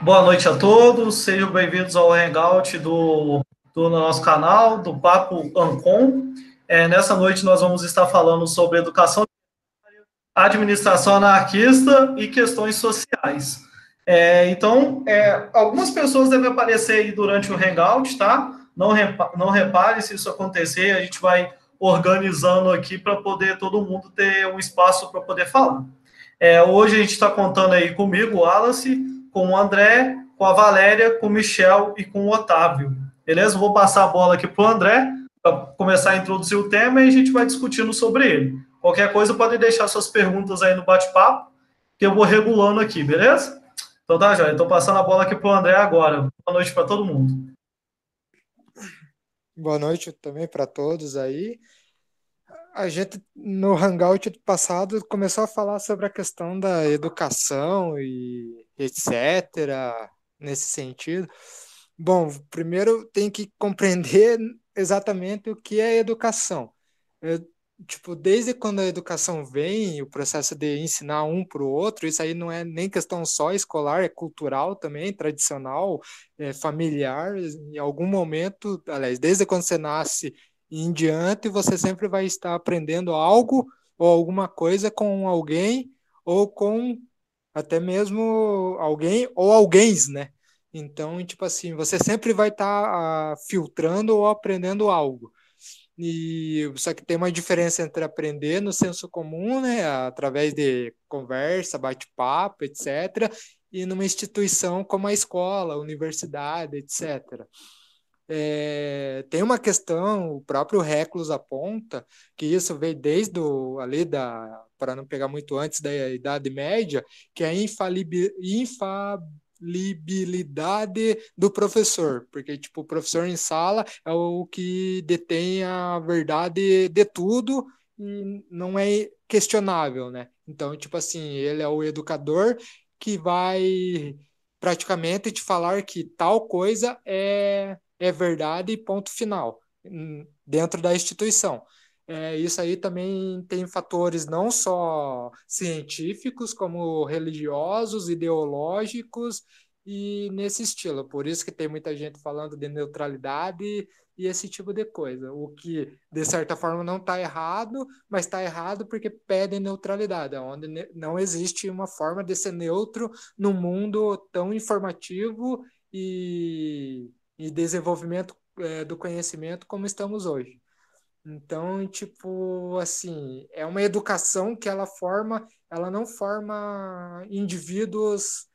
Boa noite a todos, sejam bem-vindos ao Hangout do, do nosso canal, do Papo Ancom. É, nessa noite nós vamos estar falando sobre educação, administração anarquista e questões sociais. É, então, é, algumas pessoas devem aparecer aí durante o Hangout, tá? Não, repa não repare se isso acontecer, a gente vai organizando aqui para poder todo mundo ter um espaço para poder falar. É, hoje a gente está contando aí comigo, o Wallace, com o André, com a Valéria, com o Michel e com o Otávio. Beleza? Vou passar a bola aqui para o André, para começar a introduzir o tema e a gente vai discutindo sobre ele. Qualquer coisa, pode deixar suas perguntas aí no bate-papo, que eu vou regulando aqui, beleza? Então tá, já. Estou passando a bola aqui para o André agora. Boa noite para todo mundo. Boa noite também para todos aí. A gente, no Hangout passado, começou a falar sobre a questão da educação e etc., nesse sentido. Bom, primeiro tem que compreender exatamente o que é educação. Eu tipo, desde quando a educação vem, o processo de ensinar um para o outro, isso aí não é nem questão só escolar, é cultural também, tradicional, é familiar. Em algum momento, aliás, desde quando você nasce em diante, você sempre vai estar aprendendo algo ou alguma coisa com alguém ou com até mesmo alguém ou alguém, né? Então, tipo assim, você sempre vai estar uh, filtrando ou aprendendo algo. E só que tem uma diferença entre aprender no senso comum, né, através de conversa, bate-papo, etc., e numa instituição como a escola, a universidade, etc. É, tem uma questão, o próprio Reclus aponta que isso veio desde o, ali da, para não pegar muito antes da Idade Média, que é a infalibilidade libilidade do professor, porque tipo o professor em sala é o que detém a verdade de tudo e não é questionável, né? Então, tipo assim, ele é o educador que vai praticamente te falar que tal coisa é é verdade ponto final hum, dentro da instituição. É, isso aí também tem fatores não só científicos, como religiosos, ideológicos e nesse estilo. Por isso que tem muita gente falando de neutralidade e esse tipo de coisa. O que, de certa forma, não está errado, mas está errado porque pede neutralidade, onde não existe uma forma de ser neutro num mundo tão informativo e, e desenvolvimento é, do conhecimento como estamos hoje. Então, tipo, assim, é uma educação que ela forma, ela não forma indivíduos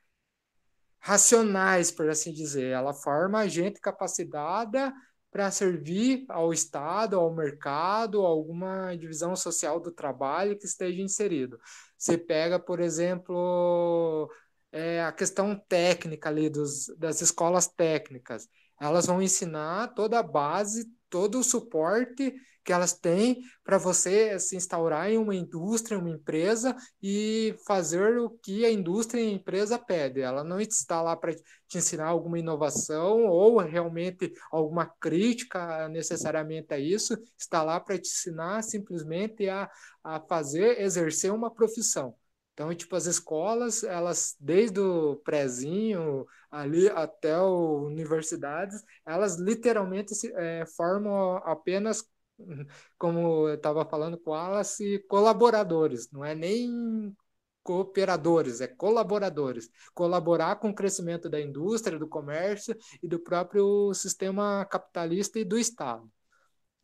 racionais, por assim dizer, ela forma gente capacitada para servir ao Estado, ao mercado, a alguma divisão social do trabalho que esteja inserido. Você pega, por exemplo, é, a questão técnica ali dos, das escolas técnicas. Elas vão ensinar toda a base, todo o suporte que elas têm para você se instaurar em uma indústria, uma empresa e fazer o que a indústria e a empresa pede. Ela não está lá para te ensinar alguma inovação ou realmente alguma crítica necessariamente a isso, está lá para te ensinar simplesmente a, a fazer, exercer uma profissão. Então, tipo, as escolas, elas, desde o prézinho ali até o universidades, elas literalmente se, é, formam apenas como eu estava falando com Wallace, colaboradores, não é nem cooperadores, é colaboradores. Colaborar com o crescimento da indústria, do comércio e do próprio sistema capitalista e do Estado.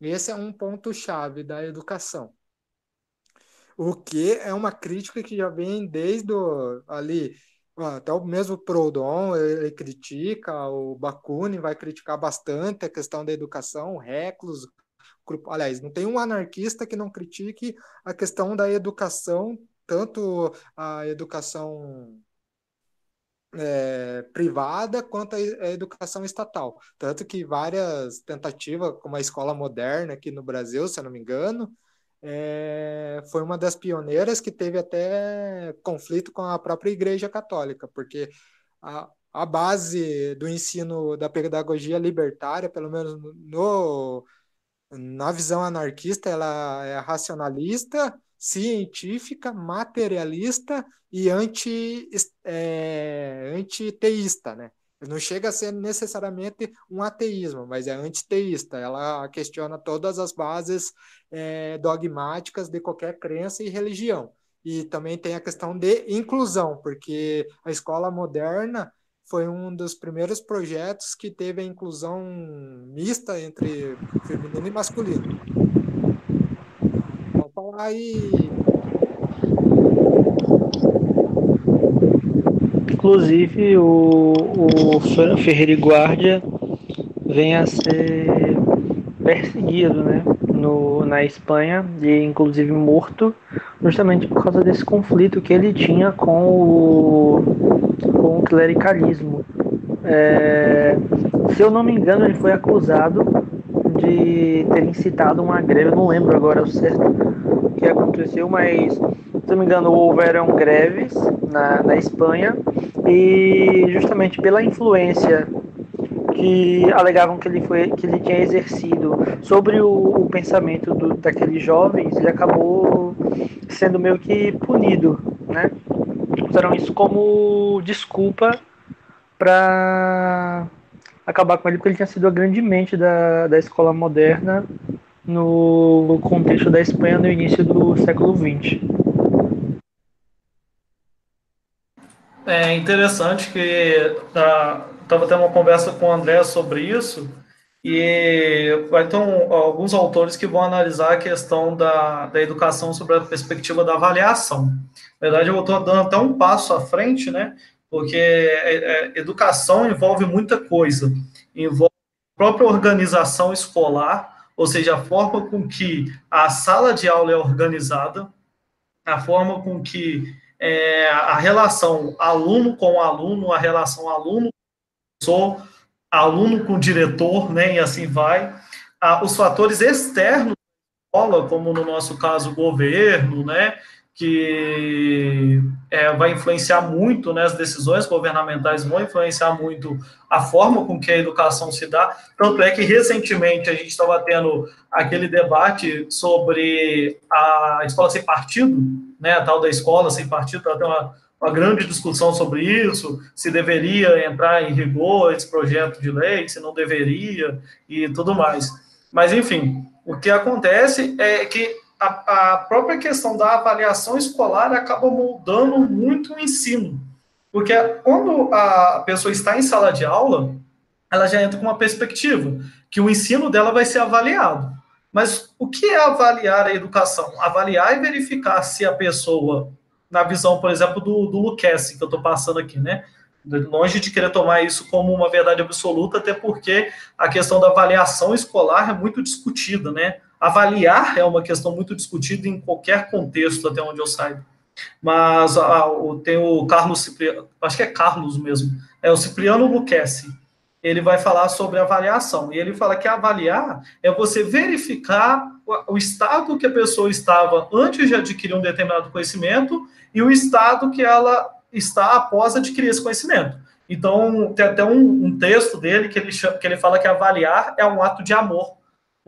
Esse é um ponto-chave da educação. O que é uma crítica que já vem desde o, ali, até o mesmo Proudhon, ele critica, o Bakunin vai criticar bastante a questão da educação, o Reclus, aliás, não tem um anarquista que não critique a questão da educação, tanto a educação é, privada quanto a educação estatal. Tanto que várias tentativas, como a escola moderna aqui no Brasil, se eu não me engano, é, foi uma das pioneiras que teve até conflito com a própria Igreja Católica, porque a, a base do ensino da pedagogia libertária, pelo menos no, na visão anarquista, ela é racionalista, científica, materialista e anti, é, antiteísta, né? Não chega a ser necessariamente um ateísmo, mas é antiteísta. Ela questiona todas as bases é, dogmáticas de qualquer crença e religião. E também tem a questão de inclusão, porque a escola moderna foi um dos primeiros projetos que teve a inclusão mista entre feminino e masculino. Vamos falar aí. Inclusive, o, o Ferreira Guardia vem a ser perseguido, né? No, na Espanha e inclusive morto justamente por causa desse conflito que ele tinha com o, com o clericalismo. É, se eu não me engano, ele foi acusado de ter incitado uma greve, eu não lembro agora o certo que aconteceu, mas se não me engano houveram greves na, na Espanha e justamente pela influência que alegavam que ele foi que ele tinha exercido sobre o, o pensamento do, daqueles jovens, ele acabou sendo meio que punido, né? Usaram isso como desculpa para acabar com ele, porque ele tinha sido a grande mente da, da escola moderna no contexto da Espanha no início do século XX. É interessante que estava tá, tendo uma conversa com o André sobre isso, e vai ter um, alguns autores que vão analisar a questão da, da educação sobre a perspectiva da avaliação. Na verdade, eu estou dando até um passo à frente, né? Porque é, é, educação envolve muita coisa. Envolve a própria organização escolar, ou seja, a forma com que a sala de aula é organizada, a forma com que é, a relação aluno com aluno, a relação aluno com professor, aluno com diretor, né, e assim vai. Ah, os fatores externos da escola, como no nosso caso o governo, né, que é, vai influenciar muito, né, as decisões governamentais vão influenciar muito a forma com que a educação se dá. Tanto é que recentemente a gente estava tendo aquele debate sobre a escola sem partido, né, a tal da escola sem partido, estava tendo uma, uma grande discussão sobre isso, se deveria entrar em rigor esse projeto de lei, se não deveria e tudo mais. Mas, enfim, o que acontece é que a, a própria questão da avaliação escolar acaba moldando muito o ensino. Porque quando a pessoa está em sala de aula, ela já entra com uma perspectiva que o ensino dela vai ser avaliado. Mas o que é avaliar a educação? Avaliar e verificar se a pessoa, na visão, por exemplo, do, do Luquezzi, que eu estou passando aqui, né? Longe de querer tomar isso como uma verdade absoluta, até porque a questão da avaliação escolar é muito discutida, né? Avaliar é uma questão muito discutida em qualquer contexto, até onde eu saiba. Mas tem o Carlos Cipriano, acho que é Carlos mesmo, é o Cipriano Luquezzi. Ele vai falar sobre avaliação. E ele fala que avaliar é você verificar o estado que a pessoa estava antes de adquirir um determinado conhecimento e o estado que ela está após adquirir esse conhecimento. Então, tem até um, um texto dele que ele, que ele fala que avaliar é um ato de amor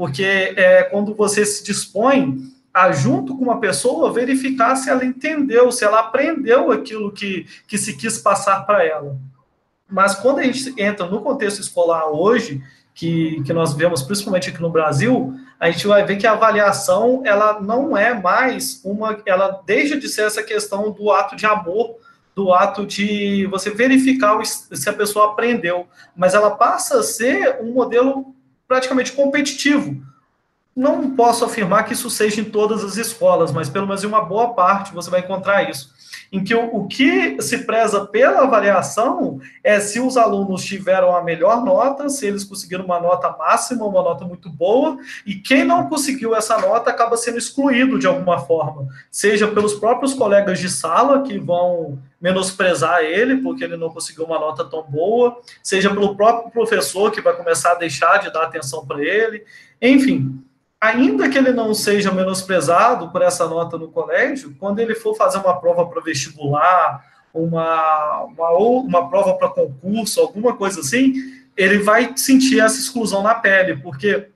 porque é quando você se dispõe a, junto com uma pessoa, verificar se ela entendeu, se ela aprendeu aquilo que, que se quis passar para ela. Mas quando a gente entra no contexto escolar hoje, que, que nós vemos principalmente aqui no Brasil, a gente vai ver que a avaliação ela não é mais uma, ela deixa de ser essa questão do ato de amor, do ato de você verificar se a pessoa aprendeu, mas ela passa a ser um modelo praticamente competitivo. Não posso afirmar que isso seja em todas as escolas, mas pelo menos em uma boa parte você vai encontrar isso. Em que o, o que se preza pela avaliação é se os alunos tiveram a melhor nota, se eles conseguiram uma nota máxima, uma nota muito boa, e quem não conseguiu essa nota acaba sendo excluído de alguma forma, seja pelos próprios colegas de sala que vão menosprezar ele porque ele não conseguiu uma nota tão boa, seja pelo próprio professor que vai começar a deixar de dar atenção para ele. Enfim, ainda que ele não seja menosprezado por essa nota no colégio, quando ele for fazer uma prova para vestibular, uma, uma, uma prova para concurso, alguma coisa assim, ele vai sentir essa exclusão na pele, porque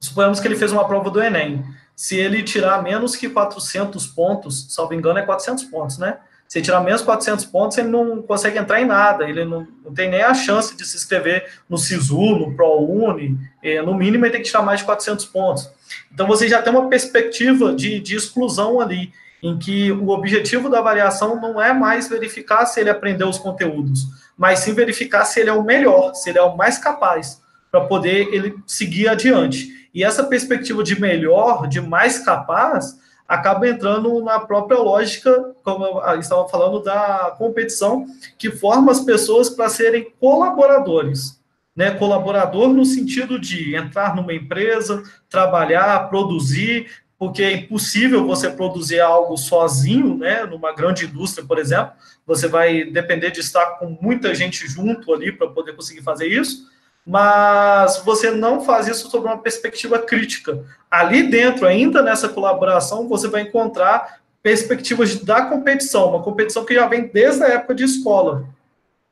suponhamos que ele fez uma prova do Enem. se ele tirar menos que 400 pontos, salvo engano, é 400 pontos, né? Se tirar menos 400 pontos, ele não consegue entrar em nada, ele não, não tem nem a chance de se inscrever no SISU, no ProUni, é, no mínimo ele tem que tirar mais de 400 pontos. Então você já tem uma perspectiva de, de exclusão ali, em que o objetivo da avaliação não é mais verificar se ele aprendeu os conteúdos, mas sim verificar se ele é o melhor, se ele é o mais capaz, para poder ele seguir adiante. E essa perspectiva de melhor, de mais capaz, acaba entrando na própria lógica, como eu estava falando, da competição, que forma as pessoas para serem colaboradores. Né? Colaborador no sentido de entrar numa empresa, trabalhar, produzir, porque é impossível você produzir algo sozinho, né? Numa grande indústria, por exemplo, você vai depender de estar com muita gente junto ali para poder conseguir fazer isso mas você não faz isso sob uma perspectiva crítica. Ali dentro, ainda nessa colaboração, você vai encontrar perspectivas da competição, uma competição que já vem desde a época de escola,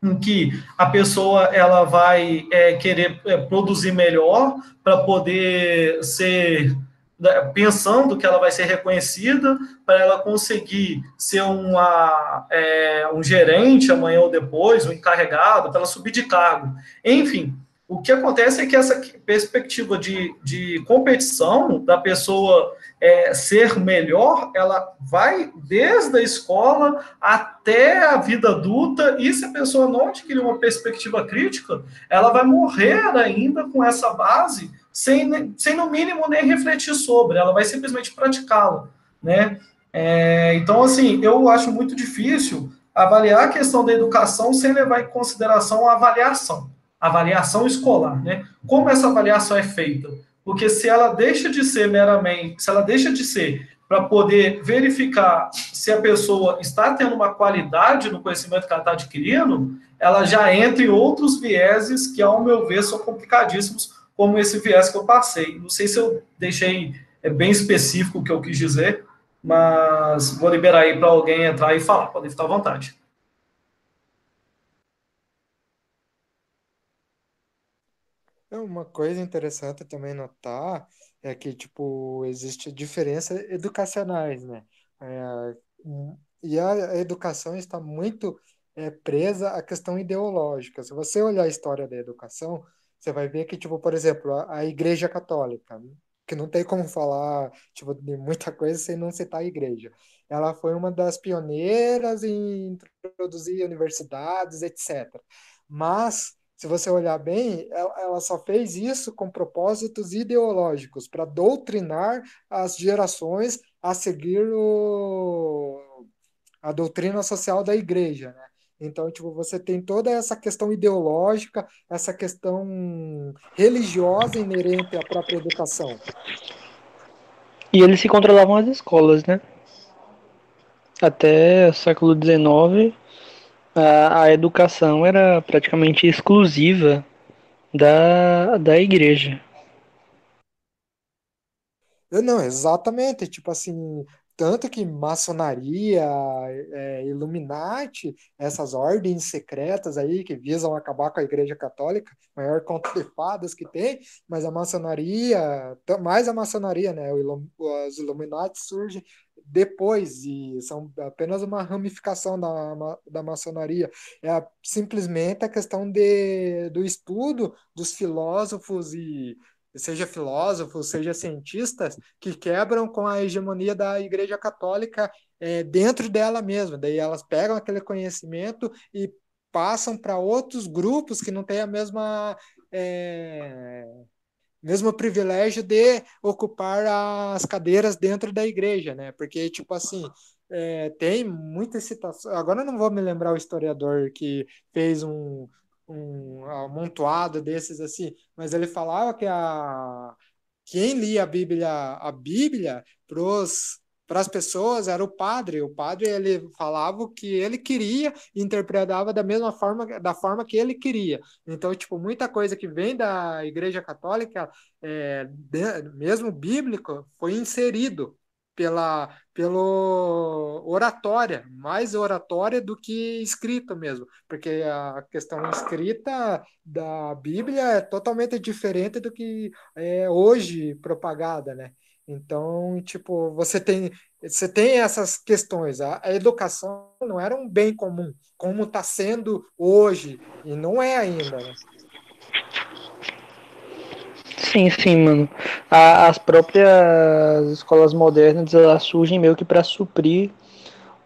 em que a pessoa ela vai é, querer é, produzir melhor para poder ser pensando que ela vai ser reconhecida para ela conseguir ser uma, é, um gerente amanhã ou depois, um encarregado, para ela subir de cargo. Enfim, o que acontece é que essa perspectiva de, de competição da pessoa é, ser melhor, ela vai desde a escola até a vida adulta, e se a pessoa não adquirir uma perspectiva crítica, ela vai morrer ainda com essa base, sem, sem no mínimo nem refletir sobre, ela vai simplesmente praticá-la, né? É, então, assim, eu acho muito difícil avaliar a questão da educação sem levar em consideração a avaliação avaliação escolar, né? Como essa avaliação é feita? Porque se ela deixa de ser meramente, se ela deixa de ser para poder verificar se a pessoa está tendo uma qualidade no conhecimento que ela está adquirindo, ela já entra em outros vieses que, ao meu ver, são complicadíssimos, como esse viés que eu passei. Não sei se eu deixei é bem específico o que eu quis dizer, mas vou liberar aí para alguém entrar e falar, pode ficar à vontade. É uma coisa interessante também notar é que, tipo, existe diferenças educacionais, né? É, e a educação está muito é, presa à questão ideológica. Se você olhar a história da educação, você vai ver que, tipo, por exemplo, a, a Igreja Católica, que não tem como falar, tipo, de muita coisa sem não citar a igreja. Ela foi uma das pioneiras em introduzir universidades, etc. Mas se você olhar bem, ela só fez isso com propósitos ideológicos, para doutrinar as gerações a seguir o, a doutrina social da igreja, né? Então, tipo, você tem toda essa questão ideológica, essa questão religiosa inerente à própria educação. E eles se controlavam as escolas, né? Até o século XIX, a, a educação era praticamente exclusiva da, da igreja. Não, exatamente. Tipo assim, tanto que maçonaria, é, Illuminati, essas ordens secretas aí que visam acabar com a Igreja Católica, maior conta de fadas que tem, mas a maçonaria, mais a maçonaria, né? Os Illuminati surgem depois e são apenas uma ramificação da, da maçonaria. É simplesmente a questão de, do estudo dos filósofos e seja filósofos, seja cientistas, que quebram com a hegemonia da Igreja Católica é, dentro dela mesma. Daí elas pegam aquele conhecimento e passam para outros grupos que não têm a mesma é, mesmo privilégio de ocupar as cadeiras dentro da igreja, né? Porque, tipo assim, é, tem muitas citações. Agora não vou me lembrar o historiador que fez um, um amontoado desses assim, mas ele falava que a quem lia a Bíblia, a Bíblia pros para as pessoas era o padre. O padre ele falava o que ele queria e interpretava da mesma forma, da forma que ele queria. Então, tipo, muita coisa que vem da Igreja Católica, é, de, mesmo bíblico, foi inserido pela pelo oratória, mais oratória do que escrita mesmo, porque a questão escrita da Bíblia é totalmente diferente do que é hoje propagada, né? Então, tipo, você tem, você tem essas questões. A, a educação não era um bem comum, como está sendo hoje, e não é ainda. Né? Sim, sim, mano. A, as próprias escolas modernas elas surgem meio que para suprir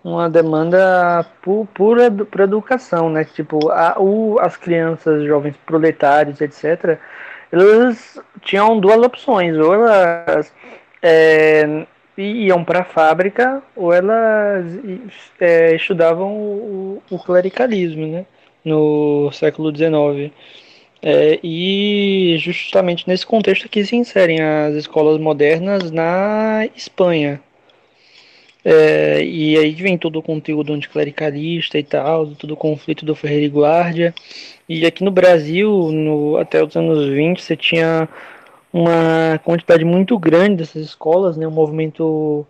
uma demanda por, por, por educação, né? Tipo, a, o, as crianças, jovens proletários, etc., elas tinham duas opções, ou elas é, iam para a fábrica ou elas é, estudavam o, o, clericalismo, né? No século XIX. É, e justamente nesse contexto que se inserem as escolas modernas na Espanha. É, e aí vem todo o conteúdo anticlericalista e tal, todo o conflito do Ferreira e Guardia. E aqui no Brasil, no, até os anos 20, você tinha uma quantidade muito grande dessas escolas, né? O movimento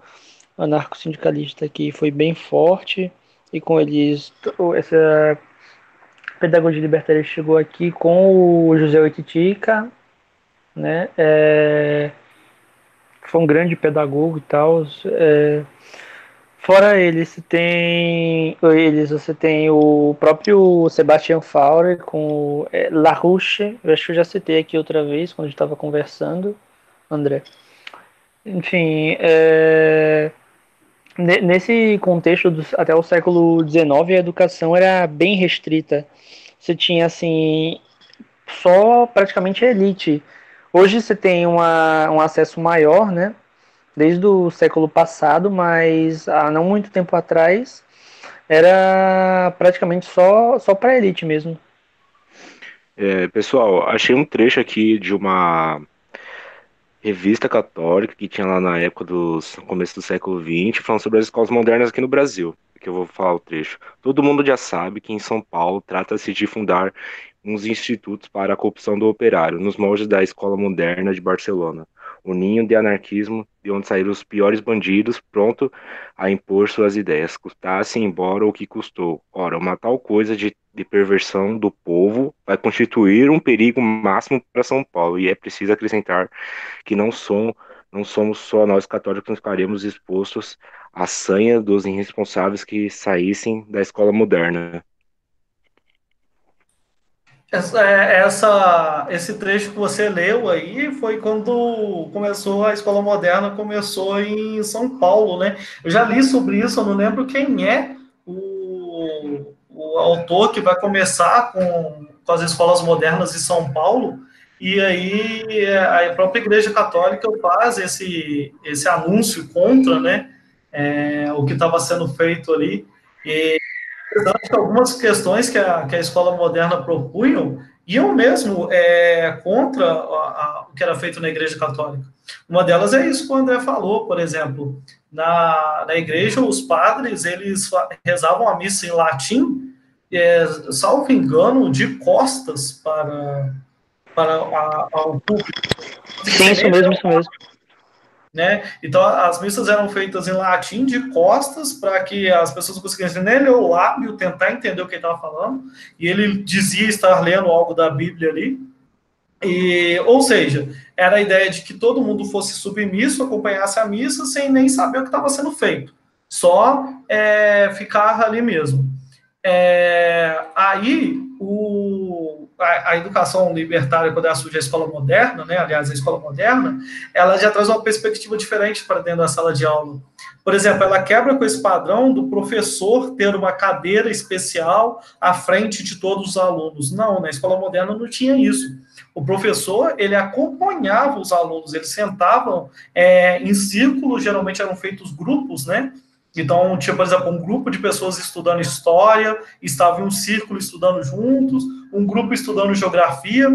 anarco-sindicalista aqui foi bem forte e com eles essa pedagogia libertária chegou aqui com o José Oititica, né? É, foi um grande pedagogo e tal. É, Fora eles, tem eles, você tem o próprio Sebastian Faure com é, La eu acho que eu já citei aqui outra vez quando estava conversando, André. Enfim, é, nesse contexto do, até o século XIX a educação era bem restrita. Você tinha assim só praticamente a elite. Hoje você tem uma, um acesso maior, né? Desde o século passado, mas há não muito tempo atrás era praticamente só, só para elite mesmo. É, pessoal, achei um trecho aqui de uma revista católica que tinha lá na época do começo do século XX, falando sobre as escolas modernas aqui no Brasil. Que eu vou falar o trecho. Todo mundo já sabe que em São Paulo trata-se de fundar uns institutos para a corrupção do operário, nos moldes da Escola Moderna de Barcelona o ninho de anarquismo de onde saíram os piores bandidos, pronto a impor suas ideias, custasse embora o que custou. Ora, uma tal coisa de, de perversão do povo vai constituir um perigo máximo para São Paulo, e é preciso acrescentar que não, som, não somos só nós católicos que ficaremos expostos à sanha dos irresponsáveis que saíssem da escola moderna. Essa, é, essa, esse trecho que você leu aí foi quando começou a escola moderna, começou em São Paulo, né? Eu já li sobre isso, eu não lembro quem é o, o autor que vai começar com, com as escolas modernas de São Paulo, e aí a própria Igreja Católica faz esse, esse anúncio contra né, é, o que estava sendo feito ali. E algumas questões que a, que a escola moderna propunham iam mesmo é, contra a, a, o que era feito na Igreja Católica. Uma delas é isso que o André falou, por exemplo, na, na igreja os padres eles rezavam a missa em latim, é, salvo engano, de costas para, para o público. Sim, isso mesmo, isso mesmo. Né? Então, as missas eram feitas em latim, de costas, para que as pessoas conseguissem nem ler o lábio, tentar entender o que ele estava falando, e ele dizia estar lendo algo da Bíblia ali. E, ou seja, era a ideia de que todo mundo fosse submisso, acompanhasse a missa, sem nem saber o que estava sendo feito, só é, ficar ali mesmo. É, aí, o, a, a, educação libertária, quando ela surge a escola moderna, né, aliás, a escola moderna, ela já traz uma perspectiva diferente para dentro da sala de aula. Por exemplo, ela quebra com esse padrão do professor ter uma cadeira especial à frente de todos os alunos. Não, na escola moderna não tinha isso. O professor, ele acompanhava os alunos, eles sentavam é, em círculo, geralmente eram feitos grupos, né, então, tinha, por exemplo, um grupo de pessoas estudando história, estava em um círculo estudando juntos, um grupo estudando geografia,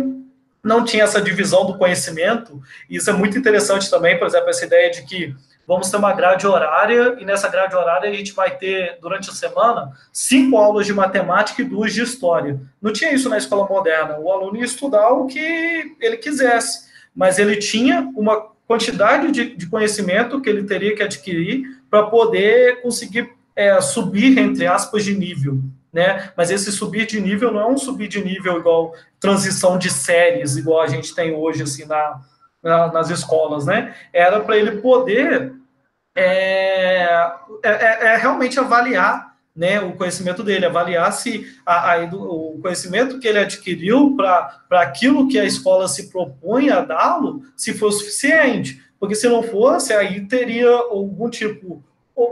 não tinha essa divisão do conhecimento. E isso é muito interessante também, por exemplo, essa ideia de que vamos ter uma grade horária, e nessa grade horária a gente vai ter, durante a semana, cinco aulas de matemática e duas de história. Não tinha isso na escola moderna. O aluno ia estudar o que ele quisesse, mas ele tinha uma quantidade de, de conhecimento que ele teria que adquirir para poder conseguir é, subir, entre aspas, de nível. Né? Mas esse subir de nível não é um subir de nível igual transição de séries, igual a gente tem hoje assim, na, nas escolas, né? Era para ele poder é, é, é, é, realmente avaliar né, o conhecimento dele, avaliar se a, a, o conhecimento que ele adquiriu para aquilo que a escola se propõe a dá-lo, se for suficiente. Porque se não fosse, aí teria algum tipo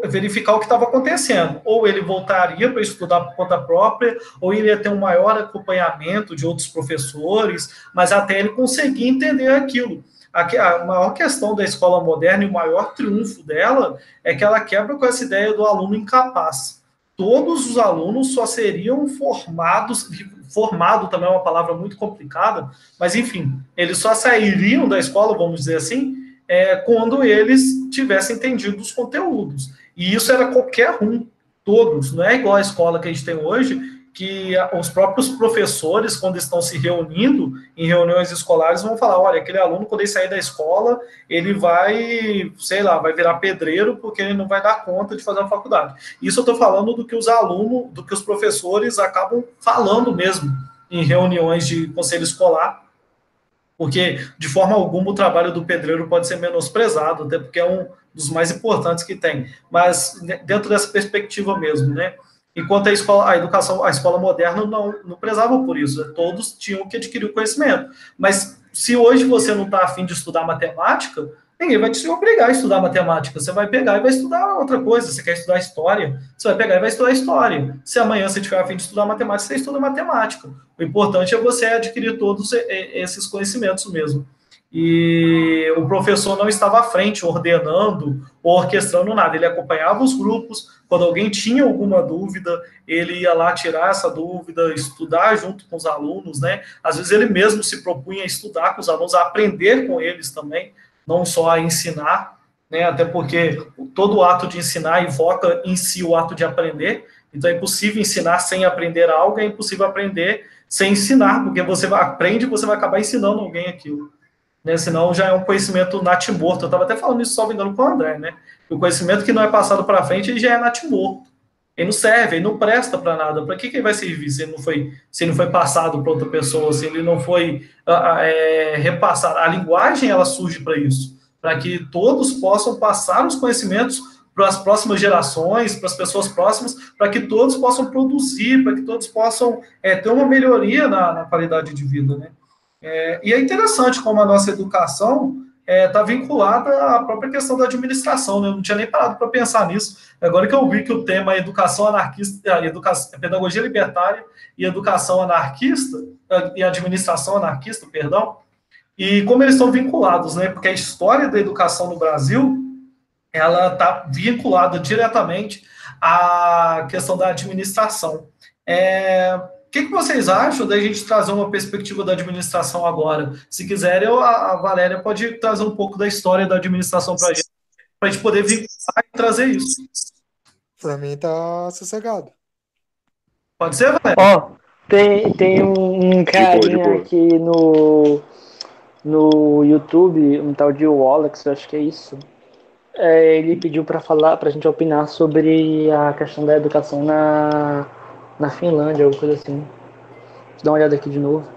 verificar o que estava acontecendo. Ou ele voltaria para estudar por conta própria, ou iria ter um maior acompanhamento de outros professores, mas até ele conseguir entender aquilo. A, maior questão da escola moderna e o maior triunfo dela é que ela quebra com essa ideia do aluno incapaz. Todos os alunos só seriam formados, formado também é uma palavra muito complicada, mas enfim, eles só sairiam da escola, vamos dizer assim, é, quando eles tivessem entendido os conteúdos. E isso era qualquer um, todos, não é igual a escola que a gente tem hoje, que os próprios professores, quando estão se reunindo em reuniões escolares, vão falar: olha, aquele aluno, quando ele sair da escola, ele vai, sei lá, vai virar pedreiro porque ele não vai dar conta de fazer a faculdade. Isso eu estou falando do que os alunos, do que os professores acabam falando mesmo em reuniões de conselho escolar, porque de forma alguma o trabalho do pedreiro pode ser menosprezado, até porque é um dos mais importantes que tem. Mas dentro dessa perspectiva mesmo, né? Enquanto a escola, a educação, a escola moderna não, não prezava por isso, todos tinham que adquirir o conhecimento. Mas se hoje você não está afim de estudar matemática, ninguém vai te obrigar a estudar matemática. Você vai pegar e vai estudar outra coisa. Você quer estudar história, você vai pegar e vai estudar história. Se amanhã você tiver afim de estudar matemática, você estuda matemática. O importante é você adquirir todos esses conhecimentos mesmo. E o professor não estava à frente, ordenando ou orquestrando nada. Ele acompanhava os grupos. Quando alguém tinha alguma dúvida, ele ia lá tirar essa dúvida, estudar junto com os alunos, né? Às vezes ele mesmo se propunha a estudar com os alunos, a aprender com eles também, não só a ensinar, né? Até porque todo ato de ensinar invoca em si o ato de aprender. Então é impossível ensinar sem aprender algo, é impossível aprender sem ensinar, porque você aprende e você vai acabar ensinando alguém aquilo. Né? Senão já é um conhecimento natimorto. Eu estava até falando isso, só me com o André, né? O conhecimento que não é passado para frente, já é natimorto. Ele não serve, ele não presta para nada. Para que, que ele vai servir se ele não foi, se ele não foi passado para outra pessoa, se ele não foi é, repassado? A linguagem, ela surge para isso. Para que todos possam passar os conhecimentos para as próximas gerações, para as pessoas próximas, para que todos possam produzir, para que todos possam é, ter uma melhoria na, na, qualidade de vida, né? É, e é interessante como a nossa educação está é, tá vinculada à própria questão da administração, né? Eu não tinha nem parado para pensar nisso. Agora que eu vi que o tema é educação anarquista, educação, é pedagogia libertária e educação anarquista, e administração anarquista, perdão, e como eles estão vinculados, né? Porque a história da educação no Brasil ela está vinculada diretamente à questão da administração. É, o que, que, vocês acham da gente trazer uma perspectiva da administração agora? Se quiserem, eu, a, a Valéria pode trazer um pouco da história da administração para a gente, para a gente poder vincular e trazer isso. Para mim tá sossegado. Pode ser, Valéria? Ó, tem, tem um, um carinha aqui no, no YouTube, um tal de Alex, eu acho que é isso é, ele pediu para falar, para a gente opinar sobre a questão da educação na, na Finlândia, alguma coisa assim. Deixa eu dar uma olhada aqui de novo.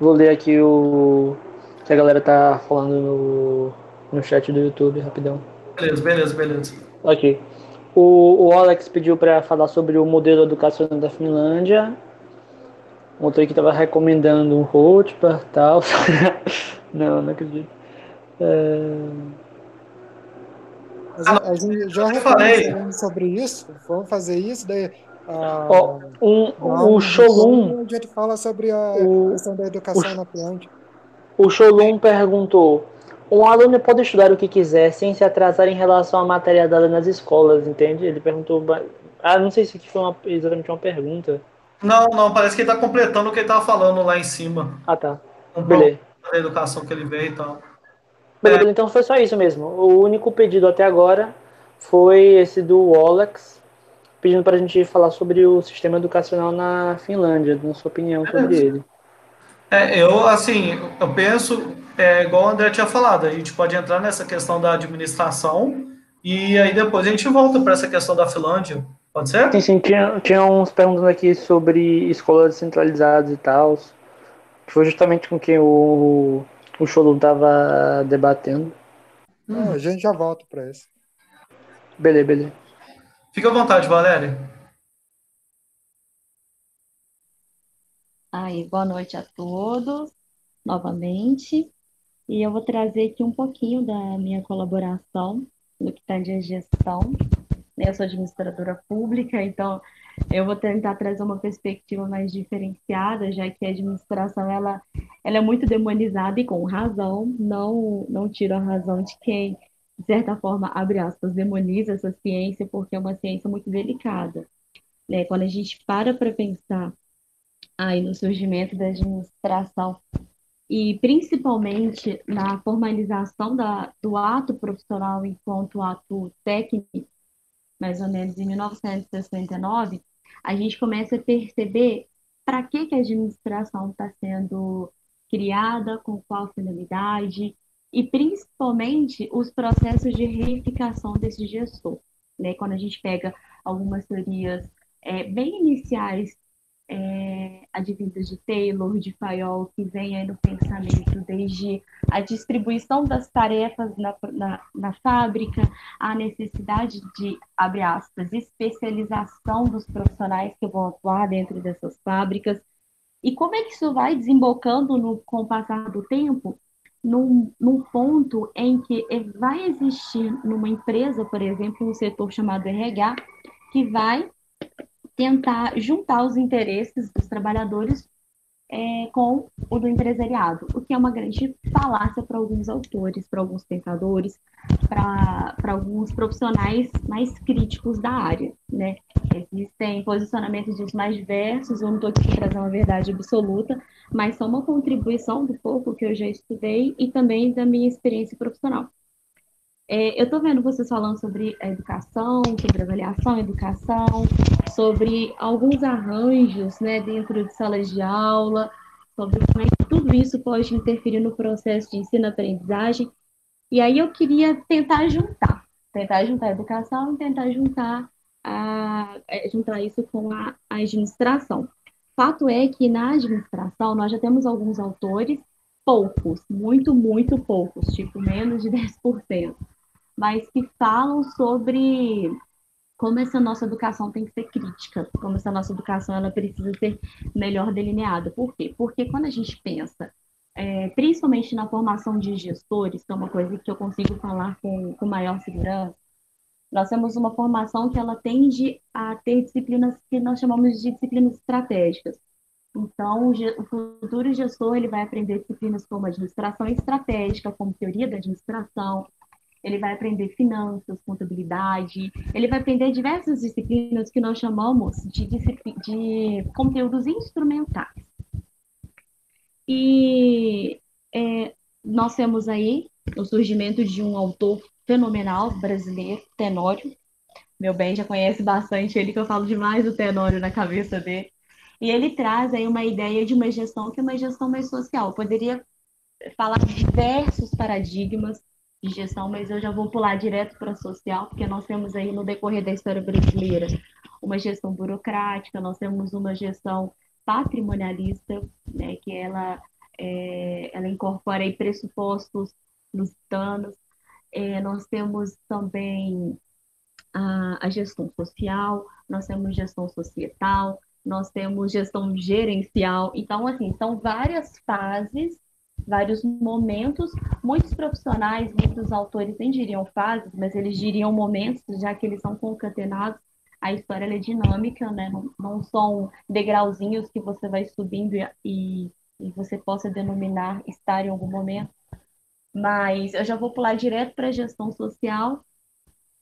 Vou ler aqui o que a galera tá falando no, no chat do YouTube, rapidão. Beleza, beleza, beleza. Ok. O, o Alex pediu para falar sobre o modelo educacional da Finlândia. Outro que estava recomendando um Rotpar e tal. não, não acredito. É... A, gente já falei sobre isso. Vamos fazer isso. Daí, oh, um, o Sholum. A gente fala sobre a o, questão da educação o, na. O Sholum perguntou: um aluno pode estudar o que quiser sem se atrasar em relação à matéria dada nas escolas, entende? Ele perguntou. Ah, não sei se foi uma, exatamente uma pergunta. Não, não, parece que ele está completando o que ele estava falando lá em cima. Ah, tá. Um Beleza. Da educação que ele veio e tal. Beleza, é. então foi só isso mesmo. O único pedido até agora foi esse do Alex, pedindo para a gente falar sobre o sistema educacional na Finlândia, na sua opinião sobre é. ele. É, eu, assim, eu penso, é, igual o André tinha falado, a gente pode entrar nessa questão da administração e aí depois a gente volta para essa questão da Finlândia. Pode ser? Sim, sim. Tinha, tinha uns perguntando aqui sobre escolas descentralizadas e tal. Que foi justamente com quem o o Sholum estava debatendo. Hum. a gente já volta para isso. Beleza, beleza. Fica à vontade, Valéria. Aí, boa noite a todos, novamente. E eu vou trazer aqui um pouquinho da minha colaboração no que está de gestão. Eu sou administradora pública, então eu vou tentar trazer uma perspectiva mais diferenciada, já que a administração ela, ela é muito demonizada e com razão, não, não tiro a razão de quem, de certa forma, abre aspas, demoniza essa ciência, porque é uma ciência muito delicada. Né? Quando a gente para para pensar aí no surgimento da administração e principalmente na formalização da, do ato profissional enquanto ato técnico, mais ou menos em 1969, a gente começa a perceber para que, que a administração está sendo criada, com qual finalidade, e principalmente os processos de reificação desse gestor. Né? Quando a gente pega algumas teorias é, bem iniciais é, advindas de Taylor, de Fayol, que vem aí no pensamento desde a distribuição das tarefas na, na, na fábrica, a necessidade de, abre aspas, especialização dos profissionais que vão atuar dentro dessas fábricas, e como é que isso vai desembocando no, com o passar do tempo num, num ponto em que vai existir numa empresa, por exemplo, um setor chamado RH, que vai tentar juntar os interesses dos trabalhadores é, com o do empresariado, o que é uma grande falácia para alguns autores, para alguns pensadores, para alguns profissionais mais críticos da área, né? Existem posicionamentos disso mais diversos, eu não estou aqui trazer uma verdade absoluta, mas são uma contribuição do pouco que eu já estudei e também da minha experiência profissional. É, eu estou vendo vocês falando sobre a educação, sobre avaliação, educação, sobre alguns arranjos né, dentro de salas de aula, sobre como é que tudo isso pode interferir no processo de ensino-aprendizagem. E aí eu queria tentar juntar, tentar juntar a educação e tentar juntar, a, é, juntar isso com a, a administração. Fato é que na administração nós já temos alguns autores, poucos, muito, muito poucos, tipo menos de 10%, mas que falam sobre como essa nossa educação tem que ser crítica, como essa nossa educação ela precisa ser melhor delineada. Por quê? Porque quando a gente pensa, é, principalmente na formação de gestores, que é uma coisa que eu consigo falar com, com maior segurança, nós temos uma formação que ela tende a ter disciplinas que nós chamamos de disciplinas estratégicas. Então, o futuro gestor ele vai aprender disciplinas como administração estratégica, como teoria da administração, ele vai aprender finanças, contabilidade, ele vai aprender diversas disciplinas que nós chamamos de, de conteúdos instrumentais. E é, nós temos aí o surgimento de um autor fenomenal brasileiro, Tenório. Meu bem já conhece bastante ele, que eu falo demais do Tenório na cabeça dele. E ele traz aí uma ideia de uma gestão que é uma gestão mais social. Eu poderia falar de diversos paradigmas gestão, mas eu já vou pular direto para social, porque nós temos aí no decorrer da história brasileira uma gestão burocrática, nós temos uma gestão patrimonialista, né, que ela, é, ela incorpora aí pressupostos lusitanos, é, nós temos também a, a gestão social, nós temos gestão societal, nós temos gestão gerencial, então, assim, são várias fases vários momentos. Muitos profissionais, muitos autores nem diriam fases, mas eles diriam momentos, já que eles são concatenados. A história é dinâmica, né? Não, não, são degrauzinhos que você vai subindo e, e você possa denominar estar em algum momento. Mas eu já vou pular direto para a gestão social,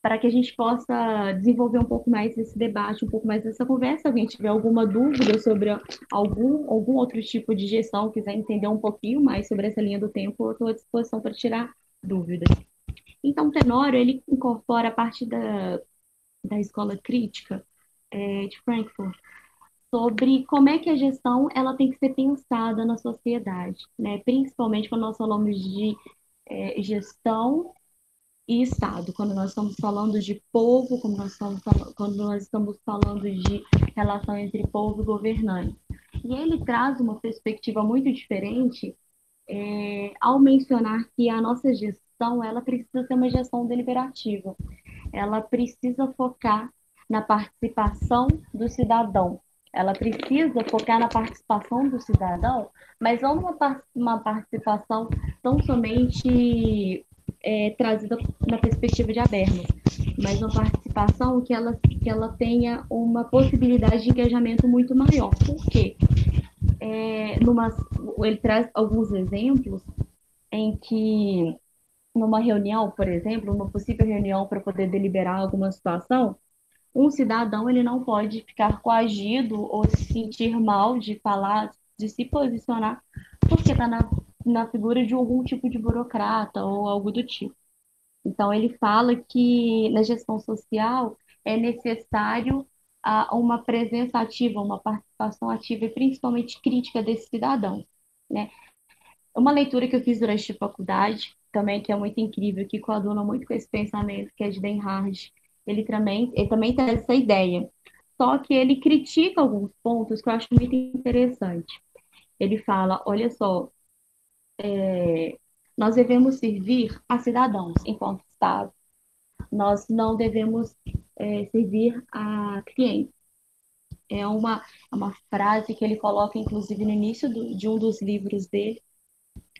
para que a gente possa desenvolver um pouco mais esse debate, um pouco mais dessa conversa. Se alguém tiver alguma dúvida sobre algum, algum outro tipo de gestão, quiser entender um pouquinho mais sobre essa linha do tempo, eu estou à disposição para tirar dúvidas. Então, o Tenório, ele incorpora a parte da, da escola crítica é, de Frankfurt, sobre como é que a gestão ela tem que ser pensada na sociedade, né? principalmente quando nós falamos de é, gestão e Estado, quando nós estamos falando de povo, quando nós estamos, quando nós estamos falando de relação entre povo e governante. E ele traz uma perspectiva muito diferente é, ao mencionar que a nossa gestão ela precisa ser uma gestão deliberativa, ela precisa focar na participação do cidadão, ela precisa focar na participação do cidadão, mas não uma, uma participação tão somente é, trazida na perspectiva de Habermas, mas uma participação que ela, que ela tenha uma possibilidade de engajamento muito maior. Por quê? É, numa, ele traz alguns exemplos em que, numa reunião, por exemplo, numa possível reunião para poder deliberar alguma situação, um cidadão ele não pode ficar coagido ou se sentir mal de falar, de se posicionar, porque está na, na figura de algum tipo de burocrata ou algo do tipo. Então, ele fala que na gestão social é necessário a, uma presença ativa, uma participação ativa e principalmente crítica desses cidadãos. Né? Uma leitura que eu fiz durante a faculdade, também que é muito incrível, que coaduna muito com esse pensamento, que é de Den Hard, ele também, ele também tem essa ideia. Só que ele critica alguns pontos que eu acho muito interessante. Ele fala, olha só, é, nós devemos servir a cidadãos enquanto Estado. Nós não devemos é, servir a clientes. É uma, uma frase que ele coloca, inclusive, no início do, de um dos livros dele,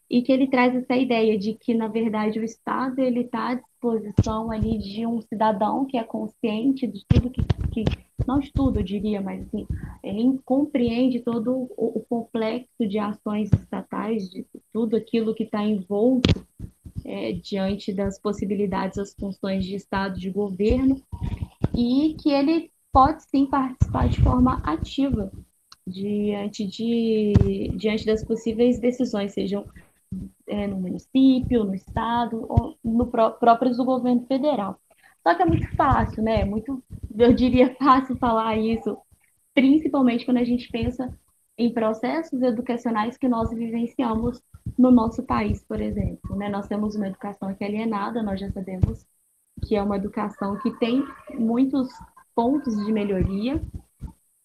e que ele traz essa ideia de que, na verdade, o Estado ele está à disposição ali de um cidadão que é consciente de tudo que, que não de tudo, eu diria, mas assim, ele compreende todo o, o complexo de ações estatais, de tudo aquilo que está envolto é, diante das possibilidades, das funções de Estado, de governo, e que ele pode sim participar de forma ativa diante, de, diante das possíveis decisões, sejam é, no município, no estado, ou no pró próprios do governo federal. Só que é muito fácil, né? Muito, eu diria, fácil falar isso, principalmente quando a gente pensa em processos educacionais que nós vivenciamos no nosso país, por exemplo. Né? Nós temos uma educação que é alienada, nós já sabemos que é uma educação que tem muitos pontos de melhoria,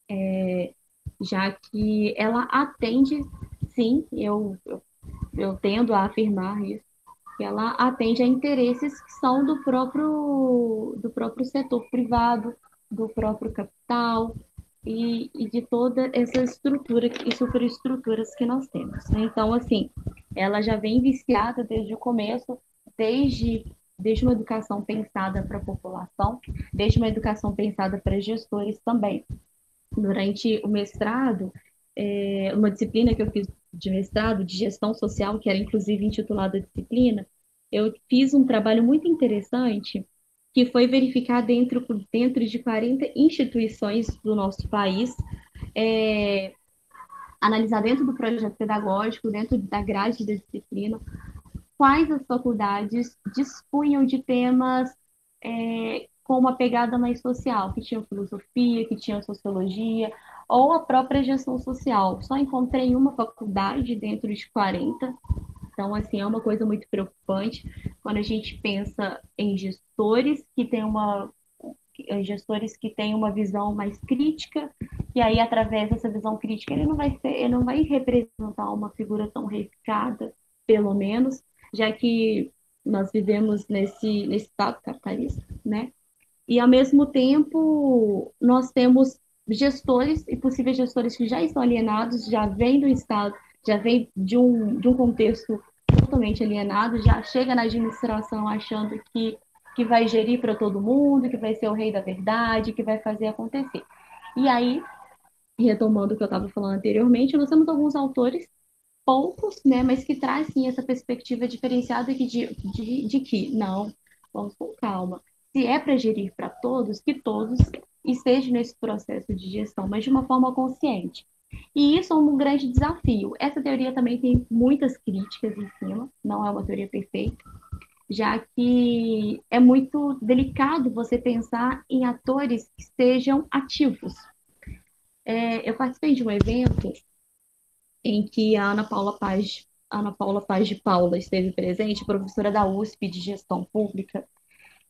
é, já que ela atende, sim, eu, eu eu tendo a afirmar isso, que ela atende a interesses que são do próprio, do próprio setor privado, do próprio capital e, e de toda essa estrutura e superestruturas que nós temos. Né? Então, assim, ela já vem viciada desde o começo, desde desde uma educação pensada para a população, desde uma educação pensada para gestores também. Durante o mestrado, é, uma disciplina que eu fiz de mestrado de gestão social, que era inclusive intitulada disciplina, eu fiz um trabalho muito interessante que foi verificar dentro, dentro de 40 instituições do nosso país, é, analisar dentro do projeto pedagógico, dentro da grade da disciplina, quais as faculdades dispunham de temas é, com uma pegada mais social, que tinham filosofia, que tinham sociologia, ou a própria gestão social. Só encontrei uma faculdade dentro de 40. Então, assim, é uma coisa muito preocupante quando a gente pensa em gestores que têm uma gestores que têm uma visão mais crítica, e aí através dessa visão crítica ele não vai ser, ele não vai representar uma figura tão reificada, pelo menos, já que nós vivemos nesse nesse estado capitalista, né? E ao mesmo tempo nós temos gestores e possíveis gestores que já estão alienados, já vêm do Estado, já vêm de um, de um contexto totalmente alienado, já chega na administração achando que, que vai gerir para todo mundo, que vai ser o rei da verdade, que vai fazer acontecer. E aí, retomando o que eu estava falando anteriormente, nós temos alguns autores, poucos, né, mas que trazem essa perspectiva diferenciada de, de, de que, não, vamos com calma. Se é para gerir para todos, que todos esteja nesse processo de gestão, mas de uma forma consciente. E isso é um grande desafio. Essa teoria também tem muitas críticas em cima, não é uma teoria perfeita, já que é muito delicado você pensar em atores que sejam ativos. É, eu participei de um evento em que a Ana Paula Paz, Ana Paula Paz de Paula esteve presente, professora da USP de Gestão Pública,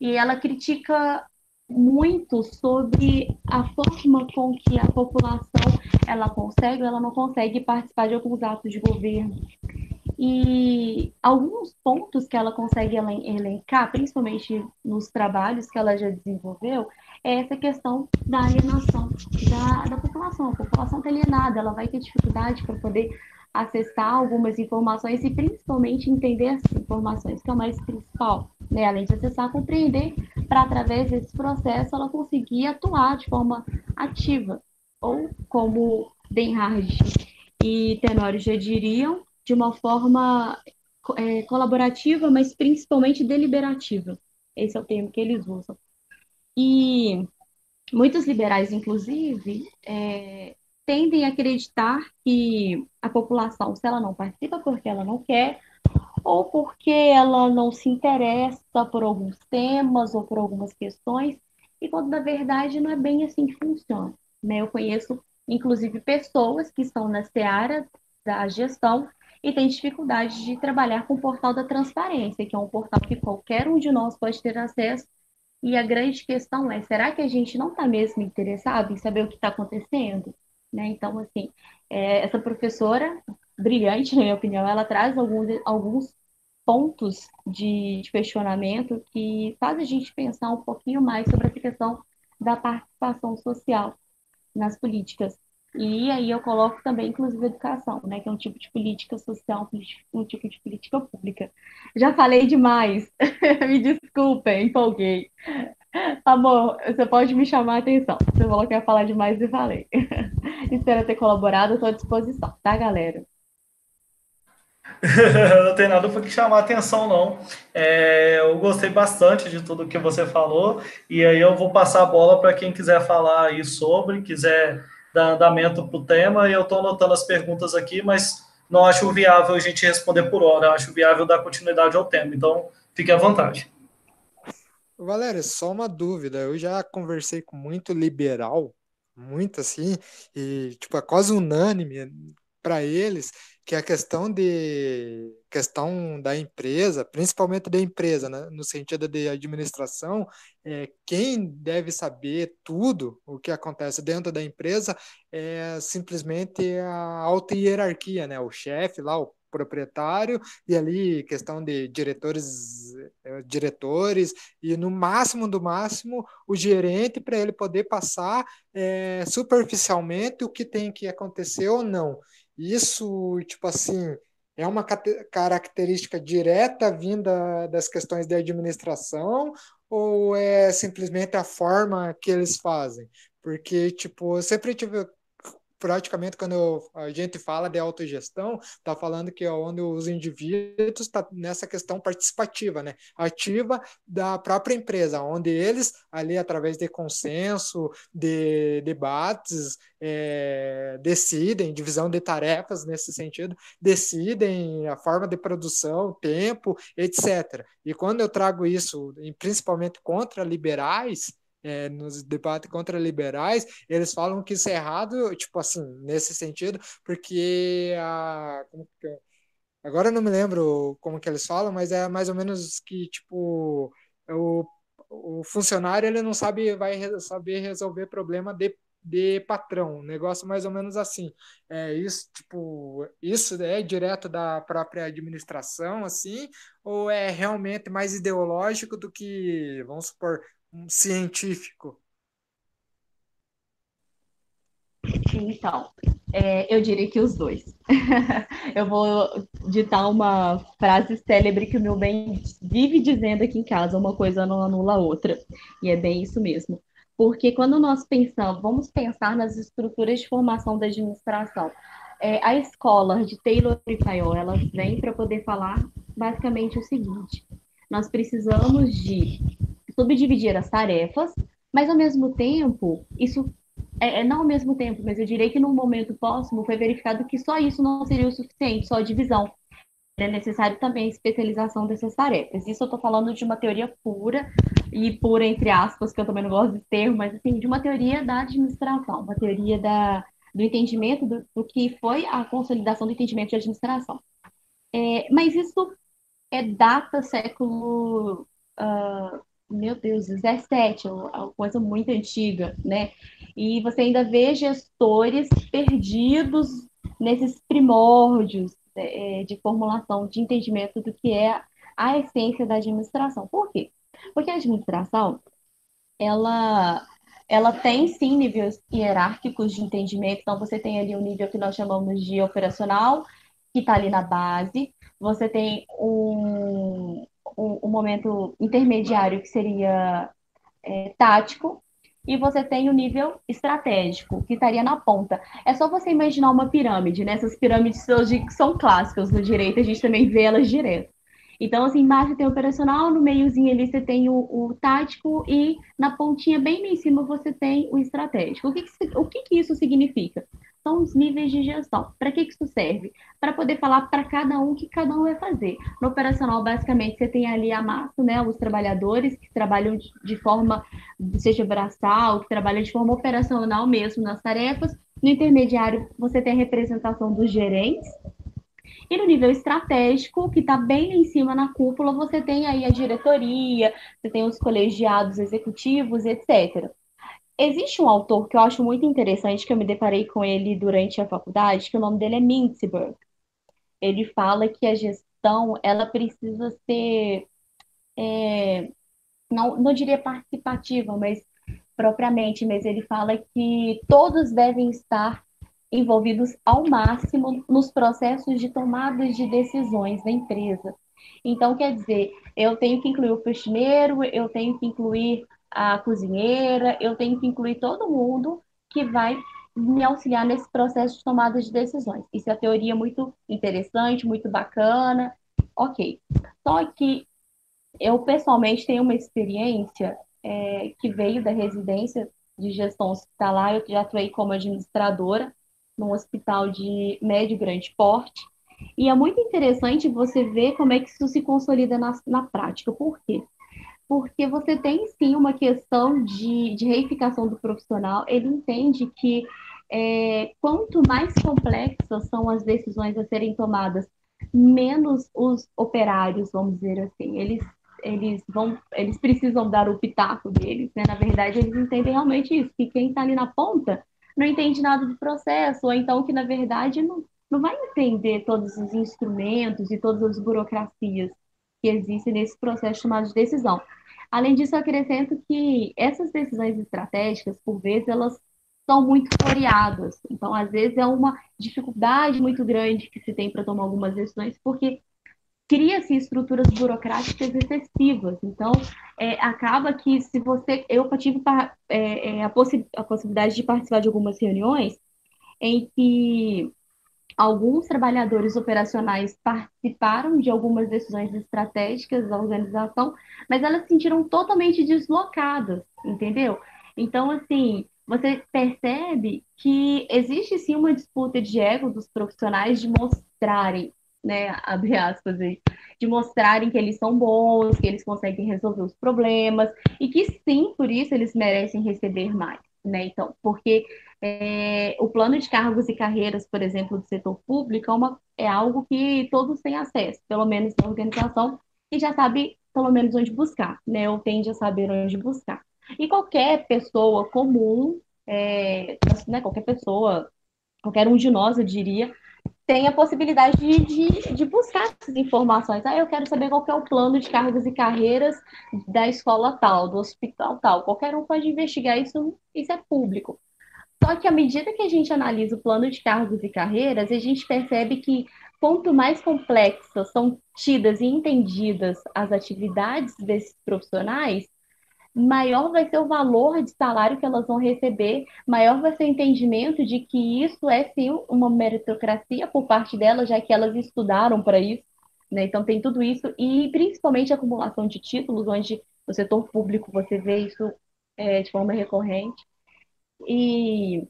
e ela critica muito sobre a forma com que a população ela consegue ou ela não consegue participar de alguns atos de governo. E alguns pontos que ela consegue elencar, principalmente nos trabalhos que ela já desenvolveu, é essa questão da alienação da, da população. A população está alienada, ela vai ter dificuldade para poder acessar algumas informações e principalmente entender as informações, que é o mais principal, né? Além de acessar, compreender, para através desse processo ela conseguir atuar de forma ativa, ou como Denhard e Tenório já diriam, de uma forma é, colaborativa, mas principalmente deliberativa. Esse é o termo que eles usam. E muitos liberais, inclusive, é, tendem a acreditar que a população, se ela não participa porque ela não quer, ou porque ela não se interessa por alguns temas ou por algumas questões, e quando na verdade não é bem assim que funciona. Né? Eu conheço, inclusive, pessoas que estão na seara da gestão e têm dificuldade de trabalhar com o portal da transparência, que é um portal que qualquer um de nós pode ter acesso. E a grande questão é: será que a gente não está mesmo interessado em saber o que está acontecendo? Né? Então, assim, é, essa professora, brilhante, na minha opinião, ela traz alguns, alguns pontos de, de questionamento que faz a gente pensar um pouquinho mais sobre essa questão da participação social nas políticas. E aí eu coloco também, inclusive, educação, né, que é um tipo de política social, um tipo de política pública. Já falei demais, me desculpem, empolguei. Amor, você pode me chamar a atenção. Você falou que ia falar demais e falei. Espero ter colaborado, estou à disposição, tá, galera? não tem nada para que chamar atenção, não. É, eu gostei bastante de tudo que você falou, e aí eu vou passar a bola para quem quiser falar aí sobre, quiser dar andamento para o tema, e eu estou anotando as perguntas aqui, mas não acho viável a gente responder por hora, acho viável dar continuidade ao tema, então fique à vontade. Valéria, só uma dúvida. Eu já conversei com muito liberal, muito assim, e tipo, é quase unânime para eles que a questão de questão da empresa, principalmente da empresa, né, no sentido de administração, é, quem deve saber tudo o que acontece dentro da empresa é simplesmente a alta hierarquia, né, o chefe lá, o proprietário e ali questão de diretores eh, diretores e no máximo do máximo o gerente para ele poder passar é, superficialmente o que tem que acontecer ou não isso tipo assim é uma característica direta vinda das questões de administração ou é simplesmente a forma que eles fazem? Porque tipo eu sempre tive praticamente quando a gente fala de autogestão, está falando que é onde os indivíduos está nessa questão participativa, né? ativa da própria empresa, onde eles, ali através de consenso, de debates, é, decidem, divisão de tarefas nesse sentido, decidem a forma de produção, tempo, etc. E quando eu trago isso, principalmente contra liberais, é, nos debates contra liberais, eles falam que isso é errado, tipo assim, nesse sentido, porque a. Que, agora eu não me lembro como que eles falam, mas é mais ou menos que, tipo, o, o funcionário ele não sabe, vai saber resolver problema de de patrão, negócio mais ou menos assim. É isso, tipo, isso é direto da própria administração, assim, ou é realmente mais ideológico do que, vamos supor, um científico? Então, é, eu diria que os dois. eu vou ditar uma frase célebre que o meu bem vive dizendo aqui em casa: uma coisa não anula a outra. E é bem isso mesmo. Porque quando nós pensamos, vamos pensar nas estruturas de formação da administração. É, a escola de Taylor e Fayol, elas vêm para poder falar basicamente o seguinte: nós precisamos de subdividir as tarefas, mas ao mesmo tempo, isso é, é, não ao mesmo tempo, mas eu direi que no momento próximo foi verificado que só isso não seria o suficiente, só a divisão. É necessário também especialização dessas tarefas. Isso eu estou falando de uma teoria pura, e pura entre aspas, que eu também não gosto de termo, mas assim, de uma teoria da administração, uma teoria da, do entendimento do, do que foi a consolidação do entendimento de administração. É, mas isso é data século uh, meu Deus, 17, uma coisa muito antiga, né? E você ainda vê gestores perdidos nesses primórdios é, de formulação de entendimento do que é a essência da administração. Por quê? Porque a administração, ela, ela tem sim níveis hierárquicos de entendimento, então você tem ali um nível que nós chamamos de operacional, que está ali na base, você tem um, um, um momento intermediário que seria é, tático, e você tem o nível estratégico, que estaria na ponta. É só você imaginar uma pirâmide, né? Essas pirâmides hoje são clássicas no direito, a gente também vê elas direto. Então, assim, embaixo tem o operacional, no meiozinho ali você tem o, o tático e na pontinha, bem em cima, você tem o estratégico. O que, que, o que, que isso significa? São os níveis de gestão. Para que, que isso serve? Para poder falar para cada um o que cada um vai fazer. No operacional, basicamente, você tem ali a massa, né? Os trabalhadores que trabalham de forma, seja braçal, que trabalham de forma operacional mesmo nas tarefas. No intermediário, você tem a representação dos gerentes, e no nível estratégico, que está bem em cima na cúpula, você tem aí a diretoria, você tem os colegiados executivos, etc. Existe um autor que eu acho muito interessante, que eu me deparei com ele durante a faculdade, que o nome dele é Mintzberg. Ele fala que a gestão, ela precisa ser, é, não, não diria participativa, mas propriamente, mas ele fala que todos devem estar envolvidos ao máximo nos processos de tomada de decisões da empresa. Então, quer dizer, eu tenho que incluir o faxineiro, eu tenho que incluir a cozinheira, eu tenho que incluir todo mundo que vai me auxiliar nesse processo de tomada de decisões. Isso é a teoria muito interessante, muito bacana, ok. Só que eu pessoalmente tenho uma experiência é, que veio da residência de gestão hospitalar, eu já atuei como administradora, num hospital de médio e grande porte. E é muito interessante você ver como é que isso se consolida na, na prática. Por quê? Porque você tem sim uma questão de, de reificação do profissional, ele entende que é, quanto mais complexas são as decisões a serem tomadas, menos os operários, vamos dizer assim, eles eles vão, eles precisam dar o pitaco deles, né? Na verdade, eles entendem realmente isso, que quem está ali na ponta não entende nada do processo, ou então que, na verdade, não, não vai entender todos os instrumentos e todas as burocracias que existem nesse processo chamado de decisão. Além disso, eu acrescento que essas decisões estratégicas, por vezes, elas são muito floreadas. Então, às vezes, é uma dificuldade muito grande que se tem para tomar algumas decisões, porque cria-se estruturas burocráticas excessivas. Então, é, acaba que se você. Eu tive é, é, a, possi a possibilidade de participar de algumas reuniões em que alguns trabalhadores operacionais participaram de algumas decisões estratégicas da organização, mas elas se sentiram totalmente deslocadas, entendeu? Então, assim, você percebe que existe sim uma disputa de ego dos profissionais de mostrarem né, abre aspas aí, de mostrarem que eles são bons, que eles conseguem resolver os problemas e que sim, por isso eles merecem receber mais, né? Então, porque é, o plano de cargos e carreiras, por exemplo, do setor público é, uma, é algo que todos têm acesso, pelo menos na organização, e já sabe pelo menos onde buscar, né? Ou tende a saber onde buscar. E qualquer pessoa comum, é, né, qualquer pessoa, qualquer um de nós, eu diria, tem a possibilidade de, de, de, buscar essas informações. Ah, eu quero saber qual que é o plano de cargos e carreiras da escola tal, do hospital tal. Qualquer um pode investigar isso, isso é público. Só que à medida que a gente analisa o plano de cargos e carreiras, a gente percebe que quanto mais complexas são tidas e entendidas as atividades desses profissionais, maior vai ser o valor de salário que elas vão receber, maior vai ser o entendimento de que isso é sim uma meritocracia por parte delas, já que elas estudaram para isso. Né? Então tem tudo isso, e principalmente a acumulação de títulos, onde no setor público você vê isso é, de forma recorrente. E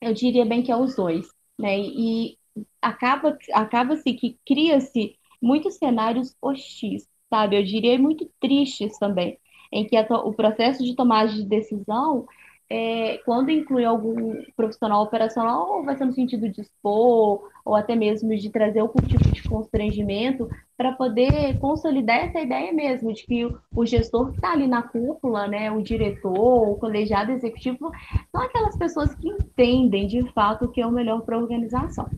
eu diria bem que é os dois. Né? E acaba, acaba-se que cria-se muitos cenários hostis, sabe? Eu diria muito tristes também em que a, o processo de tomada de decisão, é, quando inclui algum profissional operacional, vai ser no sentido de expor, ou até mesmo de trazer algum tipo de constrangimento, para poder consolidar essa ideia mesmo, de que o, o gestor que está ali na cúpula, né, o diretor, o colegiado executivo, são aquelas pessoas que entendem de fato o que é o melhor para a organização.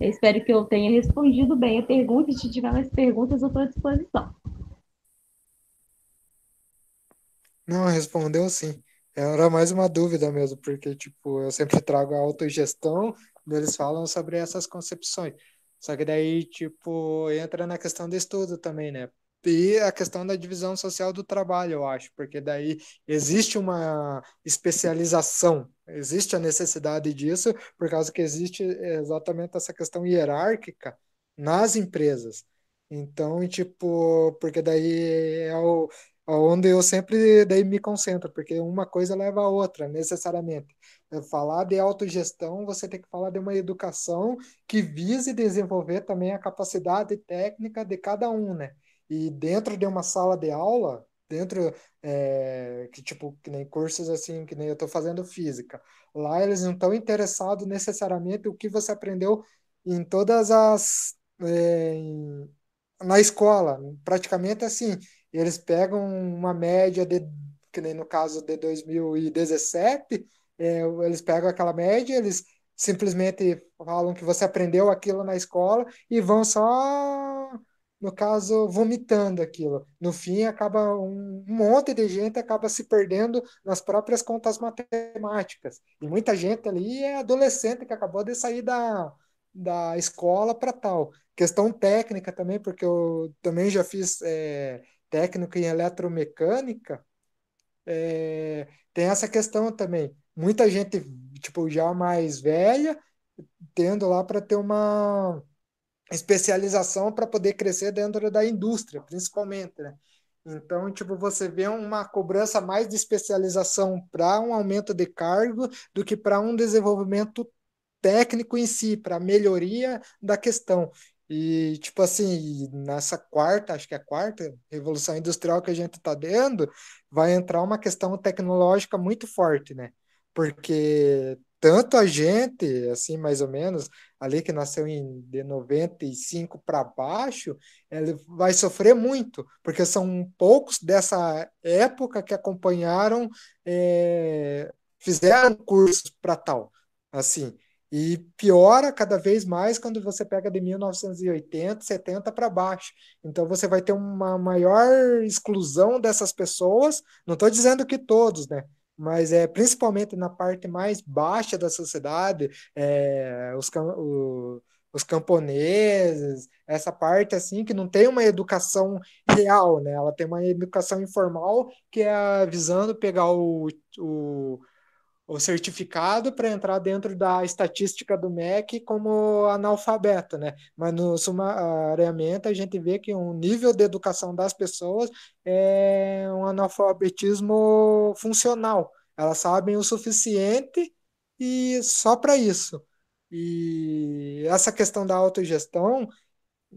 Eu espero que eu tenha respondido bem a pergunta. E se tiver mais perguntas, eu estou à disposição. Não, respondeu sim. Era mais uma dúvida mesmo, porque tipo, eu sempre trago a autogestão, eles falam sobre essas concepções. Só que daí, tipo, entra na questão do estudo também, né? E a questão da divisão social do trabalho, eu acho, porque daí existe uma especialização, existe a necessidade disso, por causa que existe exatamente essa questão hierárquica nas empresas. Então, tipo, porque daí é o, onde eu sempre daí me concentro, porque uma coisa leva a outra, necessariamente. É falar de autogestão, você tem que falar de uma educação que vise desenvolver também a capacidade técnica de cada um, né? E dentro de uma sala de aula, dentro é, que tipo que nem cursos assim que nem eu estou fazendo física lá eles não estão interessados necessariamente o que você aprendeu em todas as é, em, na escola praticamente assim eles pegam uma média de, que nem no caso de 2017, é, eles pegam aquela média, eles simplesmente falam que você aprendeu aquilo na escola e vão só, no caso, vomitando aquilo. No fim, acaba um, um monte de gente acaba se perdendo nas próprias contas matemáticas. E muita gente ali é adolescente que acabou de sair da, da escola para tal. Questão técnica também, porque eu também já fiz é, técnico em eletromecânica, é, tem essa questão também. Muita gente, tipo, já mais velha, tendo lá para ter uma especialização para poder crescer dentro da indústria, principalmente, né? Então, tipo, você vê uma cobrança mais de especialização para um aumento de cargo do que para um desenvolvimento técnico em si, para melhoria da questão. E, tipo assim, nessa quarta, acho que é a quarta revolução industrial que a gente está dando, vai entrar uma questão tecnológica muito forte, né? Porque tanto a gente, assim, mais ou menos, ali que nasceu em de 95 para baixo, ele vai sofrer muito, porque são poucos dessa época que acompanharam, é, fizeram cursos para tal, assim. E piora cada vez mais quando você pega de 1980, 70 para baixo. Então você vai ter uma maior exclusão dessas pessoas. Não estou dizendo que todos, né? Mas é principalmente na parte mais baixa da sociedade, é, os, o, os camponeses, essa parte assim que não tem uma educação real, né? Ela tem uma educação informal que é visando pegar o, o o certificado para entrar dentro da estatística do MEC como analfabeto, né? Mas no sumariamente a gente vê que o nível de educação das pessoas é um analfabetismo funcional. Elas sabem o suficiente e só para isso. E essa questão da autogestão,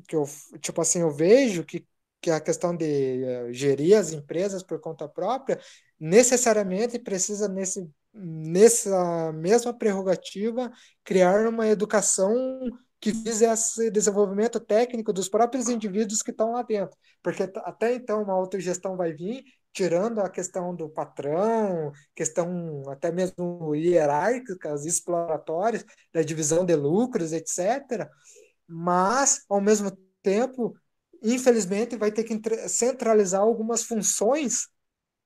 que eu, tipo assim, eu vejo que que a questão de uh, gerir as empresas por conta própria, necessariamente precisa nesse nessa mesma prerrogativa, criar uma educação que vise esse desenvolvimento técnico dos próprios indivíduos que estão lá dentro. Porque até então uma autogestão vai vir, tirando a questão do patrão, questão até mesmo hierárquicas, exploratórias, da divisão de lucros, etc. Mas, ao mesmo tempo, infelizmente, vai ter que centralizar algumas funções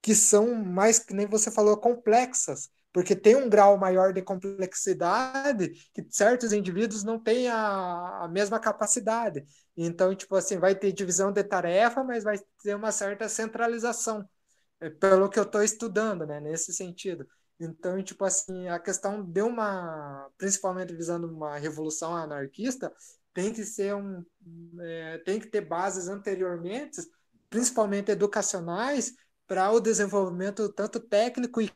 que são mais, que nem você falou, complexas, porque tem um grau maior de complexidade que certos indivíduos não têm a, a mesma capacidade. Então, tipo assim, vai ter divisão de tarefa, mas vai ter uma certa centralização, é, pelo que eu estou estudando, né, nesse sentido. Então, tipo assim, a questão de uma, principalmente visando uma revolução anarquista, tem que ser um, é, tem que ter bases anteriormente, principalmente educacionais, para o desenvolvimento tanto técnico e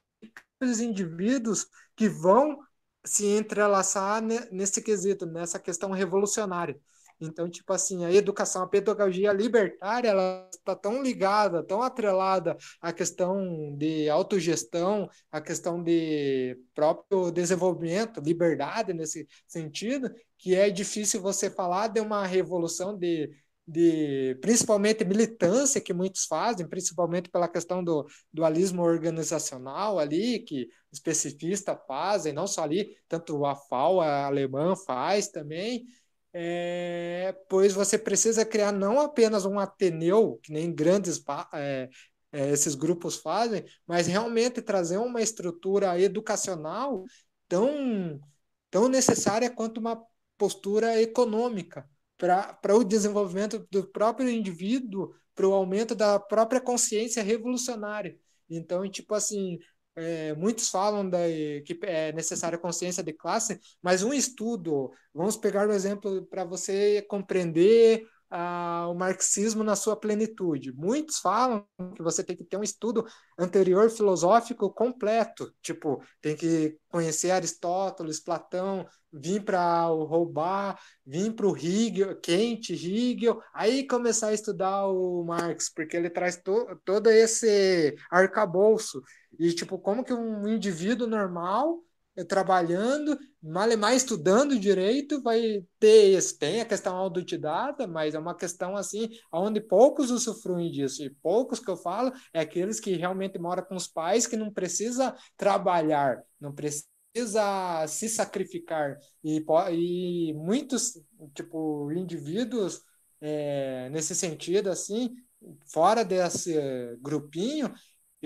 os indivíduos que vão se entrelaçar nesse quesito, nessa questão revolucionária. Então, tipo assim, a educação, a pedagogia libertária, ela está tão ligada, tão atrelada à questão de autogestão, à questão de próprio desenvolvimento, liberdade nesse sentido, que é difícil você falar de uma revolução de de principalmente militância que muitos fazem, principalmente pela questão do dualismo organizacional ali, que especificista fazem, não só ali, tanto a FAO, a alemã faz também, é, pois você precisa criar não apenas um Ateneu, que nem grandes é, é, esses grupos fazem, mas realmente trazer uma estrutura educacional tão, tão necessária quanto uma postura econômica para o desenvolvimento do próprio indivíduo, para o aumento da própria consciência revolucionária. Então, tipo assim, é, muitos falam da, que é necessária consciência de classe, mas um estudo, vamos pegar o um exemplo para você compreender ah, o marxismo na sua plenitude. Muitos falam que você tem que ter um estudo anterior filosófico completo, tipo, tem que conhecer Aristóteles, Platão, vir para o roubar, vir para o Hegel, Kant, Hegel, aí começar a estudar o Marx, porque ele traz to, todo esse arcabouço. E, tipo, como que um indivíduo normal trabalhando, mal e mais estudando direito, vai ter isso. Tem a questão autodidata, mas é uma questão assim, onde poucos usufruem disso. E poucos que eu falo é aqueles que realmente moram com os pais, que não precisa trabalhar, não precisa se sacrificar. E, e muitos, tipo, indivíduos é, nesse sentido, assim, fora desse grupinho,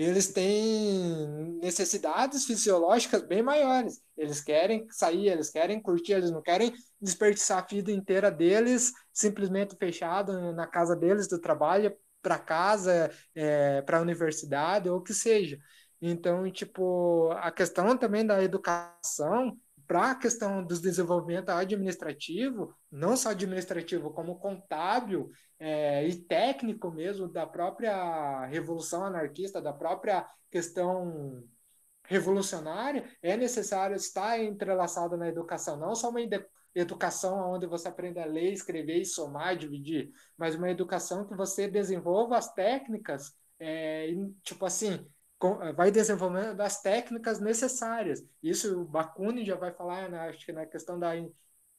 eles têm necessidades fisiológicas bem maiores. Eles querem sair, eles querem curtir, eles não querem desperdiçar a vida inteira deles simplesmente fechado na casa deles do trabalho para casa, é, para a universidade ou o que seja. Então, tipo, a questão também da educação para a questão do desenvolvimento administrativo, não só administrativo, como contábil é, e técnico mesmo da própria revolução anarquista, da própria questão revolucionária, é necessário estar entrelaçado na educação, não só uma educação onde você aprende a ler, escrever, somar, dividir, mas uma educação que você desenvolva as técnicas, é, tipo assim, vai desenvolvendo as técnicas necessárias. Isso o Bakunin já vai falar, né, acho que na questão da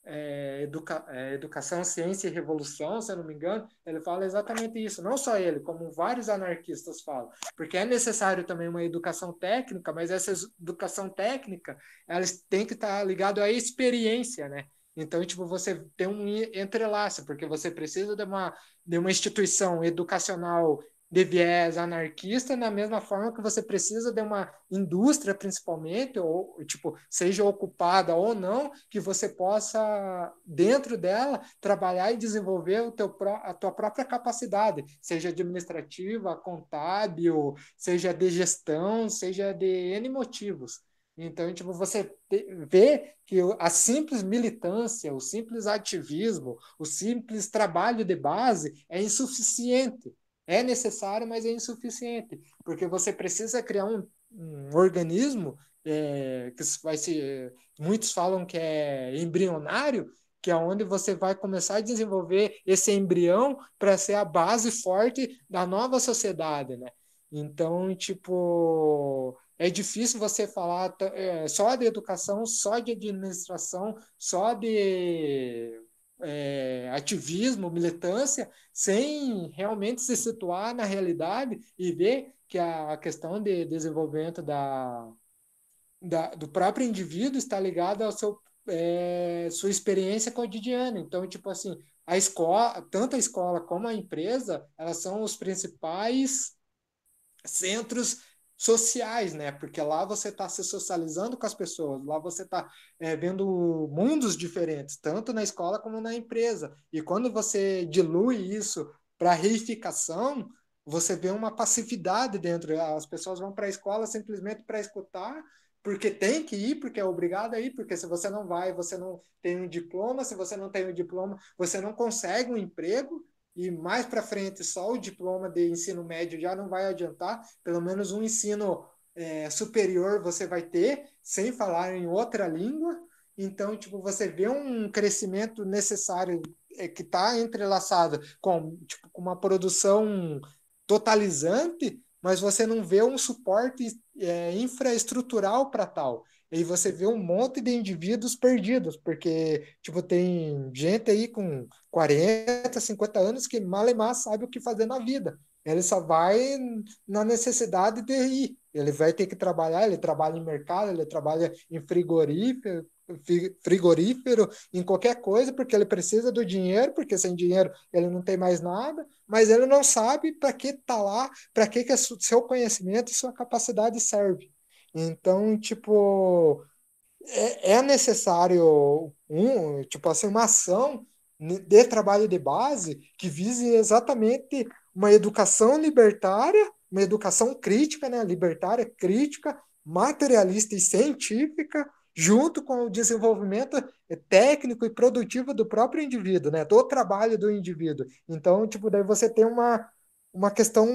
é, educa, é, educação, ciência e revolução, se eu não me engano, ele fala exatamente isso. Não só ele, como vários anarquistas falam, porque é necessário também uma educação técnica, mas essa educação técnica, elas tem que estar ligado à experiência, né? Então, tipo, você tem um entrelaço, porque você precisa de uma, de uma instituição educacional de viés anarquista, da mesma forma que você precisa de uma indústria, principalmente, ou tipo, seja ocupada ou não, que você possa, dentro dela, trabalhar e desenvolver o teu, a tua própria capacidade, seja administrativa, contábil, seja de gestão, seja de N motivos. Então, tipo, você vê que a simples militância, o simples ativismo, o simples trabalho de base é insuficiente é necessário, mas é insuficiente, porque você precisa criar um, um organismo é, que vai ser, muitos falam que é embrionário, que é onde você vai começar a desenvolver esse embrião para ser a base forte da nova sociedade, né? Então, tipo, é difícil você falar é, só de educação, só de administração, só de é, ativismo, militância, sem realmente se situar na realidade e ver que a questão de desenvolvimento da, da do próprio indivíduo está ligada ao seu é, sua experiência cotidiana. Então, tipo assim, a escola, tanto a escola como a empresa, elas são os principais centros sociais, né? Porque lá você está se socializando com as pessoas, lá você está é, vendo mundos diferentes, tanto na escola como na empresa. E quando você dilui isso para reificação, você vê uma passividade dentro. As pessoas vão para a escola simplesmente para escutar, porque tem que ir, porque é obrigado a ir, porque se você não vai, você não tem um diploma, se você não tem um diploma, você não consegue um emprego, e mais para frente só o diploma de ensino médio já não vai adiantar, pelo menos um ensino é, superior você vai ter, sem falar em outra língua. Então, tipo, você vê um crescimento necessário é, que está entrelaçado com, tipo, com uma produção totalizante, mas você não vê um suporte é, infraestrutural para tal. E você vê um monte de indivíduos perdidos, porque, tipo, tem gente aí com 40, 50 anos que mal e mal sabe o que fazer na vida. Ele só vai na necessidade de ir. Ele vai ter que trabalhar, ele trabalha em mercado, ele trabalha em frigorífero, frigorífero, em qualquer coisa, porque ele precisa do dinheiro, porque sem dinheiro ele não tem mais nada, mas ele não sabe para que está lá, para que, que seu conhecimento e sua capacidade serve. Então, tipo, é, é necessário um, tipo assim, uma ação de trabalho de base que vise exatamente uma educação libertária, uma educação crítica, né, libertária, crítica, materialista e científica, junto com o desenvolvimento técnico e produtivo do próprio indivíduo, né, do trabalho do indivíduo. Então, tipo, daí você tem uma, uma questão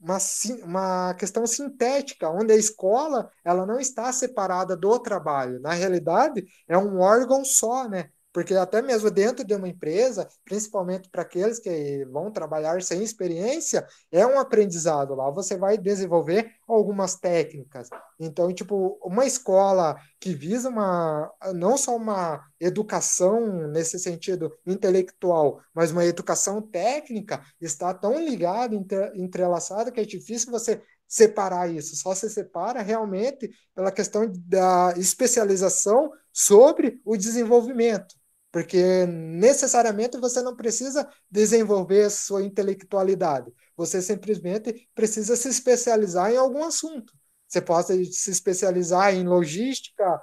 uma, uma questão sintética, onde a escola ela não está separada do trabalho. Na realidade, é um órgão só, né? Porque até mesmo dentro de uma empresa, principalmente para aqueles que vão trabalhar sem experiência, é um aprendizado lá. Você vai desenvolver algumas técnicas. Então, tipo, uma escola que visa uma não só uma educação nesse sentido intelectual, mas uma educação técnica, está tão ligada, entre, entrelaçada que é difícil você separar isso. Só se separa realmente pela questão da especialização sobre o desenvolvimento. Porque necessariamente você não precisa desenvolver sua intelectualidade. Você simplesmente precisa se especializar em algum assunto. Você pode se especializar em logística,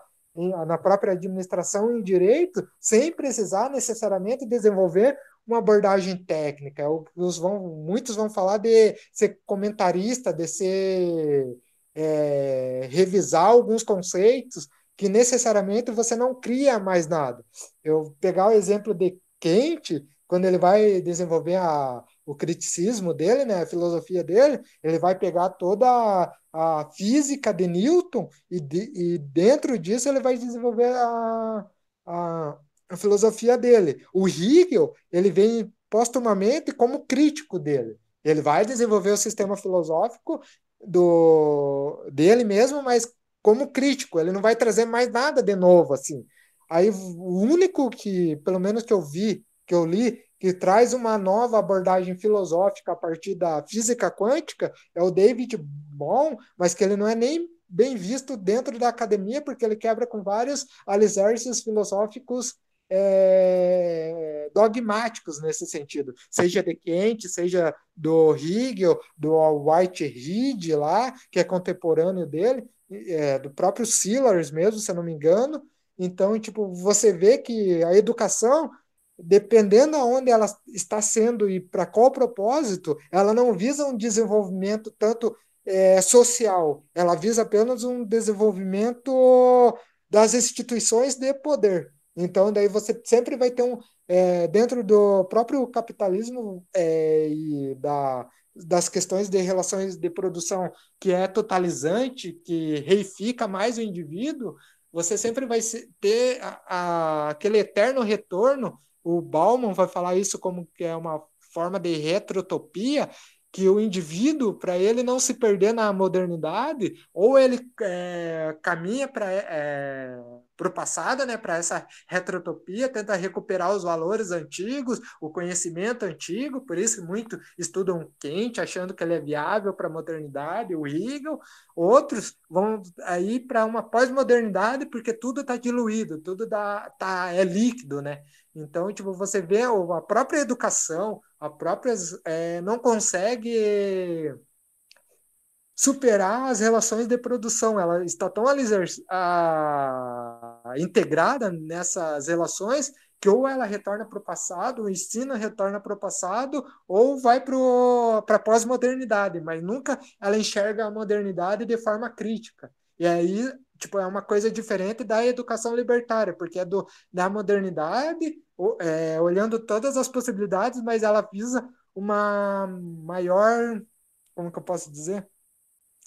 na própria administração em direito, sem precisar necessariamente desenvolver uma abordagem técnica. Os vão, muitos vão falar de ser comentarista, de ser é, revisar alguns conceitos que necessariamente você não cria mais nada. Eu pegar o exemplo de Kant, quando ele vai desenvolver a, o criticismo dele, né, a filosofia dele, ele vai pegar toda a, a física de Newton e, de, e, dentro disso ele vai desenvolver a, a, a, filosofia dele. O Hegel, ele vem postumamente como crítico dele. Ele vai desenvolver o sistema filosófico do dele mesmo, mas como crítico, ele não vai trazer mais nada de novo assim. Aí o único que, pelo menos que eu vi, que eu li, que traz uma nova abordagem filosófica a partir da física quântica é o David Bohm, mas que ele não é nem bem visto dentro da academia, porque ele quebra com vários alicerces filosóficos é, dogmáticos nesse sentido, seja de Kant, seja do Hegel, do Whitehead lá, que é contemporâneo dele, é, do próprio Sillars mesmo, se eu não me engano. Então, tipo, você vê que a educação, dependendo aonde ela está sendo e para qual propósito, ela não visa um desenvolvimento tanto é, social, ela visa apenas um desenvolvimento das instituições de poder. Então, daí você sempre vai ter um, é, dentro do próprio capitalismo é, e da das questões de relações de produção que é totalizante, que reifica mais o indivíduo, você sempre vai ter a, a, aquele eterno retorno. O Bauman vai falar isso como que é uma forma de retrotopia, que o indivíduo, para ele não se perder na modernidade, ou ele é, caminha para é, para o passado, né, para essa retrotopia, tenta recuperar os valores antigos, o conhecimento antigo, por isso muito estudam Kant, achando que ele é viável para a modernidade, o Hegel, outros vão aí para uma pós-modernidade porque tudo está diluído, tudo tá, tá, é líquido, né? Então, tipo, você vê a própria educação, a própria é, não consegue superar as relações de produção. Ela está tão a, integrada nessas relações que ou ela retorna para o passado, o ensino retorna para o passado, ou vai para a pós-modernidade, mas nunca ela enxerga a modernidade de forma crítica. E aí, tipo, é uma coisa diferente da educação libertária, porque é do, da modernidade, é, olhando todas as possibilidades, mas ela visa uma maior, como que eu posso dizer?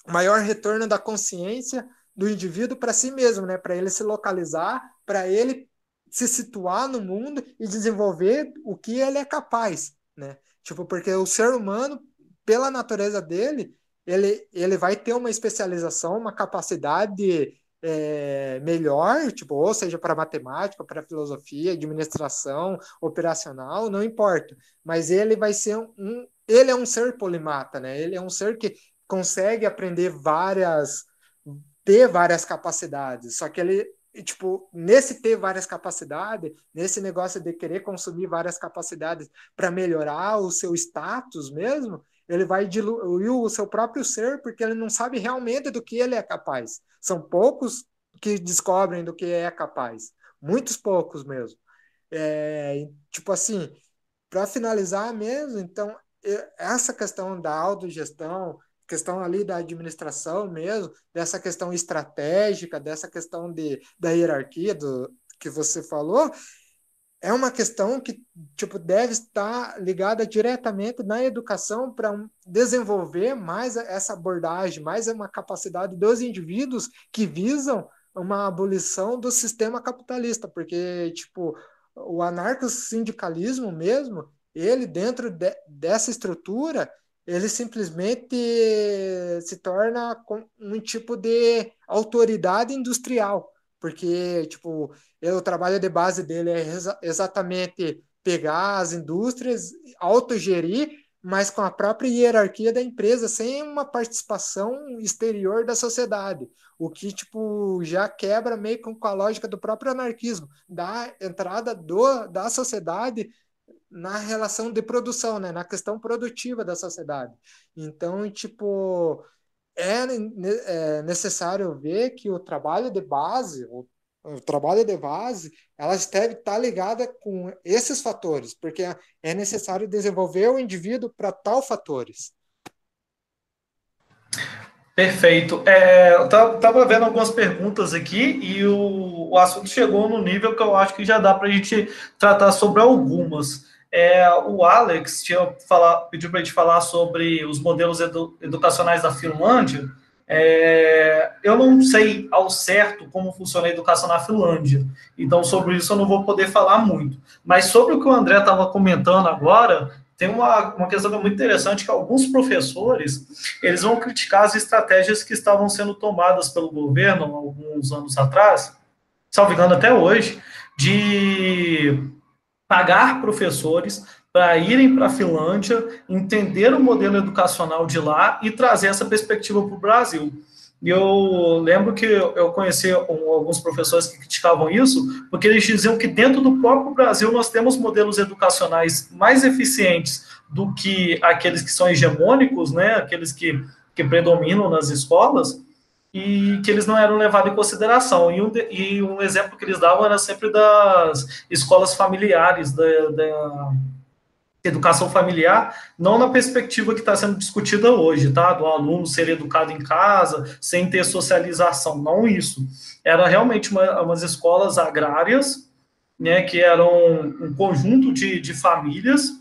maior retorno da consciência do indivíduo para si mesmo, né? Para ele se localizar, para ele se situar no mundo e desenvolver o que ele é capaz, né? Tipo, porque o ser humano, pela natureza dele, ele, ele vai ter uma especialização, uma capacidade é, melhor, tipo, ou seja, para matemática, para filosofia, administração, operacional, não importa. Mas ele vai ser um, ele é um ser polimata, né? Ele é um ser que consegue aprender várias, ter várias capacidades, só que ele, tipo, nesse ter várias capacidades, nesse negócio de querer consumir várias capacidades para melhorar o seu status mesmo, ele vai diluir o seu próprio ser porque ele não sabe realmente do que ele é capaz. São poucos que descobrem do que é capaz, muitos poucos mesmo. É, tipo assim, para finalizar mesmo, então, essa questão da autogestão, questão ali da administração mesmo, dessa questão estratégica, dessa questão de, da hierarquia do, que você falou, é uma questão que tipo deve estar ligada diretamente na educação para desenvolver mais essa abordagem, mais uma capacidade dos indivíduos que visam uma abolição do sistema capitalista, porque tipo o anarco-sindicalismo mesmo, ele dentro de, dessa estrutura, ele simplesmente se torna um tipo de autoridade industrial, porque tipo o trabalho de base dele é exa exatamente pegar as indústrias, autogerir, mas com a própria hierarquia da empresa, sem uma participação exterior da sociedade, o que tipo já quebra meio com a lógica do próprio anarquismo, da entrada do, da sociedade na relação de produção, né, na questão produtiva da sociedade. Então, tipo, é, é necessário ver que o trabalho de base, o o trabalho de base, ela deve estar ligada com esses fatores, porque é necessário desenvolver o indivíduo para tal fatores. Perfeito. É, estava vendo algumas perguntas aqui e o, o assunto chegou no nível que eu acho que já dá para a gente tratar sobre algumas. É, o Alex tinha falar, pediu para a gente falar sobre os modelos edu, educacionais da Finlândia. É, eu não sei ao certo como funciona a educação na Finlândia, então sobre isso eu não vou poder falar muito. Mas sobre o que o André estava comentando agora, tem uma, uma questão muito interessante que alguns professores eles vão criticar as estratégias que estavam sendo tomadas pelo governo alguns anos atrás, salvo engano até hoje, de pagar professores para irem para a Finlândia, entender o modelo educacional de lá e trazer essa perspectiva para o Brasil. Eu lembro que eu conheci alguns professores que criticavam isso, porque eles diziam que dentro do próprio Brasil nós temos modelos educacionais mais eficientes do que aqueles que são hegemônicos, né, aqueles que, que predominam nas escolas, e que eles não eram levados em consideração. E um, e um exemplo que eles davam era sempre das escolas familiares, da, da educação familiar, não na perspectiva que está sendo discutida hoje, tá? Do aluno ser educado em casa, sem ter socialização, não isso. Era realmente uma, umas escolas agrárias, né, que eram um conjunto de, de famílias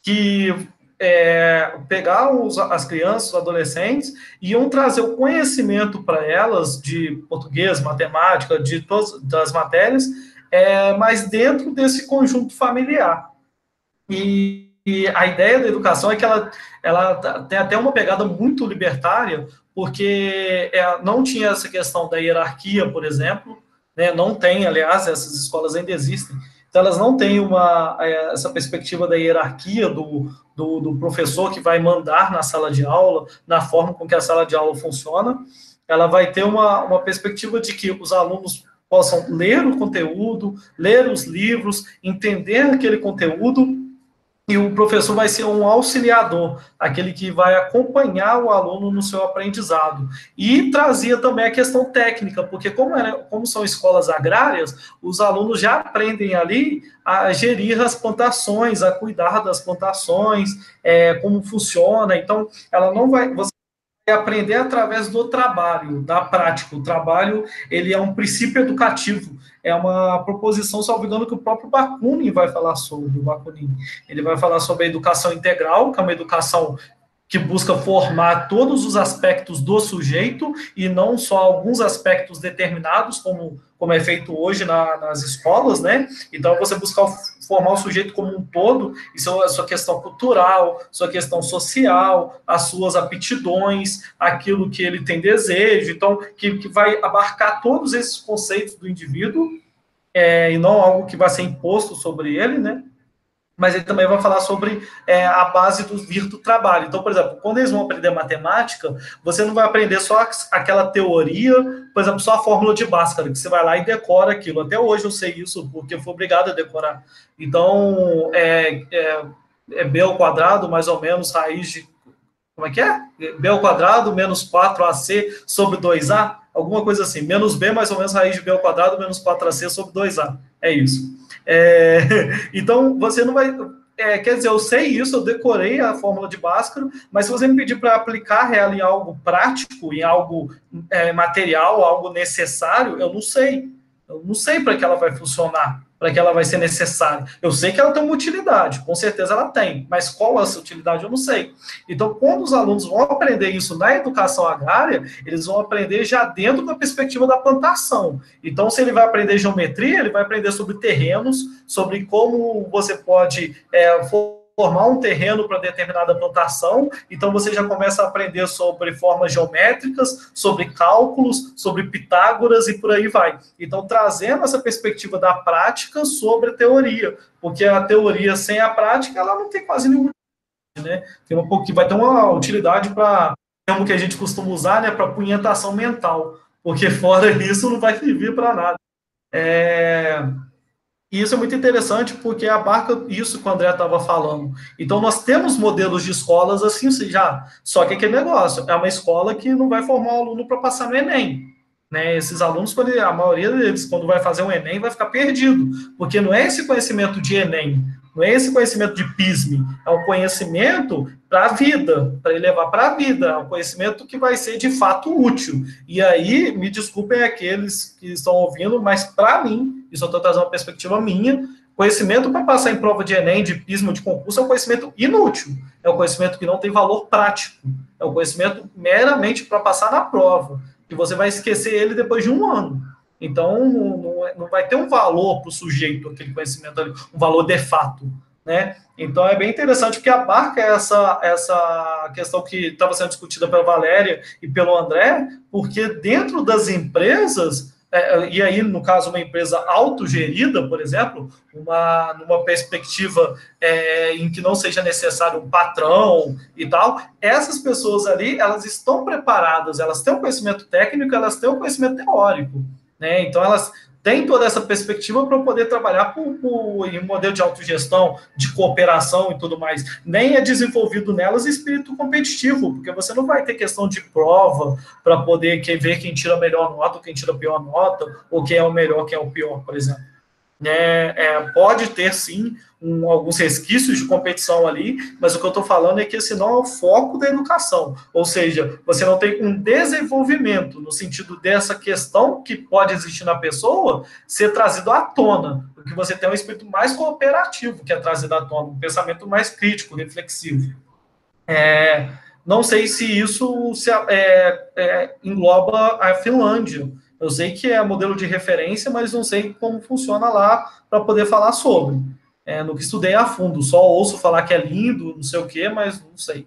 que é, pegar os, as crianças, os adolescentes, iam trazer o conhecimento para elas de português, matemática, de todas das matérias, é, mas dentro desse conjunto familiar. E, e, a ideia da educação é que ela, ela tem até uma pegada muito libertária, porque é, não tinha essa questão da hierarquia, por exemplo, né, não tem, aliás, essas escolas ainda existem, então elas não têm uma, é, essa perspectiva da hierarquia do, do, do, professor que vai mandar na sala de aula, na forma com que a sala de aula funciona, ela vai ter uma, uma perspectiva de que os alunos possam ler o conteúdo, ler os livros, entender aquele conteúdo e o professor vai ser um auxiliador, aquele que vai acompanhar o aluno no seu aprendizado. E trazia também a questão técnica, porque como, era, como são escolas agrárias, os alunos já aprendem ali a gerir as plantações, a cuidar das plantações, é, como funciona. Então, ela não vai. Você vai aprender através do trabalho, da prática. O trabalho ele é um princípio educativo é uma proposição, salvo engano, que o próprio Bakunin vai falar sobre, o Bakunin. Ele vai falar sobre a educação integral, que é uma educação que busca formar todos os aspectos do sujeito e não só alguns aspectos determinados, como, como é feito hoje na, nas escolas, né? Então, você buscar formar o sujeito como um todo, isso é a sua questão cultural, sua questão social, as suas aptidões, aquilo que ele tem desejo, então, que, que vai abarcar todos esses conceitos do indivíduo, é, e não algo que vai ser imposto sobre ele, né? Mas ele também vai falar sobre é, a base do virtual trabalho. Então, por exemplo, quando eles vão aprender matemática, você não vai aprender só aquela teoria, por exemplo, só a fórmula de Bhaskara, que você vai lá e decora aquilo. Até hoje eu sei isso, porque fui obrigado a decorar. Então, é, é, é B ao quadrado, mais ou menos, raiz de... Como é que é? B ao quadrado menos 4AC sobre 2A? Alguma coisa assim. Menos B, mais ou menos, raiz de B ao quadrado menos 4AC sobre 2A. É isso. É, então, você não vai. É, quer dizer, eu sei isso, eu decorei a fórmula de Bhaskara, mas se você me pedir para aplicar ela em algo prático, em algo é, material, algo necessário, eu não sei. Eu não sei para que ela vai funcionar para que ela vai ser necessária. Eu sei que ela tem uma utilidade, com certeza ela tem, mas qual essa utilidade eu não sei. Então, quando os alunos vão aprender isso na educação agrária, eles vão aprender já dentro da perspectiva da plantação. Então, se ele vai aprender geometria, ele vai aprender sobre terrenos, sobre como você pode é, formar um terreno para determinada plantação, então você já começa a aprender sobre formas geométricas, sobre cálculos, sobre Pitágoras e por aí vai. Então, trazendo essa perspectiva da prática sobre a teoria, porque a teoria sem a prática, ela não tem quase nenhuma né? Tem um pouco que vai ter uma utilidade para termo que a gente costuma usar, né, para punhetação mental, porque fora isso não vai servir para nada. É... E isso é muito interessante porque abarca isso que o André estava falando. Então, nós temos modelos de escolas assim já. Só que aquele negócio é uma escola que não vai formar o aluno para passar no Enem. Né? Esses alunos, a maioria deles, quando vai fazer um Enem, vai ficar perdido. Porque não é esse conhecimento de Enem, não é esse conhecimento de PISME, é um conhecimento para a vida, para ele levar para a vida, é um conhecimento que vai ser de fato útil. E aí, me desculpem aqueles que estão ouvindo, mas para mim, isso eu estou trazendo uma perspectiva minha. Conhecimento para passar em prova de Enem, de pismo, de concurso, é um conhecimento inútil. É um conhecimento que não tem valor prático. É um conhecimento meramente para passar na prova. Que você vai esquecer ele depois de um ano. Então, não, não é, vai ter um valor para o sujeito, aquele conhecimento ali, um valor de fato. Né? Então é bem interessante porque abarca essa, essa questão que estava sendo discutida pela Valéria e pelo André, porque dentro das empresas e aí, no caso, uma empresa autogerida, por exemplo, uma, numa perspectiva é, em que não seja necessário um patrão e tal, essas pessoas ali, elas estão preparadas, elas têm um conhecimento técnico, elas têm um conhecimento teórico, né? Então, elas tem toda essa perspectiva para poder trabalhar por, em um modelo de autogestão, de cooperação e tudo mais. Nem é desenvolvido nelas espírito competitivo, porque você não vai ter questão de prova para poder ver quem tira a melhor nota, ou quem tira a pior nota, ou quem é o melhor, quem é o pior, por exemplo. É, é, pode ter sim um, alguns resquícios de competição ali, mas o que eu estou falando é que esse não é o foco da educação. Ou seja, você não tem um desenvolvimento no sentido dessa questão que pode existir na pessoa ser trazido à tona, porque você tem um espírito mais cooperativo que é trazido à tona, um pensamento mais crítico, reflexivo. É, não sei se isso se, é, é engloba a Finlândia. Eu sei que é modelo de referência, mas não sei como funciona lá para poder falar sobre é, no que estudei a fundo, só ouço falar que é lindo, não sei o quê, mas não sei.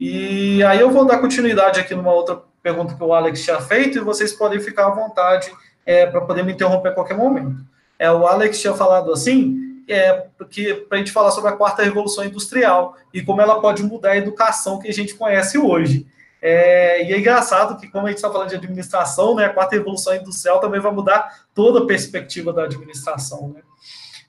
E aí eu vou dar continuidade aqui numa outra pergunta que o Alex tinha feito, e vocês podem ficar à vontade é, para poder me interromper a qualquer momento. É, o Alex tinha falado assim, é, para a gente falar sobre a quarta revolução industrial e como ela pode mudar a educação que a gente conhece hoje. É, e é engraçado que, como a gente está falando de administração, né, a quarta revolução industrial também vai mudar toda a perspectiva da administração. Né?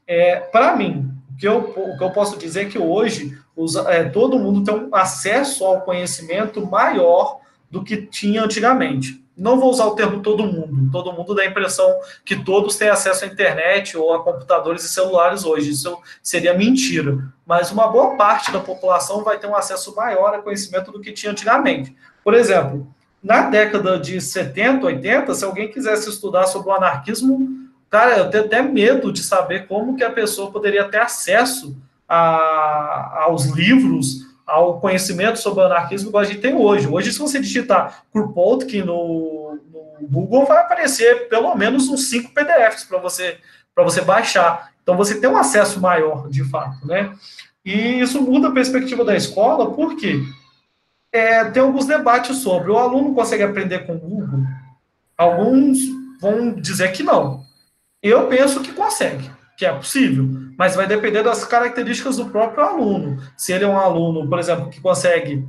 É, Para mim, o que, eu, o que eu posso dizer é que hoje os, é, todo mundo tem um acesso ao conhecimento maior do que tinha antigamente. Não vou usar o termo todo mundo, todo mundo dá a impressão que todos têm acesso à internet ou a computadores e celulares hoje. Isso seria mentira. Mas uma boa parte da população vai ter um acesso maior a conhecimento do que tinha antigamente. Por exemplo, na década de 70, 80, se alguém quisesse estudar sobre o anarquismo, Cara, eu tenho até medo de saber como que a pessoa poderia ter acesso a, aos livros, ao conhecimento sobre o anarquismo que a gente tem hoje. Hoje, se você digitar Kropotkin no, no Google, vai aparecer pelo menos uns cinco PDFs para você, você baixar. Então, você tem um acesso maior, de fato, né? E isso muda a perspectiva da escola, porque é, tem alguns debates sobre o aluno consegue aprender com o Google. Alguns vão dizer que não. Eu penso que consegue. que é possível, mas vai depender das características do próprio aluno. Se ele é um aluno, por exemplo, que consegue,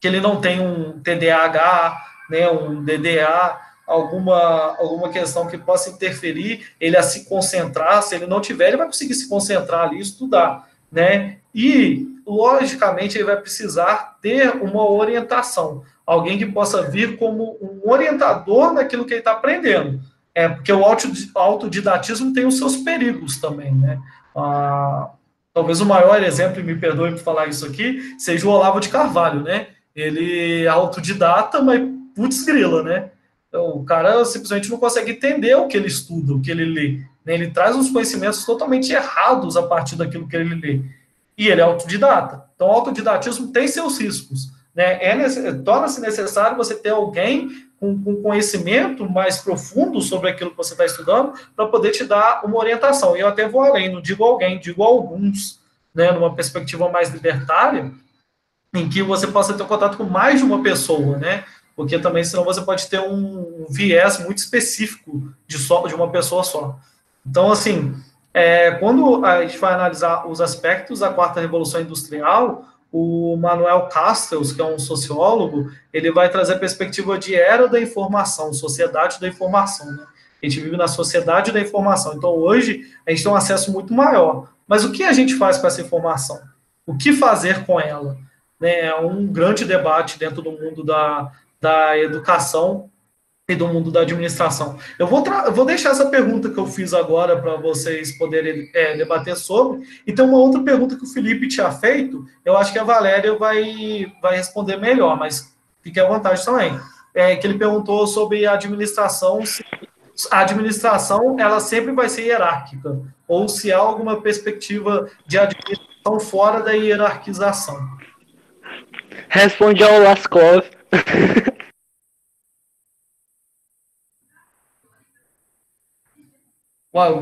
que ele não tem um TDAH, né, um DDA, alguma, alguma questão que possa interferir ele a se concentrar, se ele não tiver, ele vai conseguir se concentrar ali e estudar, né? E, logicamente, ele vai precisar ter uma orientação, alguém que possa vir como um orientador naquilo que ele está aprendendo. É, porque o autodidatismo tem os seus perigos também, né? Ah, talvez o maior exemplo, e me perdoe por falar isso aqui, seja o Olavo de Carvalho, né? Ele é autodidata, mas putz grila, né? Então, o cara simplesmente não consegue entender o que ele estuda, o que ele lê. Né? Ele traz uns conhecimentos totalmente errados a partir daquilo que ele lê. E ele é autodidata. Então, o autodidatismo tem seus riscos. Né? É, Torna-se necessário você ter alguém com, com, conhecimento mais profundo sobre aquilo que você está estudando para poder te dar uma orientação. E eu até vou além, não digo alguém, digo alguns, né, numa perspectiva mais libertária, em que você possa ter contato com mais de uma pessoa, né? Porque também, senão, você pode ter um viés muito específico de, só, de uma pessoa só. Então, assim, é, quando a gente vai analisar os aspectos da quarta revolução industrial, o Manuel Castells, que é um sociólogo, ele vai trazer a perspectiva de era da informação, sociedade da informação. Né? A gente vive na sociedade da informação. Então, hoje, a gente tem um acesso muito maior. Mas o que a gente faz com essa informação? O que fazer com ela? Né? É um grande debate dentro do mundo da, da educação do mundo da administração. Eu vou, vou deixar essa pergunta que eu fiz agora para vocês poderem é, debater sobre. E tem uma outra pergunta que o Felipe tinha feito, eu acho que a Valéria vai, vai responder melhor, mas fique à vontade também. É, que ele perguntou sobre a administração, se a administração ela sempre vai ser hierárquica, ou se há alguma perspectiva de administração fora da hierarquização. Responde ao Laskov.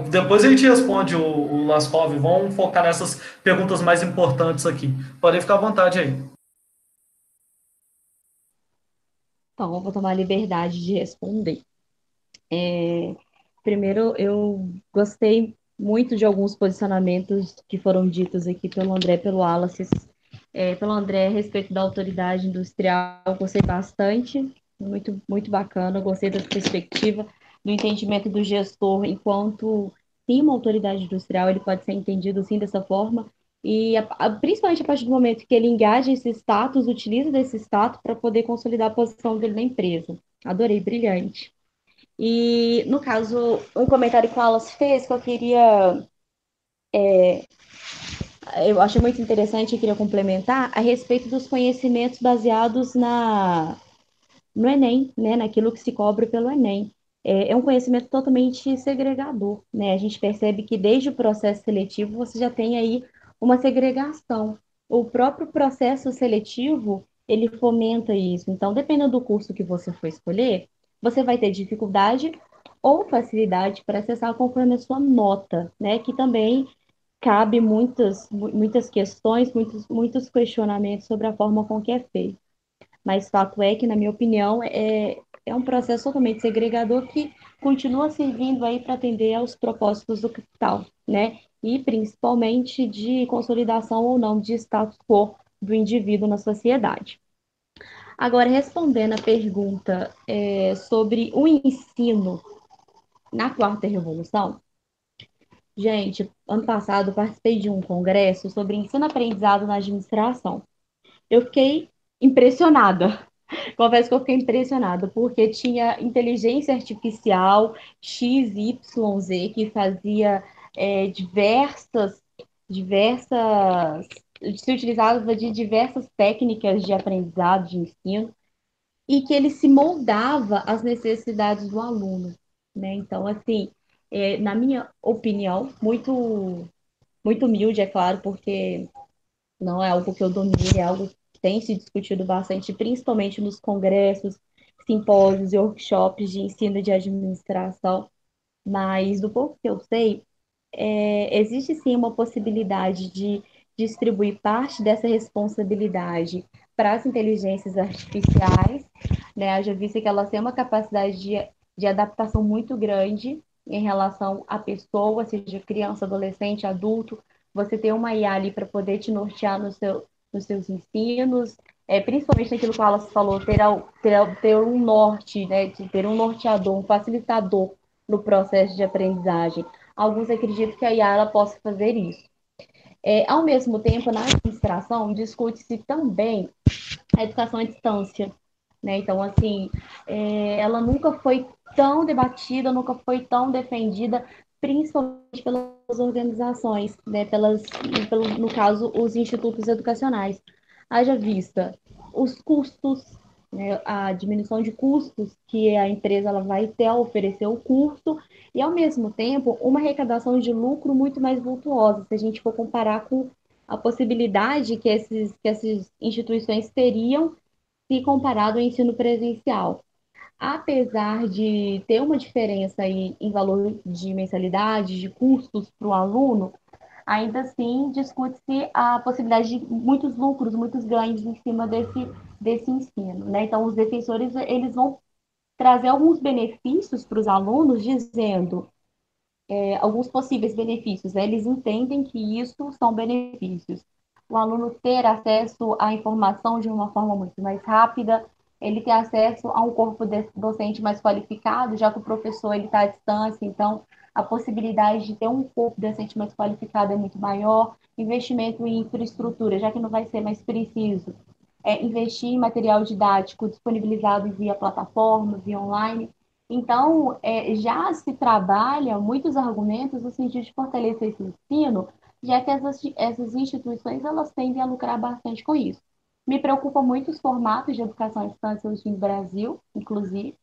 depois a gente responde o, o Laskov. Vamos focar nessas perguntas mais importantes aqui. Podem ficar à vontade aí. Então, eu vou tomar a liberdade de responder. É, primeiro, eu gostei muito de alguns posicionamentos que foram ditos aqui pelo André, pelo Wallace, é, pelo André a respeito da autoridade industrial. Gostei bastante, muito, muito bacana, gostei da perspectiva do entendimento do gestor enquanto sim uma autoridade industrial, ele pode ser entendido sim dessa forma, e a, a, principalmente a partir do momento que ele engaja esse status, utiliza desse status para poder consolidar a posição dele na empresa. Adorei, brilhante. E, no caso, um comentário que o Wallace fez que eu queria. É, eu achei muito interessante e queria complementar a respeito dos conhecimentos baseados na, no Enem, né, naquilo que se cobre pelo Enem é, é um conhecimento totalmente segregador, né? A gente percebe que desde o processo seletivo você já tem aí uma segregação. O próprio processo seletivo, ele fomenta isso. Então, dependendo do curso que você for escolher, você vai ter dificuldade ou facilidade para acessar conforme a sua nota, né? Que também cabe muitas, muitas questões, muitos, muitos questionamentos sobre a forma com que é feito. Mas fato é que, na minha opinião, é, é um processo totalmente segregador que continua servindo aí para atender aos propósitos do capital, né? E principalmente de consolidação ou não de status quo do indivíduo na sociedade. Agora, respondendo a pergunta é, sobre o ensino na quarta revolução, gente, ano passado participei de um congresso sobre ensino-aprendizado na administração. Eu fiquei impressionada Confesso que eu fiquei impressionada, porque tinha inteligência artificial XYZ que fazia é, diversas, diversas, se utilizava de diversas técnicas de aprendizado, de ensino, e que ele se moldava às necessidades do aluno. Né? Então, assim, é, na minha opinião, muito, muito humilde, é claro, porque não é algo que eu domine, é algo tem se discutido bastante, principalmente nos congressos, simpósios e workshops de ensino de administração, mas do pouco que eu sei, é, existe sim uma possibilidade de distribuir parte dessa responsabilidade para as inteligências artificiais, né? Já visto que elas têm uma capacidade de, de adaptação muito grande, em relação à pessoa, seja criança, adolescente, adulto, você ter uma IA ali para poder te nortear no seu, nos seus ensinos, é, principalmente naquilo que ela falou, ter, ter, ter um norte, né, de ter um norteador, um facilitador no processo de aprendizagem. Alguns acreditam que a ela possa fazer isso. É, ao mesmo tempo, na administração, discute-se também a educação à distância. Né? Então, assim, é, ela nunca foi tão debatida, nunca foi tão defendida, principalmente pelas organizações, né? Pelas, pelo, no caso, os institutos educacionais. Haja vista os custos, né? a diminuição de custos que a empresa ela vai ter a oferecer o curso, e, ao mesmo tempo, uma arrecadação de lucro muito mais vultuosa, se a gente for comparar com a possibilidade que, esses, que essas instituições teriam se comparado ao ensino presencial. Apesar de ter uma diferença aí em valor de mensalidade, de custos para o aluno, ainda assim discute-se a possibilidade de muitos lucros, muitos ganhos em cima desse, desse ensino. Né? Então, os defensores eles vão trazer alguns benefícios para os alunos, dizendo é, alguns possíveis benefícios. Né? Eles entendem que isso são benefícios o aluno ter acesso à informação de uma forma muito mais rápida, ele ter acesso a um corpo docente mais qualificado, já que o professor está à distância, então a possibilidade de ter um corpo docente mais qualificado é muito maior, investimento em infraestrutura, já que não vai ser mais preciso é, investir em material didático disponibilizado via plataforma, via online. Então, é, já se trabalha muitos argumentos no sentido de fortalecer esse ensino, já que essas, essas instituições elas tendem a lucrar bastante com isso. Me preocupa muito os formatos de educação à distância hoje no Brasil, inclusive,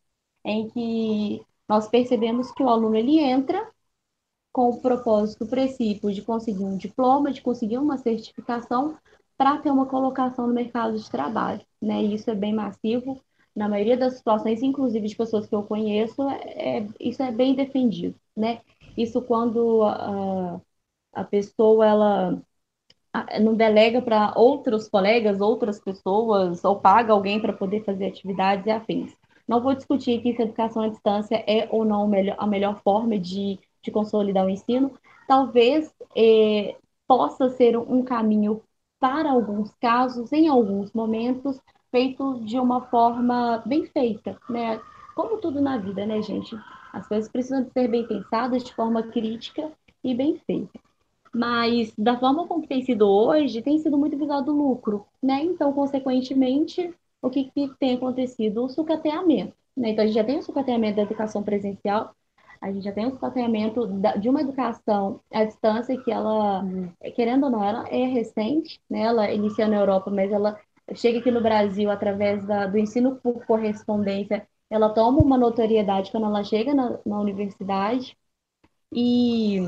em que nós percebemos que o aluno ele entra com o propósito, o princípio de conseguir um diploma, de conseguir uma certificação para ter uma colocação no mercado de trabalho, né? E isso é bem massivo. Na maioria das situações, inclusive de pessoas que eu conheço, é, isso é bem defendido, né? Isso quando uh, a pessoa ela não delega para outros colegas, outras pessoas, ou paga alguém para poder fazer atividades e afins. Não vou discutir aqui se a educação à distância é ou não a melhor forma de, de consolidar o ensino. Talvez eh, possa ser um caminho para alguns casos, em alguns momentos, feito de uma forma bem feita, né? Como tudo na vida, né, gente? As coisas precisam ser bem pensadas de forma crítica e bem feita. Mas da forma como tem sido hoje, tem sido muito visado o lucro, né? Então, consequentemente, o que, que tem acontecido? O sucateamento. Né? Então, a gente já tem o sucateamento da educação presencial, a gente já tem o sucateamento de uma educação à distância que ela, querendo ou não, ela é recente, né? Ela inicia na Europa, mas ela chega aqui no Brasil através da, do ensino por correspondência, ela toma uma notoriedade quando ela chega na, na universidade e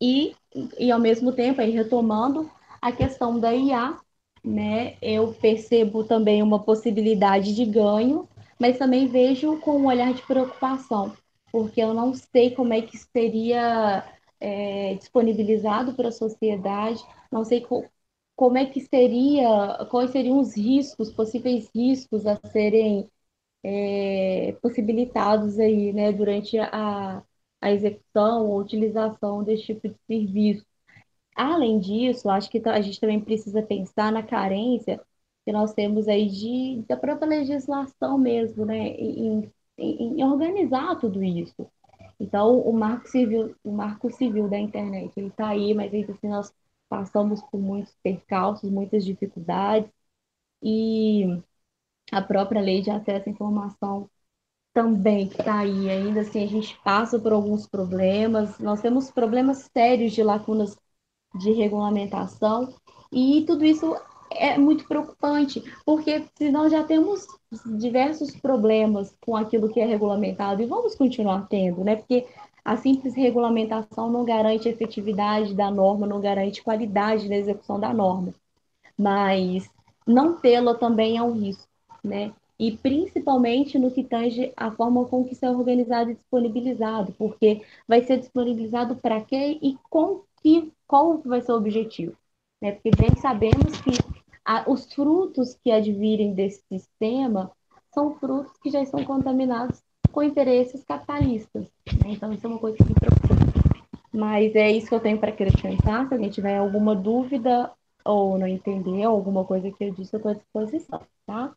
e, e ao mesmo tempo, aí retomando a questão da IA, né, eu percebo também uma possibilidade de ganho, mas também vejo com um olhar de preocupação, porque eu não sei como é que seria é, disponibilizado para a sociedade, não sei co como é que seria, quais seriam os riscos, possíveis riscos a serem é, possibilitados aí, né, durante a, a execução ou utilização desse tipo de serviço. Além disso, acho que a gente também precisa pensar na carência que nós temos aí de, da própria legislação mesmo, né, em, em, em organizar tudo isso. Então, o marco civil, o marco civil da internet, ele está aí, mas ainda assim nós passamos por muitos percalços, muitas dificuldades, e a própria lei de acesso à informação também que está aí. Ainda assim, a gente passa por alguns problemas. Nós temos problemas sérios de lacunas de regulamentação e tudo isso é muito preocupante, porque se nós já temos diversos problemas com aquilo que é regulamentado e vamos continuar tendo, né? Porque a simples regulamentação não garante efetividade da norma, não garante qualidade da execução da norma. Mas não tê-la também é um risco, né? E principalmente no que tange a forma com que isso é organizado e disponibilizado, porque vai ser disponibilizado para quê e com que, qual vai ser o objetivo. Né? Porque bem sabemos que a, os frutos que advirem desse sistema são frutos que já estão contaminados com interesses capitalistas. Né? Então, isso é uma coisa que me preocupa. Mas é isso que eu tenho para acrescentar. Se alguém tiver alguma dúvida ou não entender alguma coisa que eu disse, eu estou à disposição, tá?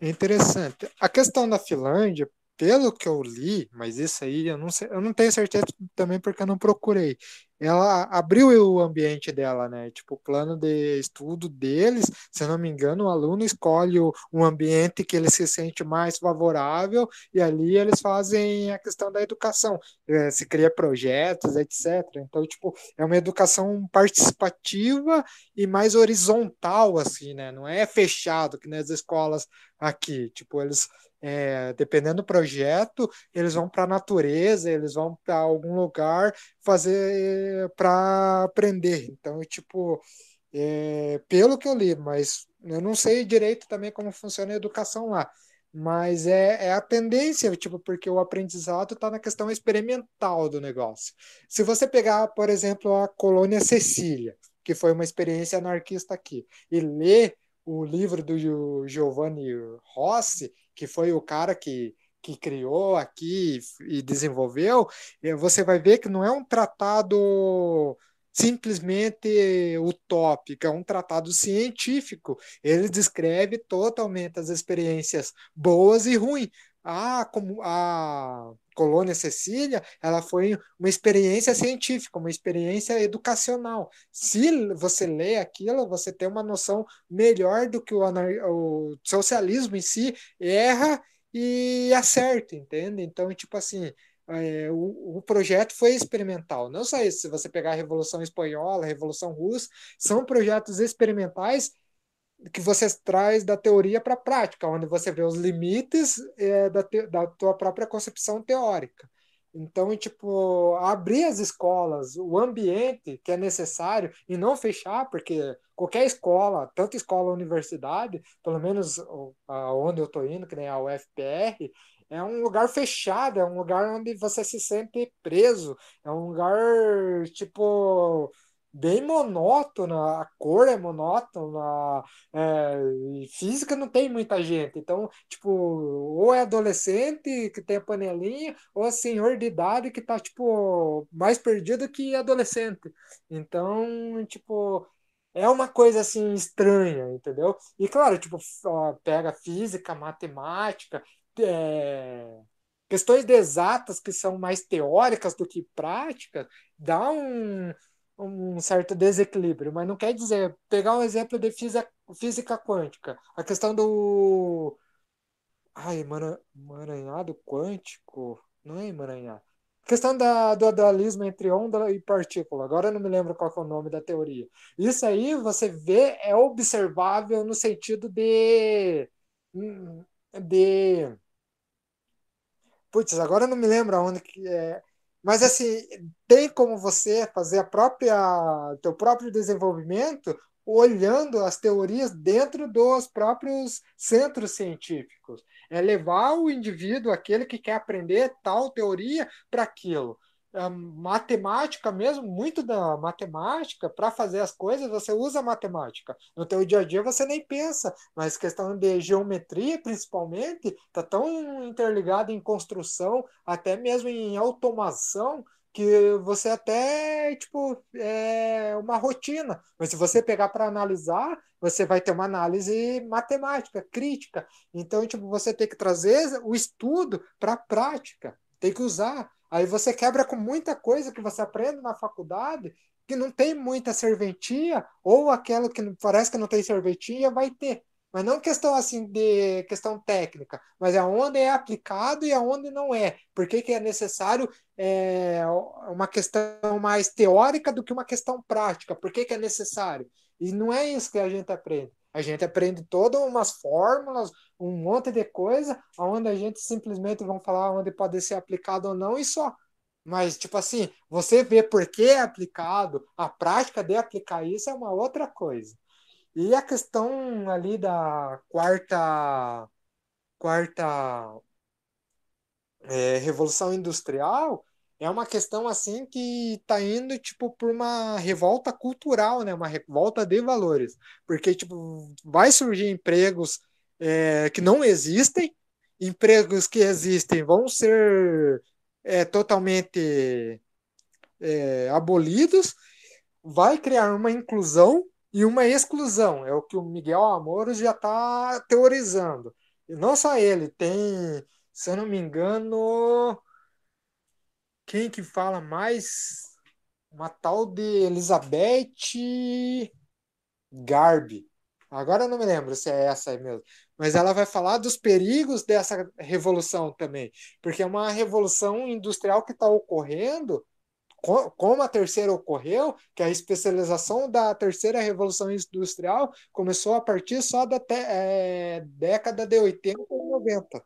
É interessante. A questão da Finlândia, pelo que eu li, mas isso aí eu não sei, eu não tenho certeza também porque eu não procurei ela abriu o ambiente dela, né? Tipo, o plano de estudo deles, se eu não me engano, o aluno escolhe um ambiente que ele se sente mais favorável e ali eles fazem a questão da educação, é, se cria projetos, etc. Então, tipo, é uma educação participativa e mais horizontal, assim, né? Não é fechado que nas escolas aqui, tipo, eles é, dependendo do projeto, eles vão para a natureza, eles vão para algum lugar fazer para aprender. Então, tipo, é, pelo que eu li, mas eu não sei direito também como funciona a educação lá. Mas é, é a tendência, tipo, porque o aprendizado está na questão experimental do negócio. Se você pegar, por exemplo, a colônia Cecília, que foi uma experiência anarquista aqui, e ler o livro do Giovanni Rossi, que foi o cara que, que criou aqui e desenvolveu, você vai ver que não é um tratado simplesmente utópico, é um tratado científico. Ele descreve totalmente as experiências boas e ruins. A, a colônia Cecília, ela foi uma experiência científica, uma experiência educacional. Se você lê aquilo, você tem uma noção melhor do que o, o socialismo em si erra e acerta, entende? Então, tipo assim, é, o, o, projeto foi experimental. Não só isso, se você pegar a Revolução Espanhola, a Revolução Russa, são projetos experimentais que você traz da teoria para a prática, onde você vê os limites é, da, te, da tua própria concepção teórica. Então, tipo, abrir as escolas, o ambiente que é necessário e não fechar, porque qualquer escola, tanto escola universidade, pelo menos onde eu estou indo, que nem a UFPR, é um lugar fechado, é um lugar onde você se sente preso, é um lugar, tipo, bem monótona, a cor é monótona, é, física não tem muita gente. Então, tipo, ou é adolescente que tem a panelinha, ou é senhor de idade que tá, tipo, mais perdido que adolescente. Então, tipo, é uma coisa assim estranha, entendeu? E claro, tipo, pega física, matemática, é, questões de exatas que são mais teóricas do que práticas, dá um um certo desequilíbrio, mas não quer dizer. Pegar um exemplo de física, física quântica, a questão do. Ai, emaranhado quântico? Não é emaranhado. A questão da, do dualismo entre onda e partícula. Agora eu não me lembro qual é o nome da teoria. Isso aí você vê, é observável no sentido de. de. Putz, agora eu não me lembro aonde que é mas assim, tem como você fazer a própria teu próprio desenvolvimento olhando as teorias dentro dos próprios centros científicos. É levar o indivíduo, aquele que quer aprender tal teoria, para aquilo matemática mesmo, muito da matemática, para fazer as coisas, você usa matemática. No teu dia a dia você nem pensa, mas questão de geometria, principalmente, está tão interligada em construção, até mesmo em automação, que você até, tipo, é uma rotina. Mas se você pegar para analisar, você vai ter uma análise matemática, crítica. Então, tipo, você tem que trazer o estudo para a prática, tem que usar. Aí você quebra com muita coisa que você aprende na faculdade que não tem muita serventia, ou aquela que parece que não tem serventia, vai ter. Mas não questão assim de questão técnica, mas é onde é aplicado e aonde não é. Por que, que é necessário é, uma questão mais teórica do que uma questão prática? Por que, que é necessário? E não é isso que a gente aprende. A gente aprende todas umas fórmulas, um monte de coisa, onde a gente simplesmente vão falar onde pode ser aplicado ou não e só. Mas, tipo assim, você vê por que é aplicado, a prática de aplicar isso é uma outra coisa. E a questão ali da quarta, quarta é, revolução industrial é uma questão assim que está indo tipo por uma revolta cultural, né? Uma revolta de valores, porque tipo vai surgir empregos é, que não existem, empregos que existem vão ser é, totalmente é, abolidos, vai criar uma inclusão e uma exclusão. É o que o Miguel Amoro já está teorizando. E não só ele, tem, se eu não me engano, quem que fala mais? Uma tal de Elizabeth Garbi. Agora eu não me lembro se é essa aí mesmo. Mas ela vai falar dos perigos dessa revolução também. Porque é uma revolução industrial que está ocorrendo, como a terceira ocorreu, que a especialização da terceira revolução industrial começou a partir só da é, década de 80 e 90.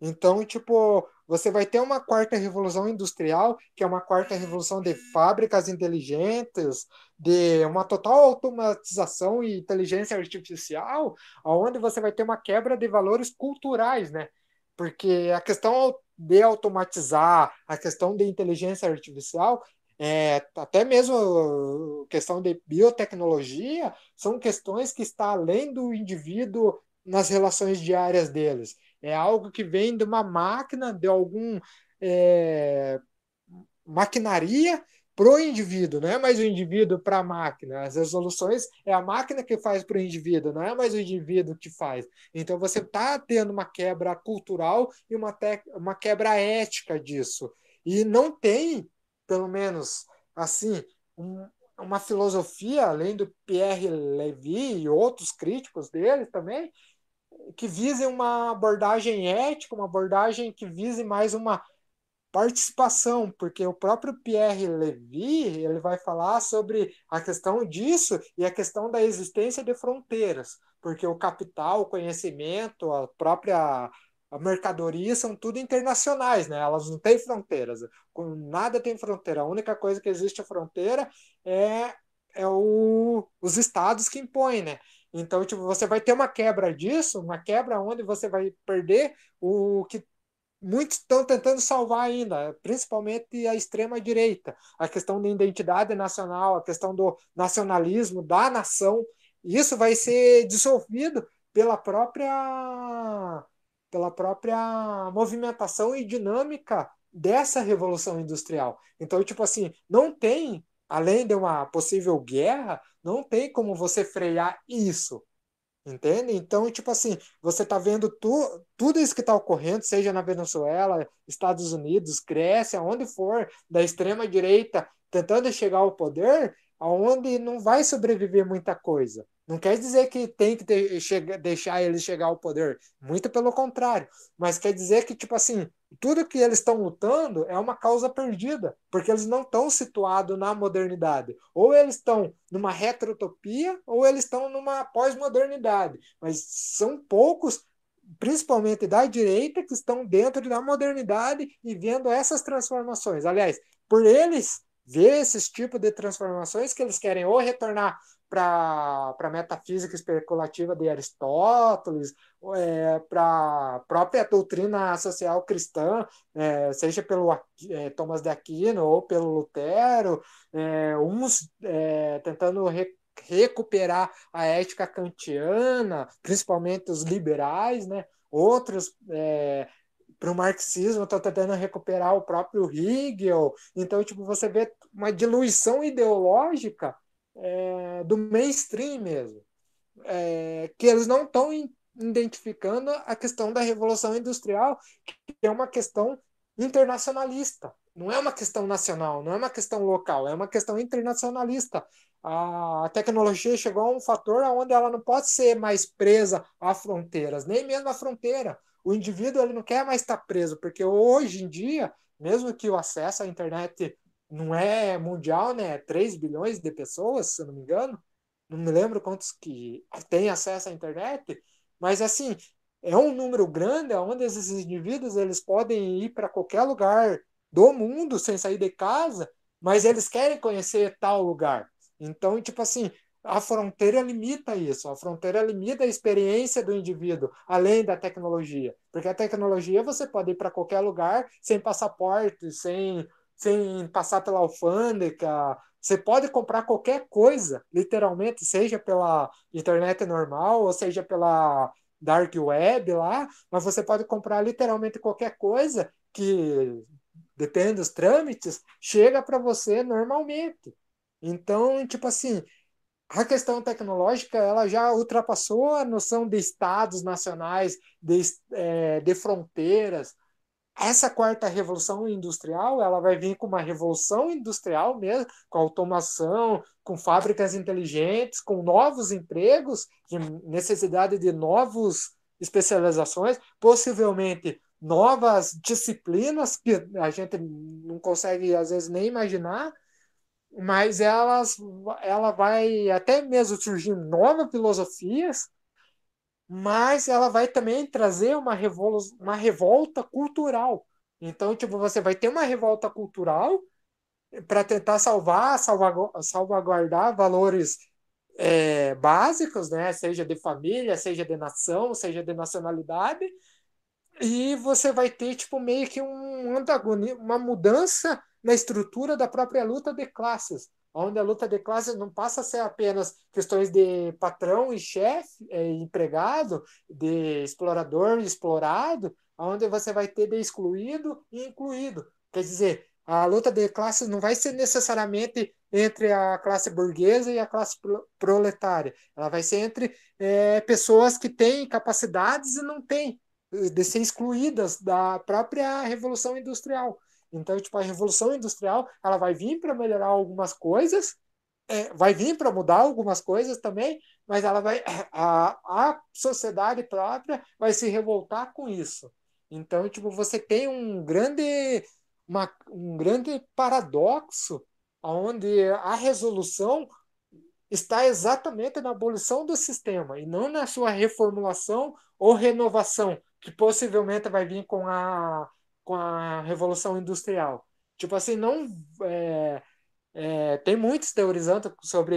Então, tipo, você vai ter uma quarta revolução industrial, que é uma quarta revolução de fábricas inteligentes, de uma total automatização e inteligência artificial, onde você vai ter uma quebra de valores culturais, né? Porque a questão de automatizar, a questão de inteligência artificial, é, até mesmo questão de biotecnologia, são questões que estão além do indivíduo nas relações diárias deles. É algo que vem de uma máquina, de algum é, maquinaria para o indivíduo, não é mais o indivíduo para a máquina. As resoluções é a máquina que faz para o indivíduo, não é mais o indivíduo que faz. Então você está tendo uma quebra cultural e uma, uma quebra ética disso. E não tem, pelo menos assim, um, uma filosofia, além do Pierre Levy e outros críticos dele também, que visem uma abordagem ética, uma abordagem que vise mais uma participação, porque o próprio Pierre Levy ele vai falar sobre a questão disso e a questão da existência de fronteiras, porque o capital, o conhecimento, a própria a mercadoria são tudo internacionais, né? Elas não têm fronteiras. Nada tem fronteira. A única coisa que existe a fronteira é, é o, os estados que impõem, né? Então, tipo, você vai ter uma quebra disso, uma quebra onde você vai perder o que muitos estão tentando salvar ainda, principalmente a extrema direita, a questão da identidade nacional, a questão do nacionalismo da nação. Isso vai ser dissolvido pela própria pela própria movimentação e dinâmica dessa revolução industrial. Então, tipo assim, não tem além de uma possível guerra, não tem como você frear isso. Entende? Então, tipo assim, você está vendo tu, tudo isso que está ocorrendo, seja na Venezuela, Estados Unidos, Grécia, onde for, da extrema direita tentando chegar ao poder, aonde não vai sobreviver muita coisa. Não quer dizer que tem que deixar eles chegar ao poder, muito pelo contrário, mas quer dizer que tipo assim, tudo que eles estão lutando é uma causa perdida, porque eles não estão situados na modernidade. Ou eles estão numa retrotopia, ou eles estão numa pós-modernidade. Mas são poucos, principalmente da direita, que estão dentro da modernidade e vendo essas transformações. Aliás, por eles ver esses tipos de transformações que eles querem ou retornar para a metafísica especulativa de Aristóteles, é, para a própria doutrina social cristã, é, seja pelo é, Thomas de Aquino ou pelo Lutero, é, uns é, tentando re, recuperar a ética kantiana, principalmente os liberais, né? outros é, para o marxismo estão tentando recuperar o próprio Hegel. Então, tipo, você vê uma diluição ideológica é, do mainstream mesmo, é, que eles não estão identificando a questão da revolução industrial, que é uma questão internacionalista. Não é uma questão nacional, não é uma questão local, é uma questão internacionalista. A tecnologia chegou a um fator onde ela não pode ser mais presa a fronteiras, nem mesmo a fronteira. O indivíduo ele não quer mais estar preso, porque hoje em dia, mesmo que o acesso à internet não é mundial, né? 3 bilhões de pessoas, se eu não me engano. Não me lembro quantos que têm acesso à internet, mas assim, é um número grande onde esses indivíduos eles podem ir para qualquer lugar do mundo sem sair de casa, mas eles querem conhecer tal lugar. Então, tipo assim, a fronteira limita isso, a fronteira limita a experiência do indivíduo, além da tecnologia. Porque a tecnologia você pode ir para qualquer lugar sem passaporte, sem sem passar pela alfândega. Você pode comprar qualquer coisa, literalmente, seja pela internet normal ou seja pela dark web lá, mas você pode comprar literalmente qualquer coisa que depende dos trâmites, chega para você normalmente. Então, tipo assim, a questão tecnológica ela já ultrapassou a noção de estados nacionais, de, é, de fronteiras. Essa quarta revolução industrial ela vai vir com uma revolução industrial mesmo, com automação, com fábricas inteligentes, com novos empregos, de necessidade de novas especializações, possivelmente novas disciplinas que a gente não consegue às vezes nem imaginar, mas elas ela vai até mesmo surgir novas filosofias, mas ela vai também trazer uma, uma revolta cultural. Então, tipo, você vai ter uma revolta cultural para tentar salvar, salvaguardar valores é, básicos, né? seja de família, seja de nação, seja de nacionalidade, e você vai ter tipo meio que um antagonismo, uma mudança na estrutura da própria luta de classes, onde a luta de classes não passa a ser apenas questões de patrão e chefe, é, empregado, de explorador e explorado, onde você vai ter de excluído e incluído. Quer dizer, a luta de classes não vai ser necessariamente entre a classe burguesa e a classe proletária. Ela vai ser entre é, pessoas que têm capacidades e não têm de ser excluídas da própria revolução industrial. Então, tipo, a revolução industrial ela vai vir para melhorar algumas coisas, é, vai vir para mudar algumas coisas também, mas ela vai a, a sociedade própria vai se revoltar com isso. Então, tipo, você tem um grande uma, um grande paradoxo onde a resolução está exatamente na abolição do sistema e não na sua reformulação ou renovação, que possivelmente vai vir com a, com a Revolução Industrial. Tipo assim, não. É, é, tem muitos teorizando sobre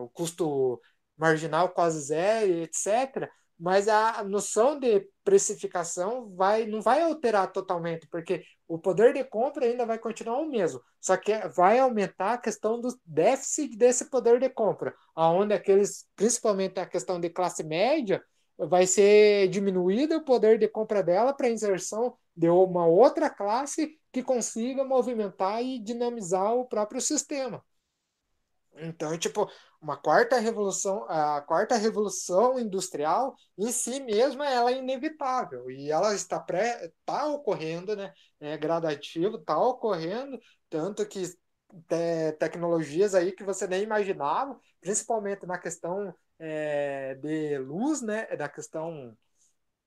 o custo marginal quase zero, etc. Mas a noção de precificação vai, não vai alterar totalmente, porque o poder de compra ainda vai continuar o mesmo. Só que vai aumentar a questão do déficit desse poder de compra, aonde aqueles, principalmente a questão de classe média, vai ser diminuído o poder de compra dela para inserção de uma outra classe que consiga movimentar e dinamizar o próprio sistema. Então, tipo, uma quarta revolução, a quarta revolução industrial em si mesma ela é inevitável e ela está pré, está ocorrendo, né? É gradativo, está ocorrendo, tanto que te, tecnologias aí que você nem imaginava, principalmente na questão é, de luz, né, da questão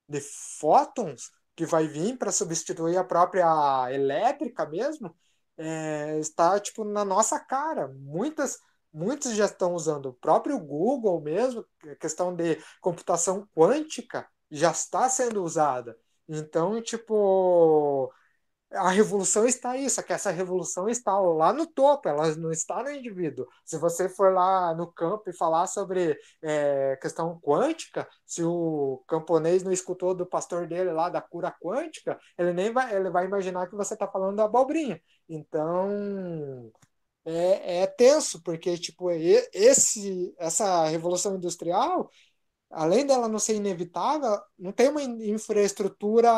de fótons, que vai vir para substituir a própria elétrica mesmo, é, está tipo na nossa cara. Muitas, muitos já estão usando o próprio Google mesmo, a questão de computação quântica já está sendo usada. Então, tipo, a revolução está aí, só que essa revolução está lá no topo, ela não está no indivíduo. Se você for lá no campo e falar sobre é, questão quântica, se o camponês não escutou do pastor dele lá da cura quântica, ele nem vai, ele vai imaginar que você está falando da abobrinha. Então é, é tenso, porque tipo, esse, essa revolução industrial além dela não ser inevitável, não tem uma infraestrutura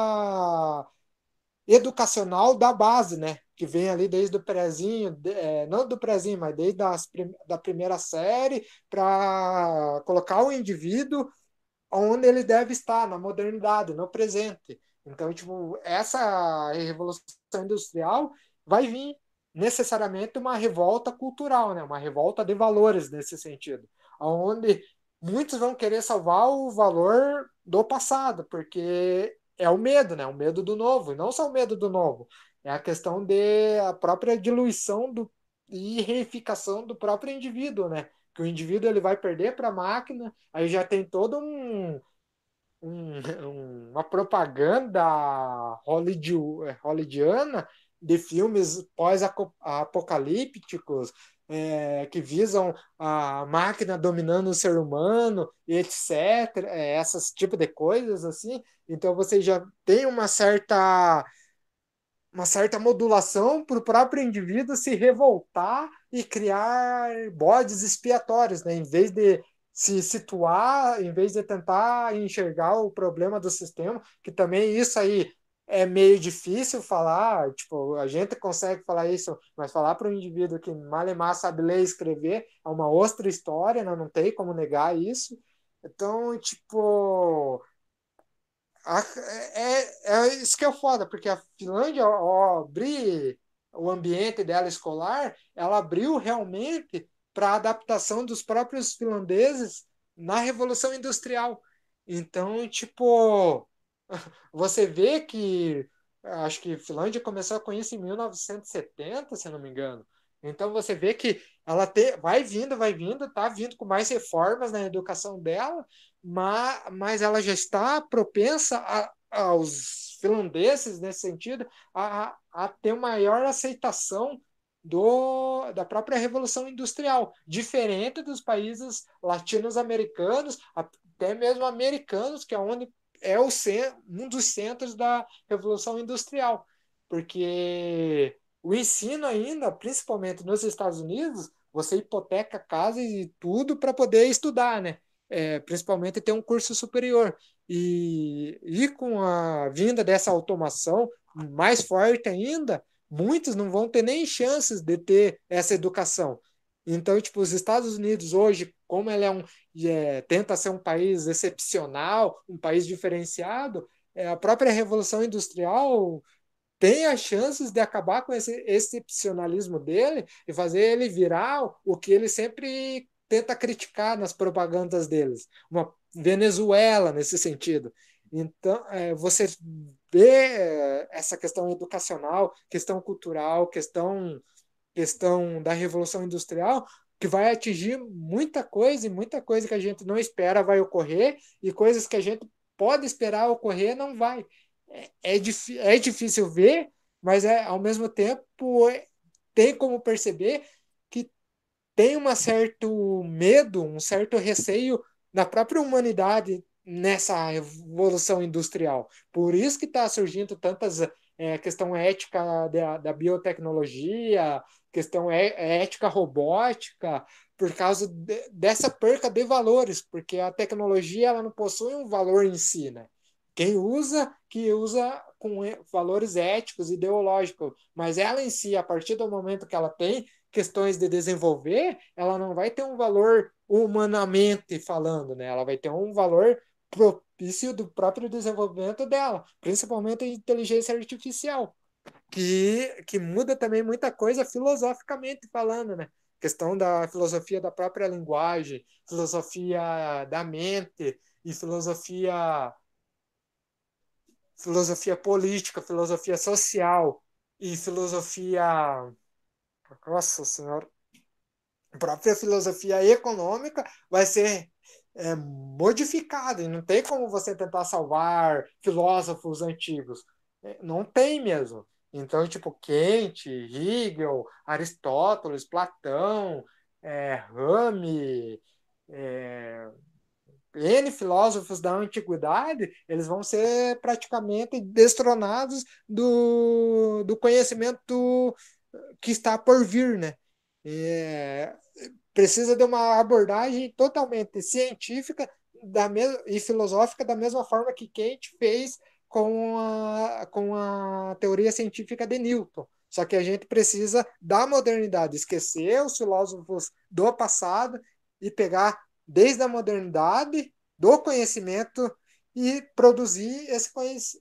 educacional da base, né? Que vem ali desde o prezinho, é, não do prezinho, mas desde as, da primeira série, para colocar o indivíduo onde ele deve estar, na modernidade, no presente. Então, tipo, essa revolução industrial vai vir necessariamente uma revolta cultural, né? Uma revolta de valores nesse sentido, onde muitos vão querer salvar o valor do passado, porque é o medo, né? O medo do novo, e não só o medo do novo, é a questão de a própria diluição do, e reificação do próprio indivíduo, né? Que o indivíduo ele vai perder para a máquina, aí já tem todo um, um uma propaganda hollywoodiana de filmes pós-apocalípticos é, que visam a máquina dominando o ser humano etc. É, essas tipo de coisas assim. Então você já tem uma certa uma certa modulação para o próprio indivíduo se revoltar e criar bodes expiatórios, né? em vez de se situar, em vez de tentar enxergar o problema do sistema, que também isso aí é meio difícil falar, tipo, a gente consegue falar isso, mas falar para um indivíduo que malemar sabe ler e escrever é uma outra história, né? não tem como negar isso. Então, tipo, é, é isso que é foda, porque a Finlândia, ao o ambiente dela escolar, ela abriu realmente para a adaptação dos próprios finlandeses na Revolução Industrial. Então, tipo, você vê que acho que Finlândia começou com isso em 1970, se não me engano. Então você vê que ela te, vai vindo, vai vindo, tá vindo com mais reformas na educação dela, mas, mas ela já está propensa a, aos finlandeses, nesse sentido, a, a ter maior aceitação do, da própria Revolução Industrial, diferente dos países latino-americanos, até mesmo americanos, que é onde é o, um dos centros da Revolução Industrial, porque o ensino ainda, principalmente nos Estados Unidos, você hipoteca casa e tudo para poder estudar, né? É, principalmente ter um curso superior. E, e com a vinda dessa automação mais forte ainda, muitos não vão ter nem chances de ter essa educação. Então, tipo, os Estados Unidos hoje, como ele é um, é, tenta ser um país excepcional, um país diferenciado, é, a própria Revolução Industrial tem as chances de acabar com esse excepcionalismo dele e fazer ele virar o que ele sempre tenta criticar nas propagandas deles, uma Venezuela nesse sentido. Então, é, você vê é, essa questão educacional, questão cultural, questão, questão da revolução industrial, que vai atingir muita coisa e muita coisa que a gente não espera vai ocorrer e coisas que a gente pode esperar ocorrer não vai é, é, é difícil ver, mas é ao mesmo tempo é, tem como perceber que tem um certo medo, um certo receio na própria humanidade nessa evolução industrial. Por isso que está surgindo tantas é, questão ética da, da biotecnologia, questão é, ética robótica, por causa de, dessa perca de valores, porque a tecnologia ela não possui um valor em si, né? Quem usa, que usa com valores éticos, ideológicos, mas ela em si, a partir do momento que ela tem questões de desenvolver, ela não vai ter um valor humanamente falando, né? Ela vai ter um valor propício do próprio desenvolvimento dela, principalmente a inteligência artificial, que, que muda também muita coisa filosoficamente falando, né? Questão da filosofia da própria linguagem, filosofia da mente e filosofia filosofia política, filosofia social e filosofia. Nossa Senhora! A própria filosofia econômica vai ser é, modificada e não tem como você tentar salvar filósofos antigos. É, não tem mesmo. Então, tipo, Kant, Hegel, Aristóteles, Platão, é, Rame, é, N filósofos da antiguidade, eles vão ser praticamente destronados do, do conhecimento que está por vir, né? É, precisa de uma abordagem totalmente científica da e filosófica da mesma forma que Kant fez com a, com a teoria científica de Newton. Só que a gente precisa da modernidade, esquecer os filósofos do passado e pegar desde a modernidade do conhecimento e produzir esse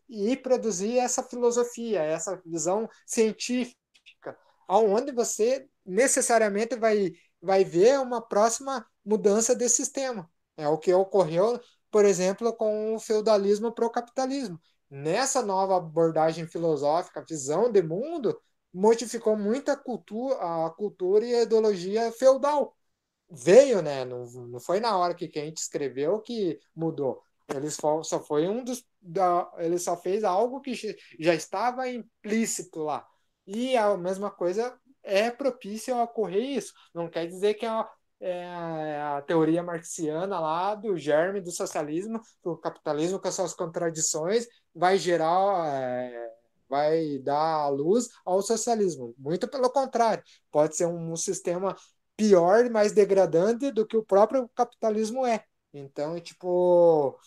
e produzir essa filosofia, essa visão científica, aonde você necessariamente vai vai ver uma próxima mudança desse sistema. É o que ocorreu, por exemplo, com o feudalismo para o capitalismo. Nessa nova abordagem filosófica, visão de mundo, modificou muito a cultura, a cultura e a ideologia feudal veio, né? Não, não foi na hora que gente escreveu que mudou. Ele só, só foi um dos. Da, ele só fez algo que já estava implícito lá. E a mesma coisa é propício a ocorrer isso. Não quer dizer que a, é a teoria marxiana lá do germe do socialismo, do capitalismo com as suas contradições, vai gerar. É, vai dar luz ao socialismo. Muito pelo contrário, pode ser um, um sistema pior, mais degradante do que o próprio capitalismo é. Então, tipo,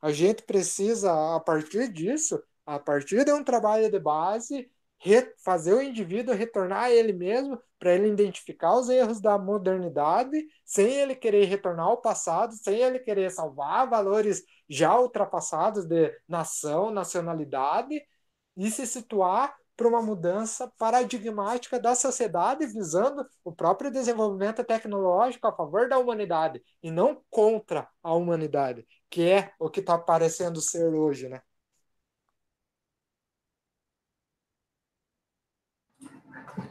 a gente precisa, a partir disso, a partir de um trabalho de base, fazer o indivíduo retornar a ele mesmo, para ele identificar os erros da modernidade, sem ele querer retornar ao passado, sem ele querer salvar valores já ultrapassados de nação, nacionalidade, e se situar para uma mudança paradigmática da sociedade, visando o próprio desenvolvimento tecnológico a favor da humanidade e não contra a humanidade, que é o que está parecendo ser hoje, né?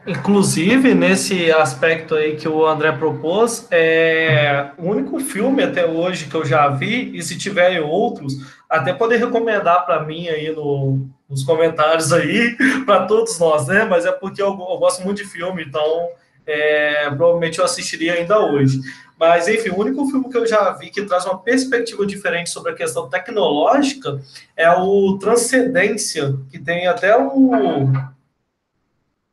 Inclusive, nesse aspecto aí que o André propôs, é o único filme até hoje que eu já vi, e se tiver outros, até poder recomendar para mim aí no, nos comentários aí, para todos nós, né? Mas é porque eu, eu, gosto muito de filme, então é, provavelmente eu assistiria ainda hoje. Mas, enfim, o único filme que eu já vi que traz uma perspectiva diferente sobre a questão tecnológica é o Transcendência, que tem até o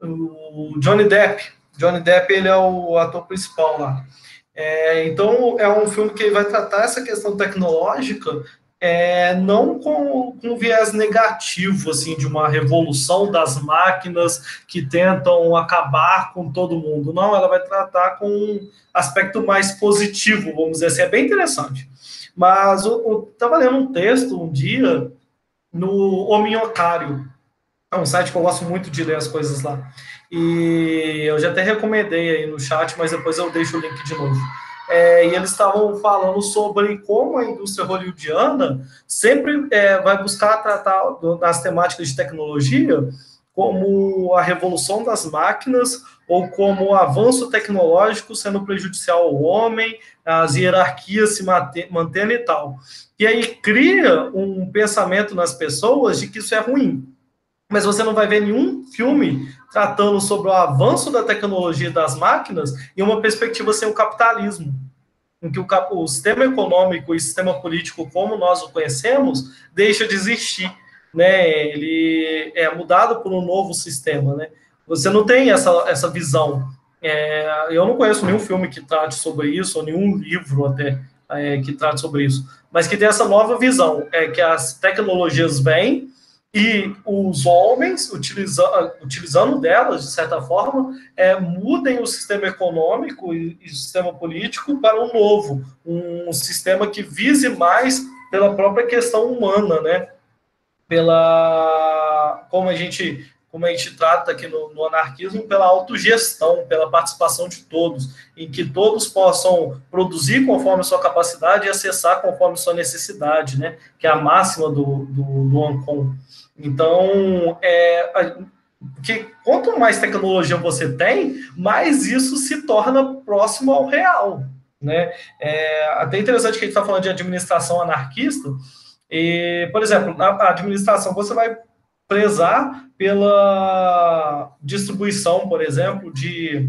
o Johnny Depp. Johnny Depp ele é o ator principal lá. É, então é um filme que vai tratar essa questão tecnológica é, não com, com viés negativo, assim, de uma revolução das máquinas que tentam acabar com todo mundo. Não, ela vai tratar com um aspecto mais positivo, vamos dizer assim. É bem interessante. Mas eu estava lendo um texto um dia no O Minhocário, é um site que eu gosto muito de ler as coisas lá. E eu já até recomendei aí no chat, mas depois eu deixo o link de novo. É, e eles estavam falando sobre como a indústria hollywoodiana sempre é, vai buscar tratar das temáticas de tecnologia como a revolução das máquinas ou como o avanço tecnológico sendo prejudicial ao homem, as hierarquias se mantendo e tal. E aí cria um pensamento nas pessoas de que isso é ruim mas você não vai ver nenhum filme tratando sobre o avanço da tecnologia das máquinas em uma perspectiva sem o capitalismo, em que o, o sistema econômico e sistema político como nós o conhecemos deixa de existir, né? Ele é mudado por um novo sistema, né? Você não tem essa, essa visão. É, eu não conheço nenhum filme que trate sobre isso, ou nenhum livro até é, que trate sobre isso, mas que tem essa nova visão, é que as tecnologias vêm e os homens, utiliza, utilizando delas, de certa forma, é, mudem o sistema econômico e, e o sistema político para um novo, um sistema que vise mais pela própria questão humana, né? Pela como a gente como a gente trata aqui no, no, anarquismo, pela autogestão, pela participação de todos, em que todos possam produzir conforme sua capacidade e acessar conforme sua necessidade, né? Que é a máxima do, do, do. Então, é, que quanto mais tecnologia você tem, mais isso se torna próximo ao real. Né? É até interessante que a gente está falando de administração anarquista. E, por exemplo, na administração você vai prezar pela distribuição, por exemplo, de,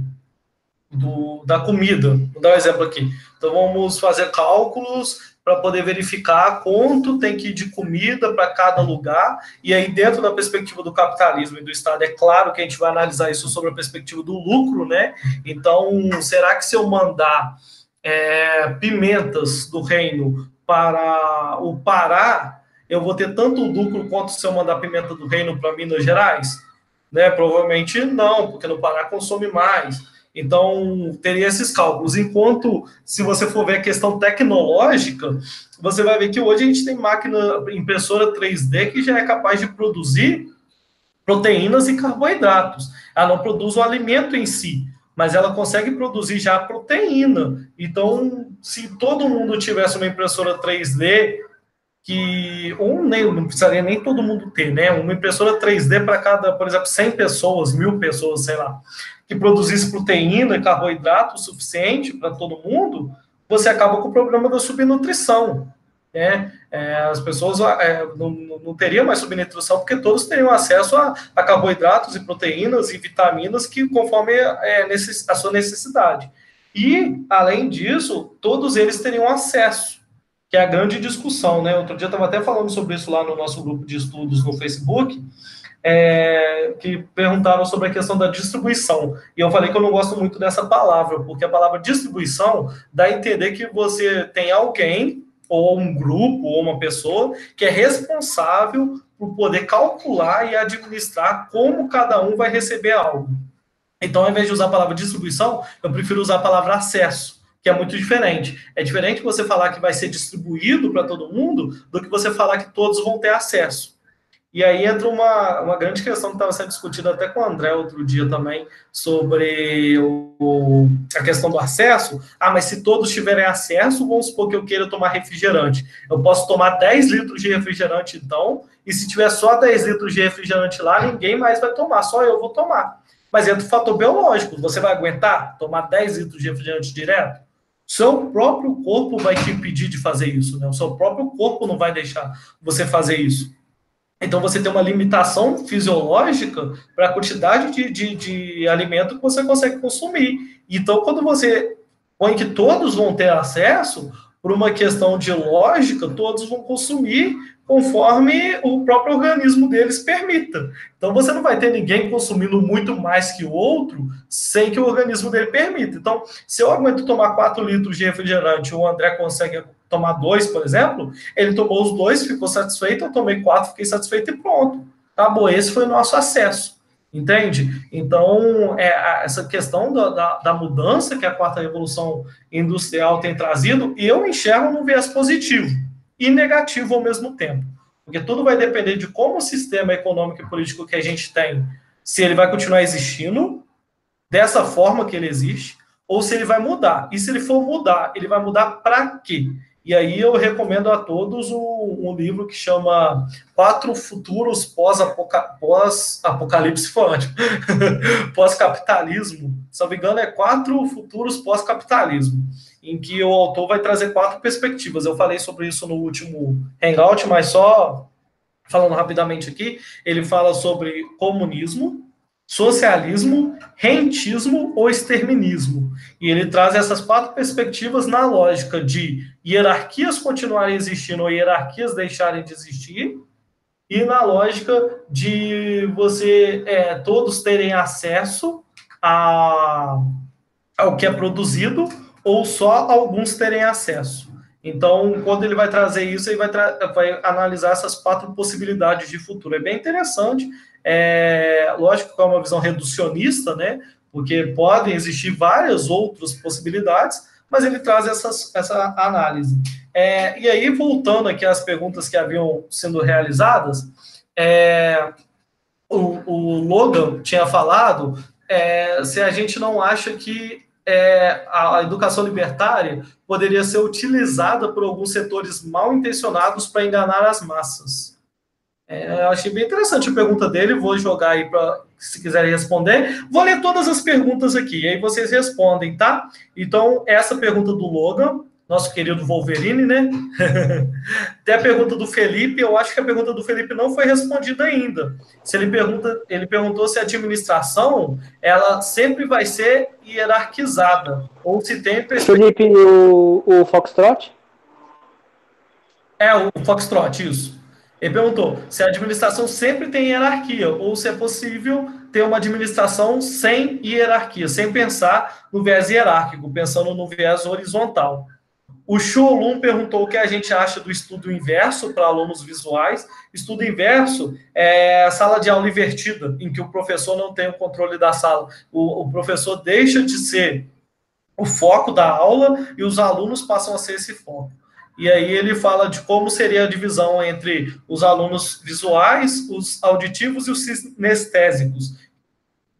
do, da comida. Vou dar um exemplo aqui. Então, vamos fazer cálculos para poder verificar quanto tem que ir de comida para cada lugar. E aí, dentro da perspectiva do capitalismo e do Estado, é claro que a gente vai analisar isso sobre a perspectiva do lucro, né? Então, será que se eu mandar é, pimentas do reino para o Pará, eu vou ter tanto lucro quanto se eu mandar pimenta do reino para Minas Gerais? Né? Provavelmente não, porque no Pará consome mais. Então, teria esses cálculos. Enquanto, se você for ver a questão tecnológica, você vai ver que hoje a gente tem máquina impressora 3D que já é capaz de produzir proteínas e carboidratos. Ela não produz o alimento em si, mas ela consegue produzir já a proteína. Então, se todo mundo tivesse uma impressora 3D que ou nem não precisaria nem todo mundo ter, né? Uma impressora 3D para cada, por exemplo, 100 pessoas, mil pessoas, sei lá que produzisse proteína e carboidrato suficiente para todo mundo, você acaba com o problema da subnutrição. Né? É, as pessoas é, não, não teriam mais subnutrição porque todos teriam acesso a, a, carboidratos e proteínas e vitaminas que conforme é, necess, a sua necessidade. E, além disso, todos eles teriam acesso, que é a grande discussão. Né? Outro dia eu estava até falando sobre isso lá no nosso grupo de estudos no Facebook, é, que perguntaram sobre a questão da distribuição. E eu falei que eu não gosto muito dessa palavra, porque a palavra distribuição dá a entender que você tem alguém, ou um grupo, ou uma pessoa, que é responsável por poder calcular e administrar como cada um vai receber algo. Então, ao invés de usar a palavra distribuição, eu prefiro usar a palavra acesso que é muito diferente. É diferente você falar que vai ser distribuído para todo mundo do que você falar que todos vão ter acesso. E aí entra uma, uma grande questão que estava sendo discutida até com o André outro dia também, sobre o, a questão do acesso. Ah, mas se todos tiverem acesso, vamos supor que eu queira tomar refrigerante. Eu posso tomar 10 litros de refrigerante, então, e se tiver só 10 litros de refrigerante lá, ninguém mais vai tomar, só eu vou tomar. Mas entra o fator biológico. Você vai aguentar tomar 10 litros de refrigerante direto? Seu próprio corpo vai te impedir de fazer isso, né? O seu próprio corpo não vai deixar você fazer isso. Então você tem uma limitação fisiológica para a quantidade de, de, de alimento que você consegue consumir. Então, quando você põe que todos vão ter acesso, por uma questão de lógica, todos vão consumir conforme o próprio organismo deles permita. Então você não vai ter ninguém consumindo muito mais que o outro sem que o organismo dele permita. Então, se eu aguento tomar 4 litros de refrigerante o André consegue tomar dois, por exemplo, ele tomou os dois, ficou satisfeito, eu tomei quatro, fiquei satisfeito e pronto. Acabou, esse foi o nosso acesso. Entende? Então, é, essa questão da, da, da, mudança que a quarta revolução industrial tem trazido, eu enxergo num viés positivo e negativo ao mesmo tempo. Porque tudo vai depender de como o sistema econômico e político que a gente tem, se ele vai continuar existindo dessa forma que ele existe, ou se ele vai mudar. E se ele for mudar, ele vai mudar para quê? E aí eu recomendo a todos um, um livro que chama Quatro Futuros Pós-Apocalipse pós Pós-Capitalismo. Se não me engano, é Quatro Futuros Pós-Capitalismo, em que o autor vai trazer quatro perspectivas. Eu falei sobre isso no último Hangout, mas só falando rapidamente aqui, ele fala sobre comunismo, socialismo, rentismo ou exterminismo. E ele traz essas quatro perspectivas na lógica de hierarquias continuarem existindo ou hierarquias deixarem de existir, e na lógica de você é, todos terem acesso a, ao que é produzido ou só alguns terem acesso. Então, quando ele vai trazer isso, ele vai, vai analisar essas quatro possibilidades de futuro. É bem interessante é, lógico que é uma visão reducionista, né? Porque podem existir várias outras possibilidades, mas ele traz essas, essa análise. É, e aí, voltando aqui às perguntas que haviam sendo realizadas, é, o, o, Logan tinha falado é, se a gente não acha que é, a educação libertária poderia ser utilizada por alguns setores mal intencionados para enganar as massas. É, eu achei bem interessante a pergunta dele, vou jogar aí para se quiserem responder. Vou ler todas as perguntas aqui, e aí vocês respondem, tá? Então, essa pergunta do Logan, nosso querido Wolverine, né? Tem a pergunta do Felipe, eu acho que a pergunta do Felipe não foi respondida ainda. Se ele pergunta, ele perguntou se a administração ela sempre vai ser hierarquizada ou se tem Felipe, o, o Foxtrot? É, o Foxtrot, isso. Ele perguntou se a administração sempre tem hierarquia ou se é possível ter uma administração sem hierarquia, sem pensar no viés hierárquico, pensando no viés horizontal. O Xolum perguntou o que a gente acha do estudo inverso para alunos visuais. Estudo inverso é a sala de aula invertida, em que o professor não tem o controle da sala. O, o professor deixa de ser o foco da aula e os alunos passam a ser esse foco. E aí ele fala de como seria a divisão entre os alunos visuais, os auditivos e os sinestésicos.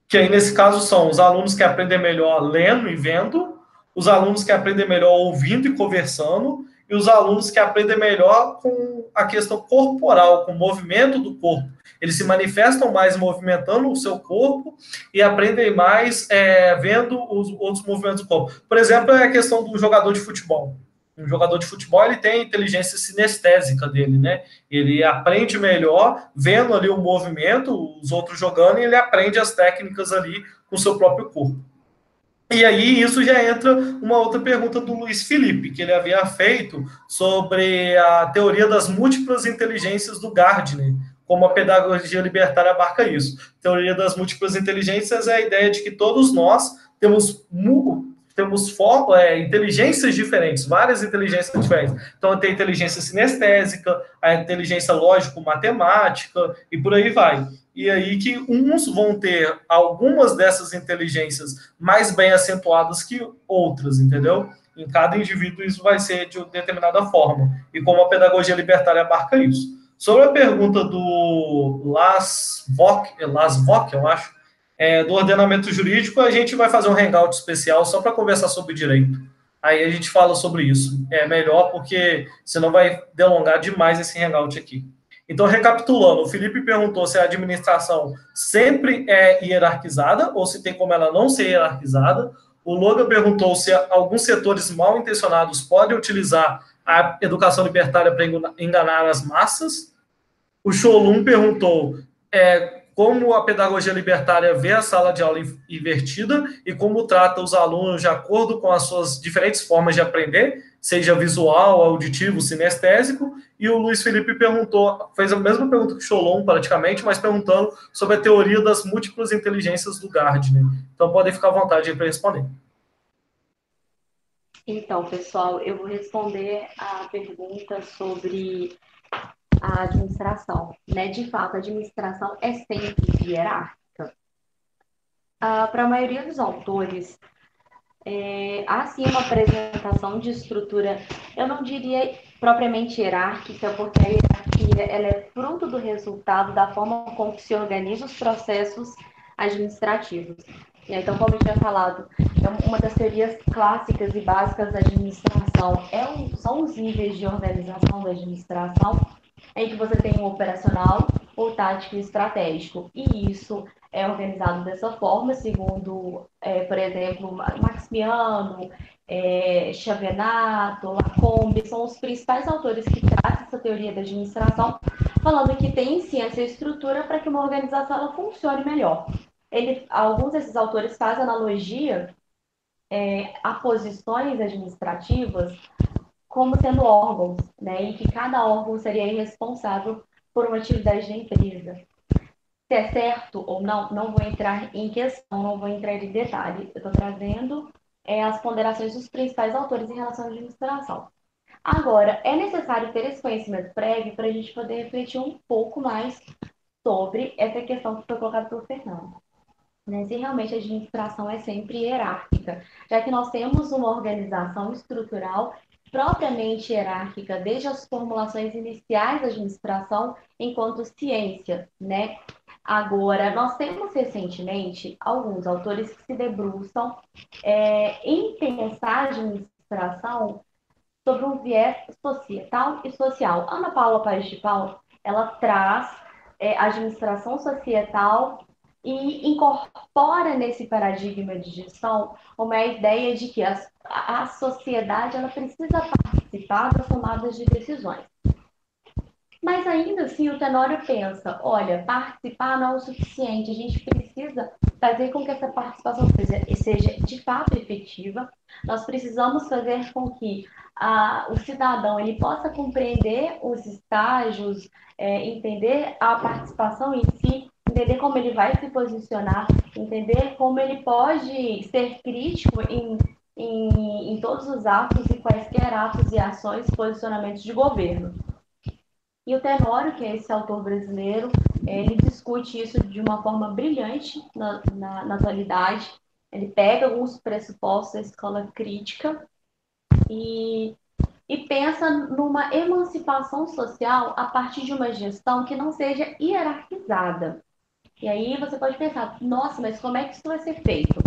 Que aí, nesse caso, são os alunos que aprendem melhor lendo e vendo, os alunos que aprendem melhor ouvindo e conversando, e os alunos que aprendem melhor com a questão corporal, com o movimento do corpo. Eles se manifestam mais movimentando o seu corpo e aprendem mais é, vendo os outros movimentos do corpo. Por exemplo, é a questão do jogador de futebol um jogador de futebol ele tem a inteligência sinestésica dele, né? Ele aprende melhor vendo ali o movimento, os outros jogando, e ele aprende as técnicas ali com o seu próprio corpo. E aí isso já entra uma outra pergunta do Luiz Felipe, que ele havia feito sobre a teoria das múltiplas inteligências do Gardner, como a pedagogia libertária abarca isso. Teoria das múltiplas inteligências é a ideia de que todos nós temos temos é, inteligências diferentes, várias inteligências diferentes. Então, tem a inteligência sinestésica, a inteligência lógico-matemática e por aí vai. E aí que uns vão ter algumas dessas inteligências mais bem acentuadas que outras, entendeu? Em cada indivíduo isso vai ser de determinada forma. E como a pedagogia libertária abarca isso. Sobre a pergunta do Las Voc, Las Voc eu acho, é, do ordenamento jurídico, a gente vai fazer um hangout especial só para conversar sobre direito. Aí a gente fala sobre isso. É melhor porque senão vai delongar demais esse hangout aqui. Então, recapitulando, o Felipe perguntou se a administração sempre é hierarquizada ou se tem como ela não ser hierarquizada. O Logan perguntou se alguns setores mal intencionados podem utilizar a educação libertária para enganar as massas. O Sholum perguntou é, como a pedagogia libertária vê a sala de aula invertida e como trata os alunos de acordo com as suas diferentes formas de aprender, seja visual, auditivo, sinestésico. E o Luiz Felipe perguntou, fez a mesma pergunta que o Cholon, praticamente, mas perguntando sobre a teoria das múltiplas inteligências do Gardner. Então, podem ficar à vontade para responder. Então, pessoal, eu vou responder a pergunta sobre a administração. Né? De fato, a administração é sempre hierárquica. Ah, Para a maioria dos autores, é, há sim uma apresentação de estrutura, eu não diria propriamente hierárquica, porque a hierarquia ela é fruto do resultado da forma como se organizam os processos administrativos. Então, como eu tinha falado, é uma das teorias clássicas e básicas da administração é um, são os níveis de organização da administração, em que você tem o operacional, o tático e o estratégico. E isso é organizado dessa forma, segundo, é, por exemplo, Maximiano, é, Chavenato, Lacombe, são os principais autores que trazem essa teoria da administração, falando que tem sim essa estrutura para que uma organização ela funcione melhor. Ele, alguns desses autores fazem analogia é, a posições administrativas como sendo órgãos, né? E que cada órgão seria responsável por uma atividade da empresa. Se é certo ou não, não vou entrar em questão, não vou entrar em detalhe. Eu estou trazendo é, as ponderações dos principais autores em relação à administração. Agora, é necessário ter esse conhecimento prévio para a gente poder refletir um pouco mais sobre essa questão que foi colocada pelo Fernando. Né? Se realmente a administração é sempre hierárquica, já que nós temos uma organização estrutural propriamente hierárquica desde as formulações iniciais da administração enquanto ciência, né? Agora, nós temos recentemente alguns autores que se debruçam é, em pensar a administração sobre um viés societal e social. Ana Paula Paes de ela traz é, a administração societal e incorpora nesse paradigma de gestão uma ideia de que a, a sociedade ela precisa participar das tomadas de decisões. Mas ainda assim o Tenório pensa, olha, participar não é o suficiente, a gente precisa fazer com que essa participação seja, seja de fato efetiva. Nós precisamos fazer com que a, o cidadão ele possa compreender os estágios, é, entender a participação em si entender como ele vai se posicionar, entender como ele pode ser crítico em, em, em todos os atos e quaisquer atos e ações, posicionamentos de governo. E o Tenório, que é esse autor brasileiro, ele discute isso de uma forma brilhante na, na, na atualidade. Ele pega alguns pressupostos da escola crítica e, e pensa numa emancipação social a partir de uma gestão que não seja hierarquizada. E aí você pode pensar, nossa, mas como é que isso vai ser feito?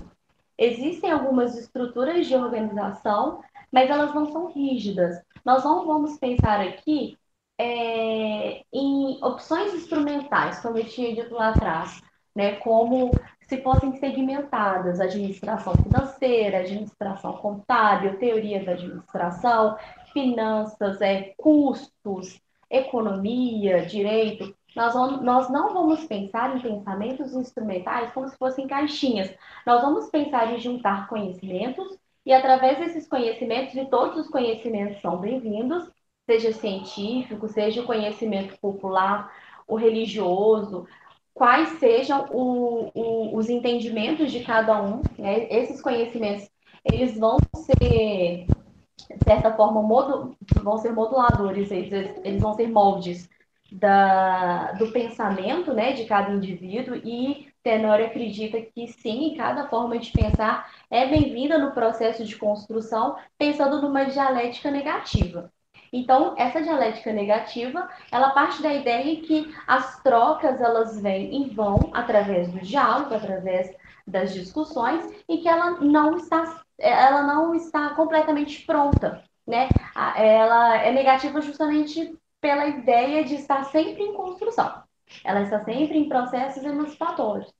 Existem algumas estruturas de organização, mas elas não são rígidas. Nós não vamos pensar aqui é, em opções instrumentais, como eu tinha dito lá atrás, né, como se fossem segmentadas, administração financeira, administração contábil, teoria da administração, finanças, é, custos, economia, direito nós, vamos, nós não vamos pensar em pensamentos instrumentais como se fossem caixinhas. Nós vamos pensar em juntar conhecimentos e, através desses conhecimentos, e todos os conhecimentos são bem-vindos, seja científico, seja o conhecimento popular, o religioso, quais sejam o, o, os entendimentos de cada um, né? Esses conhecimentos, eles vão ser, de certa forma, modu, vão ser moduladores, eles, eles vão ser moldes da, do pensamento, né, de cada indivíduo e Tenório acredita que sim, cada forma de pensar é bem-vinda no processo de construção, pensando numa dialética negativa. Então, essa dialética negativa, ela parte da ideia que as trocas elas vêm e vão através do diálogo, através das discussões, e que ela não está, ela não está completamente pronta, né? Ela é negativa justamente pela ideia de estar sempre em construção. Ela está sempre em processos emancipatórios.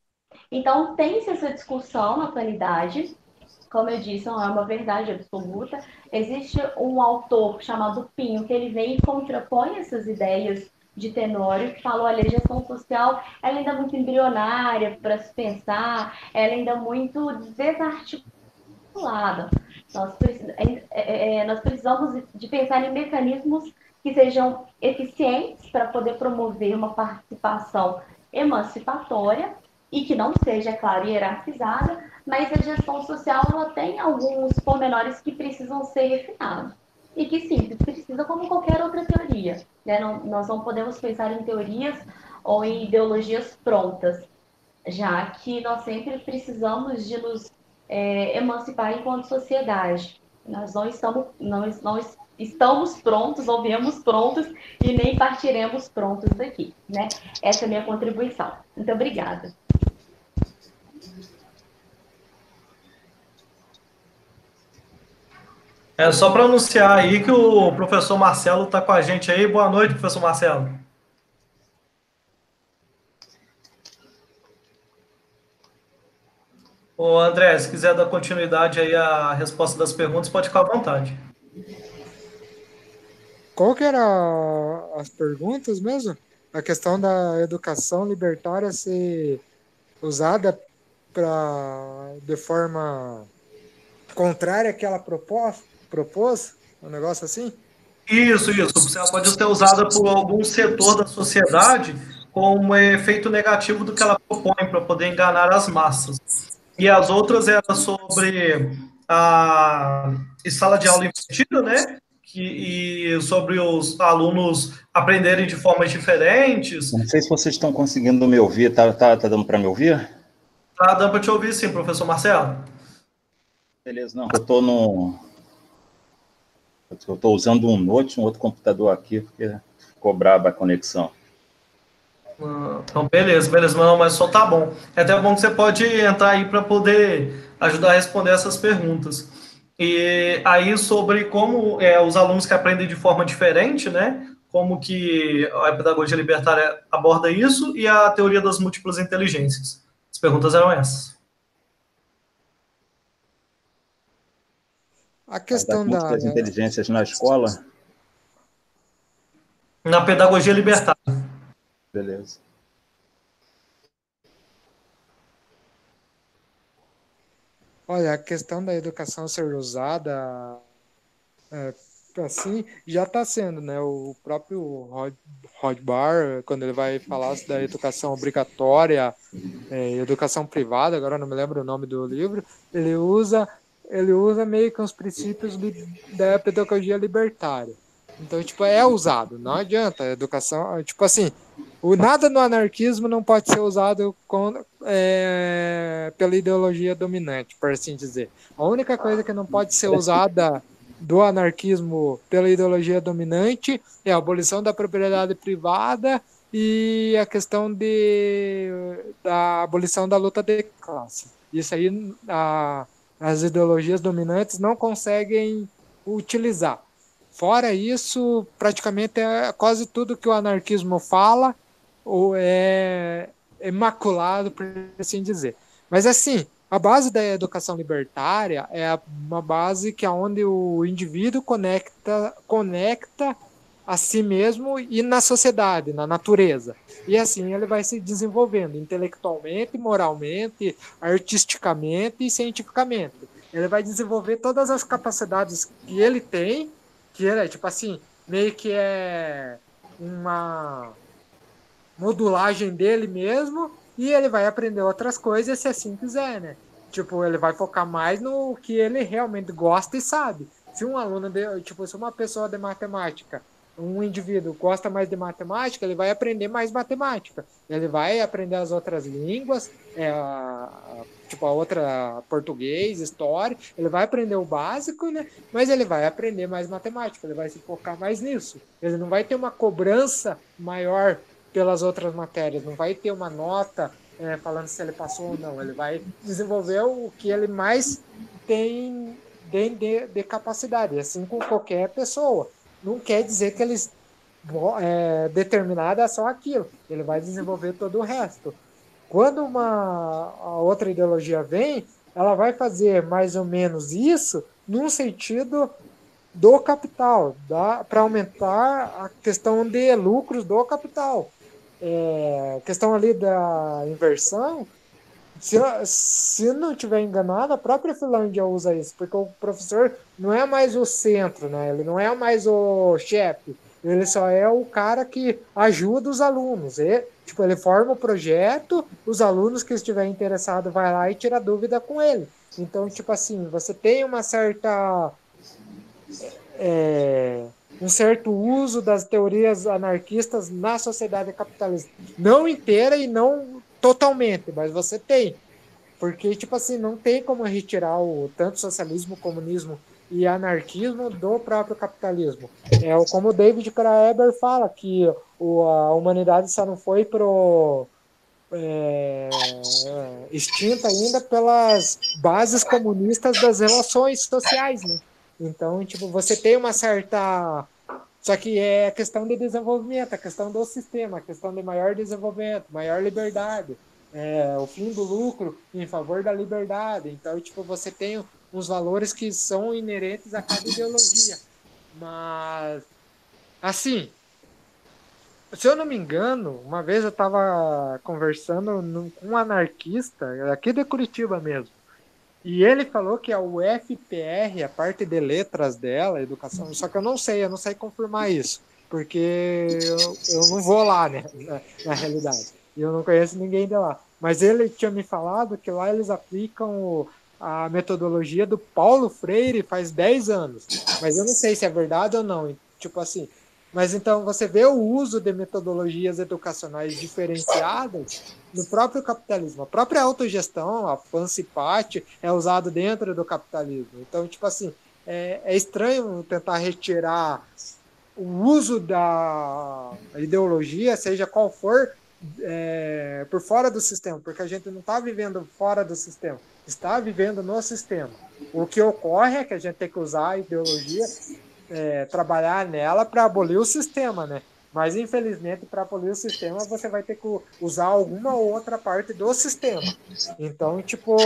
Então, tem-se essa discussão na atualidade, como eu disse, não é uma verdade absoluta. Existe um autor chamado Pinho, que ele vem e contrapõe essas ideias de Tenório, que falou, olha, a gestão social ela ainda é muito embrionária para se pensar, ela ainda é muito desarticulada. Nós, é, é, é, nós precisamos de pensar em mecanismos que sejam eficientes para poder promover uma participação emancipatória e que não seja, é claro, hierarquizada, mas a gestão social ela tem alguns pormenores que precisam ser refinados. E que sim, precisa como qualquer outra teoria. Né? Não, nós não podemos pensar em teorias ou em ideologias prontas, já que nós sempre precisamos de nos é, emancipar enquanto sociedade. Nós não estamos, não, não estamos prontos, ou viemos prontos e nem partiremos prontos daqui, né? Essa é a minha contribuição. Muito obrigada. É só para anunciar aí que o professor Marcelo está com a gente aí. Boa noite, professor Marcelo. Ô André, se quiser dar continuidade aí à resposta das perguntas, pode ficar à vontade. Qual que era as perguntas mesmo? A questão da educação libertária ser usada para de forma contrária àquela proposta, propôs, um negócio assim? Isso, isso. Ela pode ser usada por algum setor da sociedade como efeito negativo do que ela propõe para poder enganar as massas. E as outras eram sobre a sala de aula invertida, né? E sobre os alunos aprenderem de formas diferentes. Não sei se vocês estão conseguindo me ouvir, tá, tá, tá dando para me ouvir? Tá dando para te ouvir sim, professor Marcelo. Beleza, não, eu estou no... Eu estou usando um note, um outro computador aqui, porque ficou braba a conexão. Ah, então, beleza, beleza, não, mas só tá bom. É até bom que você pode entrar aí para poder ajudar a responder essas perguntas. E aí sobre como é, os alunos que aprendem de forma diferente, né? Como que a pedagogia libertária aborda isso e a teoria das múltiplas inteligências. As perguntas eram essas. A questão das múltiplas da inteligências na escola? Na pedagogia libertária. Beleza. Olha, a questão da educação ser usada é, assim já está sendo, né? O próprio Rod, Bar, quando ele vai falar da educação obrigatória, é, educação privada, agora não me lembro o nome do livro, ele usa ele usa meio que os princípios da pedagogia libertária. Então, tipo, é usado, não adianta. A educação, tipo assim, o nada no anarquismo não pode ser usado com, é, pela ideologia dominante, por assim dizer. A única coisa que não pode ser usada do anarquismo pela ideologia dominante é a abolição da propriedade privada e a questão de, da abolição da luta de classe. Isso aí a, as ideologias dominantes não conseguem utilizar. Fora isso, praticamente é quase tudo que o anarquismo fala ou é imaculado, por assim dizer. Mas assim, a base da educação libertária é uma base que é onde o indivíduo conecta, conecta a si mesmo e na sociedade, na natureza. E assim ele vai se desenvolvendo intelectualmente, moralmente, artisticamente e cientificamente. Ele vai desenvolver todas as capacidades que ele tem que é tipo assim, meio que é uma modulagem dele mesmo e ele vai aprender outras coisas se assim quiser, né? Tipo, ele vai focar mais no que ele realmente gosta e sabe. Se um aluno, de, tipo, se uma pessoa de matemática um indivíduo gosta mais de matemática, ele vai aprender mais matemática. Ele vai aprender as outras línguas, é, tipo a outra português, história. Ele vai aprender o básico, né? Mas ele vai aprender mais matemática. Ele vai se focar mais nisso. Ele não vai ter uma cobrança maior pelas outras matérias. Não vai ter uma nota é, falando se ele passou ou não. Ele vai desenvolver o que ele mais tem de, de, de capacidade, assim com qualquer pessoa não quer dizer que ele é determinado a só aquilo. Ele vai desenvolver todo o resto. Quando uma outra ideologia vem, ela vai fazer mais ou menos isso num sentido do capital, para aumentar a questão de lucros do capital. É, questão ali da inversão, se, se não tiver enganado, a própria Finlândia usa isso, porque o professor não é mais o centro, né? Ele não é mais o chefe. Ele só é o cara que ajuda os alunos. E, tipo, ele forma o projeto, os alunos que estiverem interessados vai lá e tira dúvida com ele. Então, tipo assim, você tem uma certa é, um certo uso das teorias anarquistas na sociedade capitalista. Não inteira e não totalmente, mas você tem. Porque, tipo assim, não tem como retirar o tanto socialismo, comunismo e anarquismo do próprio capitalismo. É como o David Graeber fala, que o, a humanidade só não foi pro é, extinta ainda pelas bases comunistas das relações sociais, né? Então, tipo, você tem uma certa só que é a questão de desenvolvimento, a questão do sistema, a questão de maior desenvolvimento, maior liberdade, é, o fim do lucro em favor da liberdade. Então, tipo, você tem uns valores que são inerentes a cada ideologia. Mas, assim, se eu não me engano, uma vez eu estava conversando com um anarquista, aqui de Curitiba mesmo, e ele falou que a UFPR, a parte de letras dela, educação, só que eu não sei, eu não sei confirmar isso, porque eu, eu não vou lá, né, na, na realidade. E eu não conheço ninguém de lá. Mas ele tinha me falado que lá eles aplicam a metodologia do Paulo Freire faz 10 anos. Mas eu não sei se é verdade ou não. Tipo assim, mas então você vê o uso de metodologias educacionais diferenciadas no próprio capitalismo. A própria autogestão, a Pancipate, é usado dentro do capitalismo. Então, tipo assim, é, é estranho tentar retirar o uso da ideologia, seja qual for, é, por fora do sistema, porque a gente não está vivendo fora do sistema, está vivendo no sistema. O que ocorre é que a gente tem que usar a ideologia é, trabalhar nela para abolir o sistema, né? Mas infelizmente, para abolir o sistema, você vai ter que usar alguma outra parte do sistema. Então, tipo,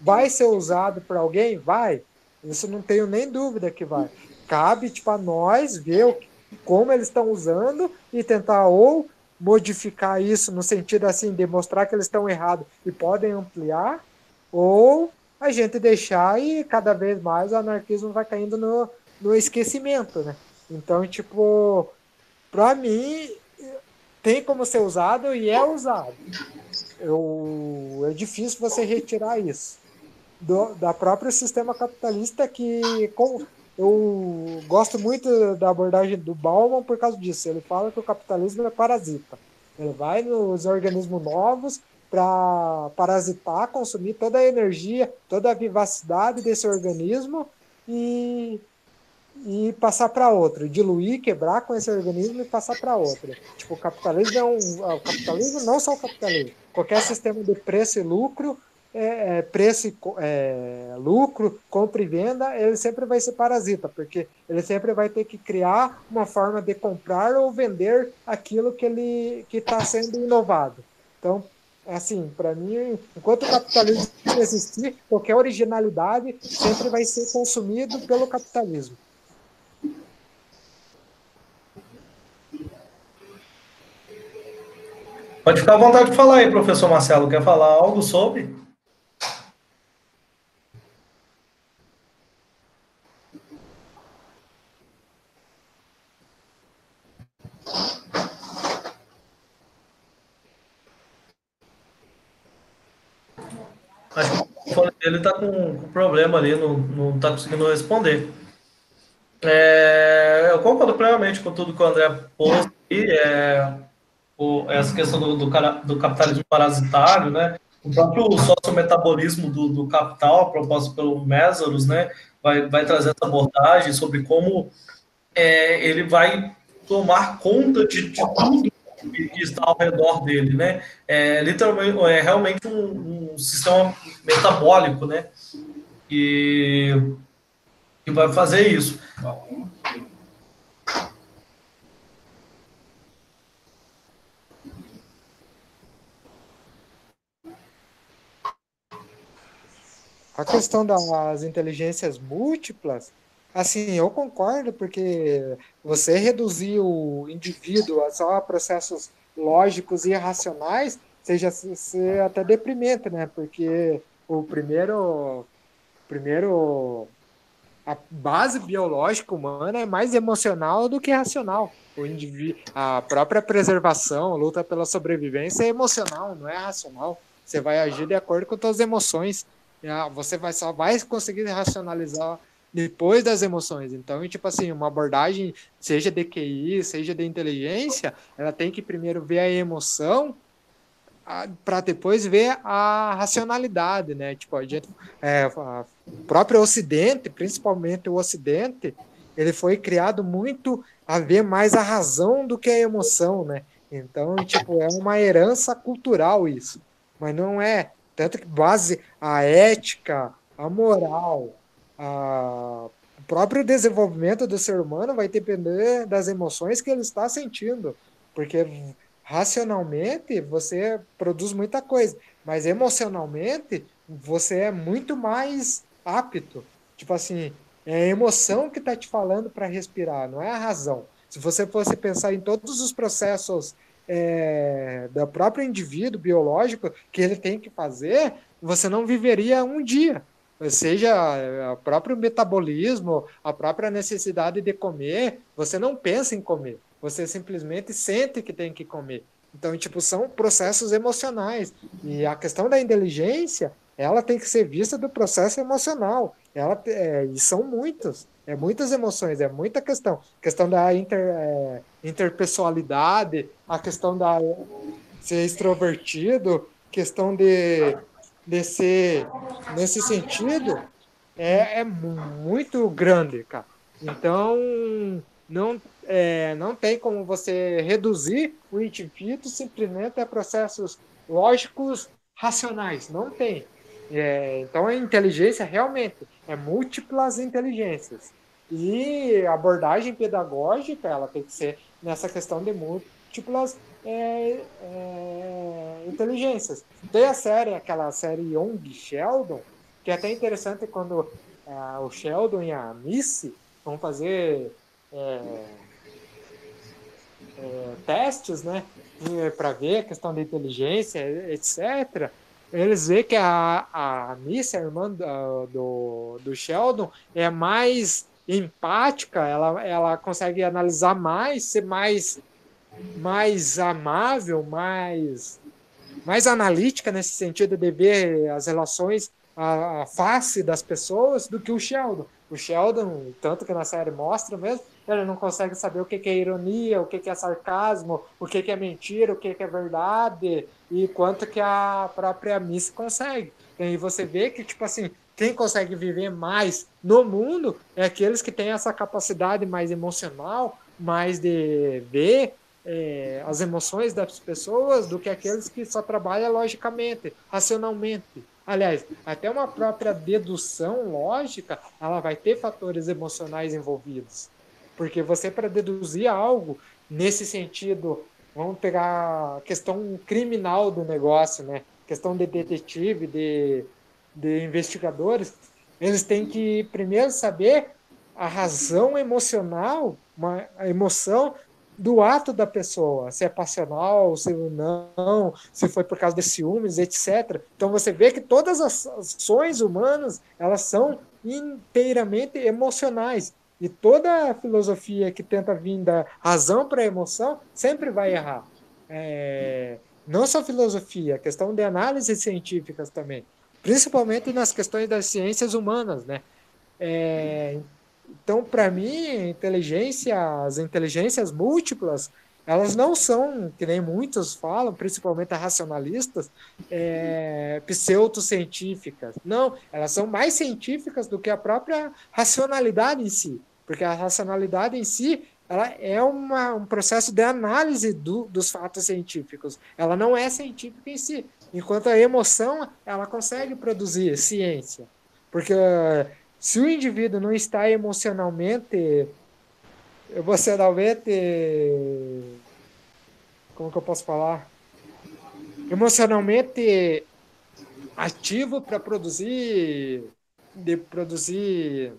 vai ser usado por alguém? Vai. Isso não tenho nem dúvida que vai. Cabe, tipo, a nós ver como eles estão usando e tentar ou modificar isso no sentido assim, demonstrar que eles estão errados e podem ampliar, ou a gente deixar e cada vez mais o anarquismo vai caindo no, no esquecimento, né? Então, tipo, para mim tem como ser usado e é usado. Eu, é difícil você retirar isso do da próprio sistema capitalista que com, eu gosto muito da abordagem do Bauman por causa disso. Ele fala que o capitalismo é parasita. Ele vai nos organismos novos para parasitar, consumir toda a energia, toda a vivacidade desse organismo e e passar para outro, diluir, quebrar com esse organismo e passar para outro. Tipo, o capitalismo é um, o capitalismo não só o capitalismo, qualquer sistema de preço e lucro, é, é, preço e é, lucro, compra e venda, ele sempre vai ser parasita, porque ele sempre vai ter que criar uma forma de comprar ou vender aquilo que ele que está sendo inovado. Então, assim, para mim, enquanto o capitalismo existir, qualquer originalidade sempre vai ser consumido pelo capitalismo. Pode ficar à vontade de falar aí, professor Marcelo. Quer falar algo sobre? Acho que o fone dele está com problema ali, não está conseguindo responder. É, eu concordo plenamente com tudo que o André pôs aqui. É, o, essa questão do, do, do, capitalismo parasitário, né? O próprio sociometabolismo do, do capital, proposto pelo Mésaros, né? Vai, vai trazer essa abordagem sobre como é, ele vai tomar conta de, de tudo que está ao redor dele, né? É literalmente, é realmente um, um sistema metabólico, né? E que vai fazer isso. A questão das inteligências múltiplas, assim, eu concordo, porque você reduzir o indivíduo a só processos lógicos e racionais seja ser até deprimente, né? Porque o primeiro, primeiro a base biológica humana é mais emocional do que racional. O indivíduo, a própria preservação, a luta pela sobrevivência é emocional, não é racional. Você vai agir de acordo com suas emoções. Ah, você vai só vai conseguir racionalizar depois das emoções. Então, tipo assim, uma abordagem, seja de QI, seja de inteligência, ela tem que primeiro ver a emoção para depois ver a racionalidade, né? Tipo, a gente, é, a próprio Ocidente, principalmente o Ocidente, ele foi criado muito a ver mais a razão do que a emoção, né? Então, tipo, é uma herança cultural isso, mas não é tanto que base a ética, a moral, a o próprio desenvolvimento do ser humano vai depender das emoções que ele está sentindo, porque racionalmente você produz muita coisa, mas emocionalmente você é muito mais apto. Tipo assim, é a emoção que está te falando para respirar, não é a razão. Se você fosse pensar em todos os processos é, do próprio indivíduo biológico que ele tem que fazer, você não viveria um dia. Seja o próprio metabolismo, a própria necessidade de comer, você não pensa em comer. Você simplesmente sente que tem que comer. Então, tipo, são processos emocionais. E a questão da inteligência, ela tem que ser vista do processo emocional. Ela, é, e são muitos. É muitas emoções, é muita questão. questão da inter, é, interpessoalidade, a questão da ser extrovertido, questão de, de ser, nesse sentido, é, é muito grande, cara. Então, não é, não tem como você reduzir o indivíduo simplesmente a processos lógicos racionais. Não tem. É, então a inteligência realmente é múltiplas inteligências. E a abordagem pedagógica ela tem que ser nessa questão de múltiplas é, é, inteligências. Tem a série, aquela série Young Sheldon, que é até interessante quando é, o Sheldon e a Missy vão fazer é, é, testes, né, para ver a questão da inteligência, etc., eles veem que a, a Missy, a irmã do, do, do Sheldon, é mais empática, ela, ela consegue analisar mais, ser mais, mais amável, mais, mais analítica nesse sentido de ver as relações, a, a face das pessoas, do que o Sheldon. O Sheldon, tanto que na série mostra mesmo, ele não consegue saber o que, é ironia, o que, é sarcasmo, o que, é mentira, o que, é verdade, e quanto que a própria Miss consegue. E você vê que, tipo assim, quem consegue viver mais no mundo é aqueles que têm essa capacidade mais emocional, mais de ver é, as emoções das pessoas, do que aqueles que só trabalham logicamente, racionalmente. Aliás, até uma própria dedução lógica, ela vai ter fatores emocionais envolvidos. Porque você, para deduzir algo nesse sentido, vamos pegar a questão criminal do negócio, né? Questão de detetive, de, de investigadores, eles têm que primeiro saber a razão emocional, uma, a emoção do ato da pessoa, se é passional, se não, se foi por causa de ciúmes, etc. Então você vê que todas as ações humanas, elas são inteiramente emocionais. E toda filosofia que tenta vir da razão para a emoção sempre vai errar. É, não só filosofia, questão de análises científicas também. principalmente nas questões das ciências humanas, né? É, então, para mim, inteligência, as inteligências múltiplas, elas não são, que nem muitos falam, principalmente racionalistas, é, pseudocientíficas. Não, elas são mais científicas do que a própria racionalidade em si. Porque a racionalidade em si ela é uma, um processo de análise do, dos fatos científicos. Ela não é científica em si. Enquanto a emoção, ela consegue produzir ciência. Porque se o indivíduo não está emocionalmente, emocionalmente, como que eu posso falar? Emocionalmente ativo para produzir, de produzir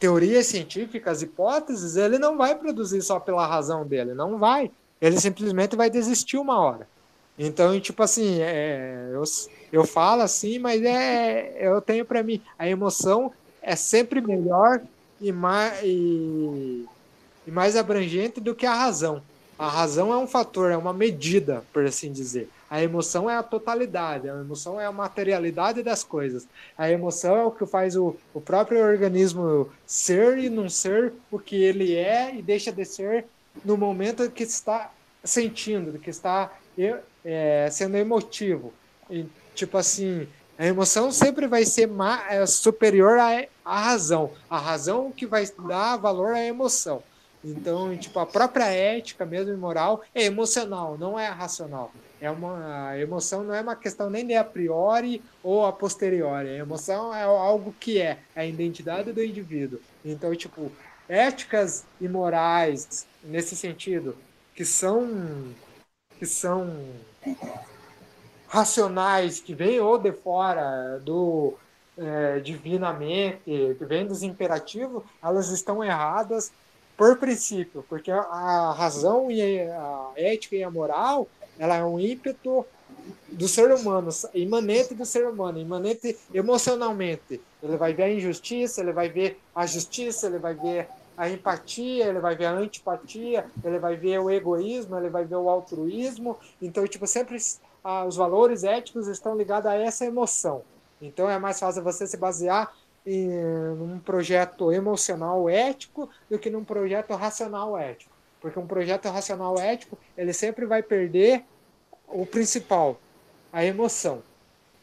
teorias científicas, hipóteses, ele não vai produzir só pela razão dele, não vai. Ele simplesmente vai desistir uma hora. Então, tipo assim, é, eu, eu falo assim, mas é, eu tenho para mim, a emoção é sempre melhor e mais, e, e mais abrangente do que a razão. A razão é um fator, é uma medida, por assim dizer. A emoção é a totalidade, a emoção é a materialidade das coisas. A emoção é o que faz o, o próprio organismo ser e não ser o que ele é e deixa de ser no momento que está sentindo, que está é, sendo emotivo. E, tipo assim, a emoção sempre vai ser é, superior à, à razão. A razão que vai dar valor à emoção. Então, tipo, a própria ética mesmo e moral é emocional, não é racional. É uma a emoção não é uma questão nem de a priori ou a posteriori. A emoção é algo que é, é a identidade do indivíduo. Então, tipo, éticas e morais nesse sentido que são que são racionais, que vêm ou de fora do é, divinamente, que vêm dos imperativos, elas estão erradas por princípio, porque a razão e a ética e a moral, ela é um ímpeto do ser humano, imanente do ser humano, imanente emocionalmente. Ele vai ver a injustiça, ele vai ver a justiça, ele vai ver a empatia, ele vai ver a antipatia, ele vai ver o egoísmo, ele vai ver o altruísmo. Então, tipo, sempre ah, os valores éticos estão ligados a essa emoção. Então, é mais fácil você se basear em um projeto emocional ético do que num projeto racional ético. Porque um projeto racional ético, ele sempre vai perder o principal, a emoção.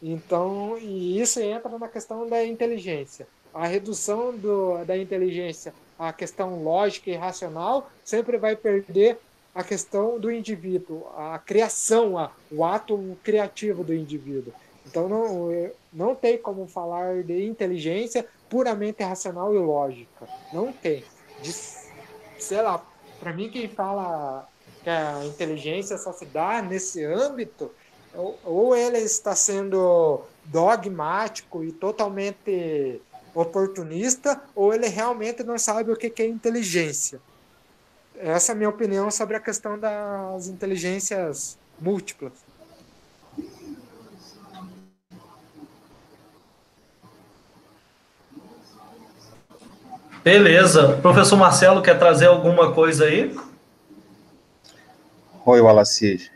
Então, e isso entra na questão da inteligência. A redução do, da inteligência à questão lógica e racional sempre vai perder a questão do indivíduo, a criação, a, o ato criativo do indivíduo. Então não, não tem como falar de inteligência puramente racional e lógica. Não tem. De, sei lá, para mim quem fala que a inteligência só se dá nesse âmbito, ou, ele está sendo dogmático e totalmente oportunista, ou ele realmente não sabe o que é inteligência. Essa é a minha opinião sobre a questão das inteligências múltiplas. Beleza. Professor Marcelo, quer trazer alguma coisa aí? Oi, Wallace.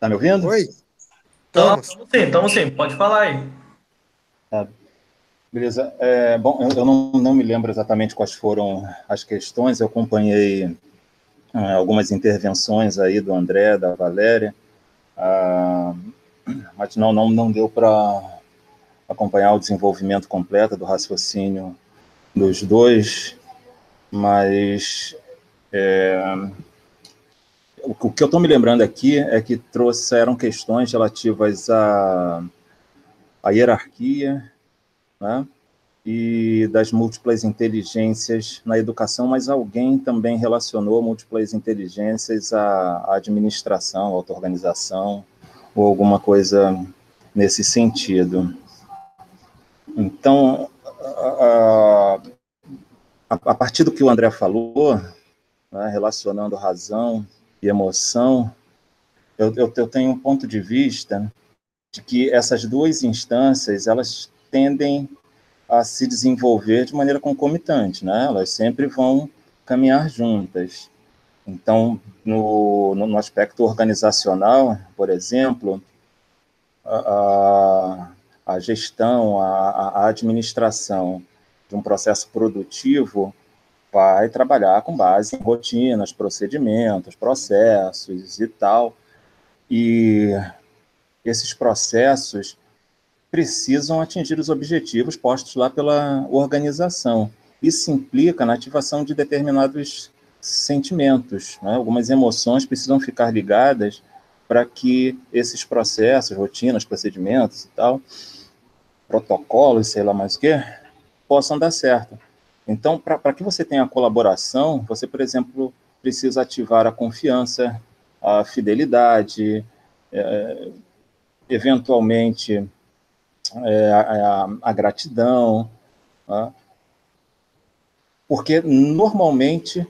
Tá me ouvindo? Oi. Estamos sim, estamos sim. Pode falar aí. Tá. Beleza. É, bom, eu, eu não, não, me lembro exatamente quais foram as questões. Eu acompanhei é, algumas intervenções aí do André, da Valéria, ah, mas não, não, não deu para acompanhar o desenvolvimento completo do raciocínio dos dois, mas é, o, que eu estou me lembrando aqui é que trouxeram questões relativas à, à hierarquia né, e das múltiplas inteligências na educação, mas alguém também relacionou múltiplas inteligências à, administração, auto-organização, ou alguma coisa nesse sentido. Então, a, a, a, partir do que o André falou, né, relacionando razão e emoção, eu, eu, eu, tenho um ponto de vista de que essas duas instâncias elas tendem a se desenvolver de maneira concomitante, né? Elas sempre vão caminhar juntas. Então, no, no aspecto organizacional, por exemplo, a, a gestão, a, a administração de um processo produtivo vai trabalhar com base em rotinas, procedimentos, processos e tal. E esses processos precisam atingir os objetivos postos lá pela organização. Isso implica na ativação de determinados sentimentos, né? algumas emoções precisam ficar ligadas para que esses processos, rotinas, procedimentos e tal, protocolos, sei lá mais o que, possam dar certo. Então, para que você tenha colaboração, você, por exemplo, precisa ativar a confiança, a fidelidade, é, eventualmente é, a, a, gratidão, tá? porque normalmente,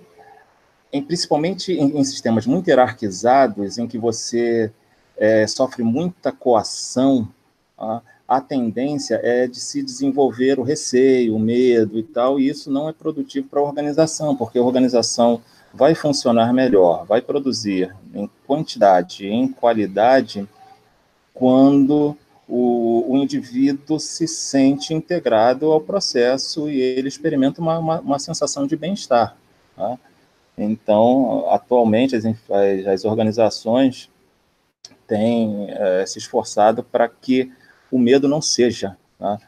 em, principalmente em, em, sistemas muito hierarquizados, em que você é, sofre muita coação, tá? A tendência é de se desenvolver o receio, o medo e tal, e isso não é produtivo para a organização, porque a organização vai funcionar melhor, vai produzir em quantidade, em qualidade, quando o, o indivíduo se sente integrado ao processo e ele experimenta uma, uma, uma sensação de bem-estar. Tá? Então, atualmente, as, as organizações têm é, se esforçado para que o medo não seja né,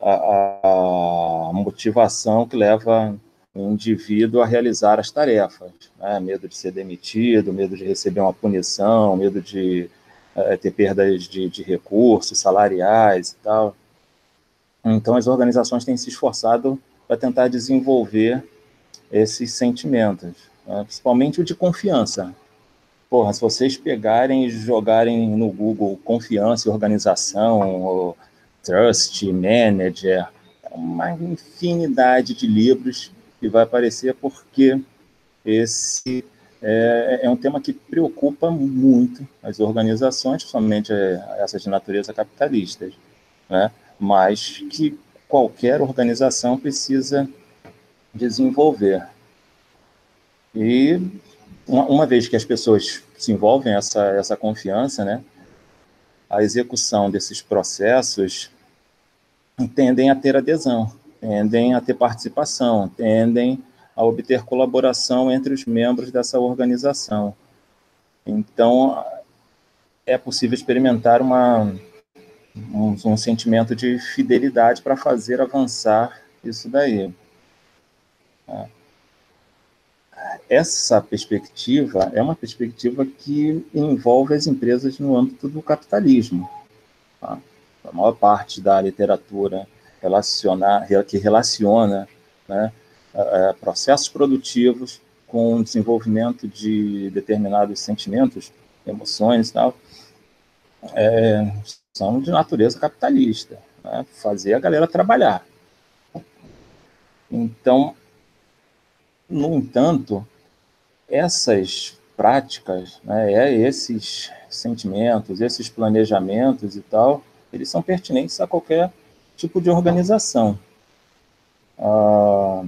a, a, motivação que leva o indivíduo a realizar as tarefas. Né, medo de ser demitido, medo de receber uma punição, medo de é, ter perdas de, de recursos salariais e tal. Então, as organizações têm se esforçado para tentar desenvolver esses sentimentos, né, principalmente o de confiança. Porra, se vocês pegarem e jogarem no Google confiança e organização, ou trust, manager, é uma infinidade de livros que vai aparecer porque esse é, é um tema que preocupa muito as organizações, principalmente essas de natureza capitalistas, né? mas que qualquer organização precisa desenvolver. E uma, uma vez que as pessoas se envolvem essa essa confiança, né, a execução desses processos tendem a ter adesão, tendem a ter participação, tendem a obter colaboração entre os membros dessa organização. Então, é possível experimentar uma, um, um sentimento de fidelidade para fazer avançar isso daí. Tá? Essa perspectiva é uma perspectiva que envolve as empresas no âmbito do capitalismo. Tá? A maior parte da literatura relaciona, que relaciona né, processos produtivos com o desenvolvimento de determinados sentimentos, emoções e tal, é, são de natureza capitalista, né? fazer a galera trabalhar. Então, no entanto, essas práticas, né, é, esses sentimentos, esses planejamentos e tal, eles são pertinentes a qualquer tipo de organização. Ah,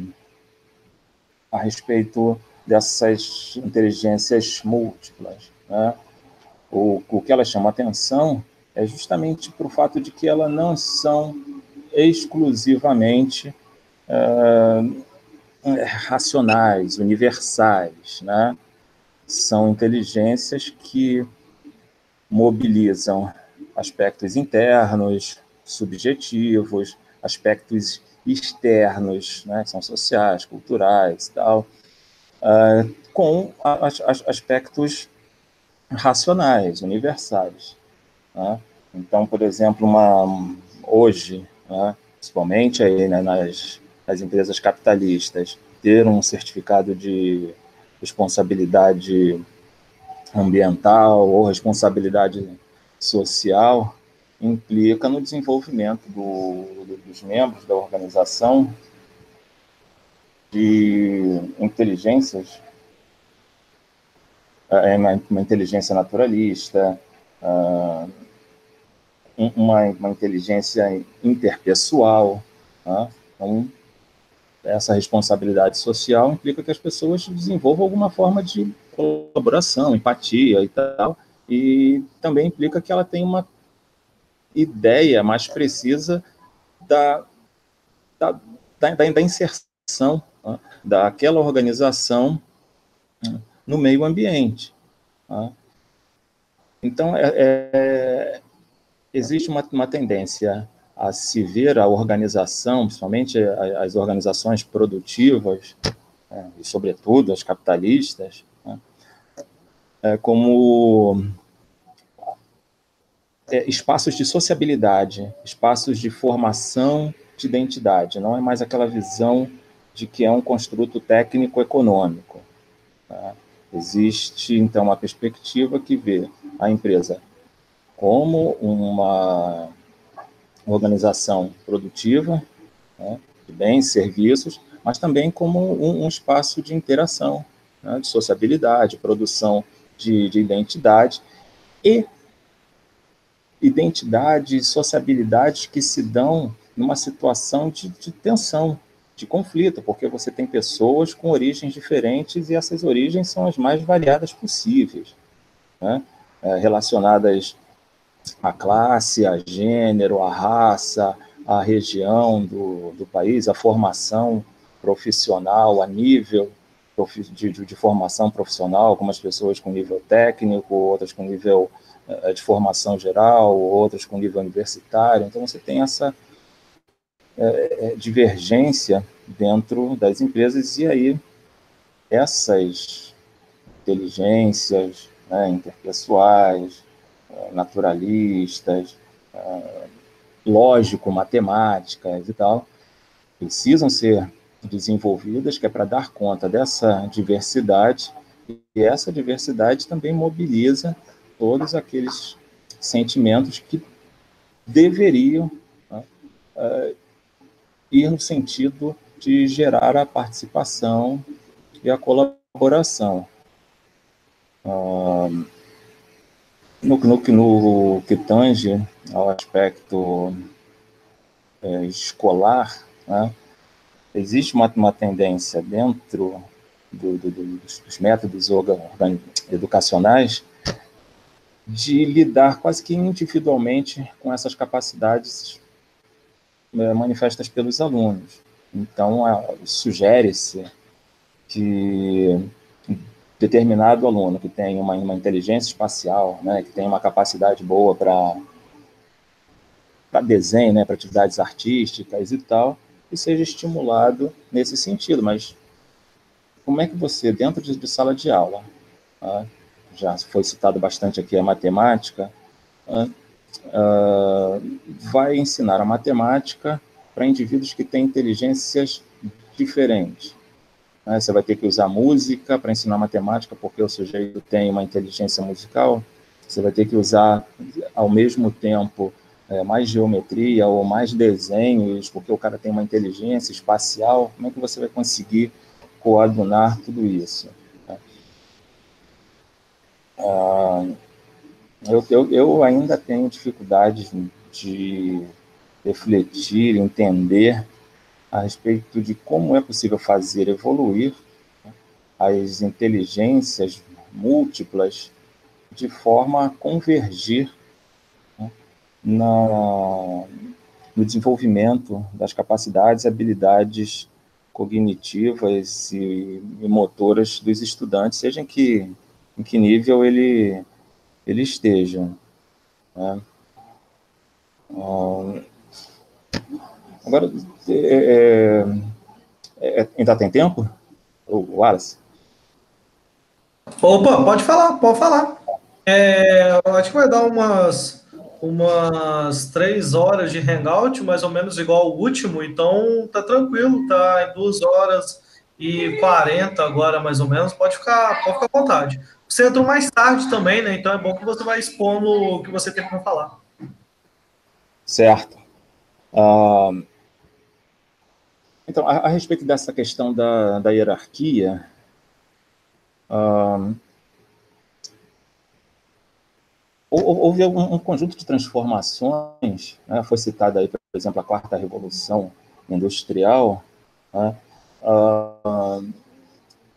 a respeito dessas inteligências múltiplas. Né? O, o que elas chamam atenção é justamente para o fato de que elas não são exclusivamente é, racionais, universais, né? São inteligências que mobilizam aspectos internos, subjetivos, aspectos externos, né, que são sociais, culturais, tal, uh, com as, as aspectos racionais, universais. Né? Então, por exemplo, uma, hoje, né, principalmente aí, né, nas as empresas capitalistas ter um certificado de responsabilidade ambiental ou responsabilidade social implica no desenvolvimento do, dos membros da organização de inteligências, é, uma, inteligência naturalista, ah, uma, uma inteligência interpessoal, tá? então, essa responsabilidade social implica que as pessoas desenvolvam alguma forma de colaboração, empatia e tal, e também implica que ela tem uma ideia mais precisa da, da, da, da inserção né, daquela organização né, no meio ambiente. Né. Então, é, é, existe uma, uma tendência a se ver a organização, principalmente as organizações produtivas, é, e sobretudo as capitalistas, né, é, como é, espaços de sociabilidade, espaços de formação de identidade. Não é mais aquela visão de que é um construto técnico-econômico. Tá? Existe, então, uma perspectiva que vê a empresa como uma organização produtiva, né, de bens, serviços, mas também como um, um espaço de interação, né, de sociabilidade, produção de, de identidade e identidade, sociabilidades que se dão numa situação de, de, tensão, de conflito, porque você tem pessoas com origens diferentes e essas origens são as mais variadas possíveis, né? é, relacionadas à classe, a gênero, à raça, à região do, do país, à formação profissional, a nível de, de, de, formação profissional, algumas pessoas com nível técnico, outras com nível uh, de formação geral, outras com nível universitário. Então, você tem essa uh, divergência dentro das empresas, e aí essas inteligências né, interpessoais, uh, naturalistas, lógico-matemáticas e tal, precisam ser desenvolvidas, que é para dar conta dessa diversidade, e essa diversidade também mobiliza todos aqueles sentimentos que deveriam né, uh, ir no sentido de gerar a participação e a colaboração. Uh, no, no, no que tange ao aspecto é, escolar, né, existe uma, uma tendência dentro do, do, dos, dos, métodos educacionais de lidar quase que individualmente com essas capacidades é, manifestas pelos alunos. Então, sugere-se que determinado aluno que tem uma, uma inteligência espacial, né, que tem uma capacidade boa para desenho, né, para atividades artísticas e tal, e seja estimulado nesse sentido. Mas como é que você, dentro de, de sala de aula, né, já foi citado bastante aqui a matemática, né, uh, vai ensinar a matemática para indivíduos que têm inteligências diferentes? Né? Você vai ter que usar música para ensinar matemática, porque o sujeito tem uma inteligência musical. Você vai ter que usar, ao mesmo tempo, é, mais geometria ou mais desenhos, porque o cara tem uma inteligência espacial, como é que você vai conseguir coadunar tudo isso? Né? Ah, eu, eu, eu ainda tenho dificuldades de refletir, entender a respeito de como é possível fazer evoluir né, as inteligências múltiplas de forma a convergir na, no desenvolvimento das capacidades e habilidades cognitivas e, e motoras dos estudantes, seja em que, em que nível ele, ele esteja. Né? Ah, agora, é, é, é, ainda tem tempo? O Wallace? Opa, pode falar, pode falar. É, acho que vai dar umas umas três horas de hangout, mais ou menos igual o último, então tá tranquilo, tá em duas horas e 40 agora, mais ou menos, pode ficar, pode ficar à vontade. Você entrou mais tarde também, né? Então é bom que você vai expondo o que você tem para falar. Certo. Uh, então, a, a, respeito dessa questão da, da hierarquia, houve um, um conjunto de transformações, né? foi citada aí, por exemplo, a quarta revolução industrial, né?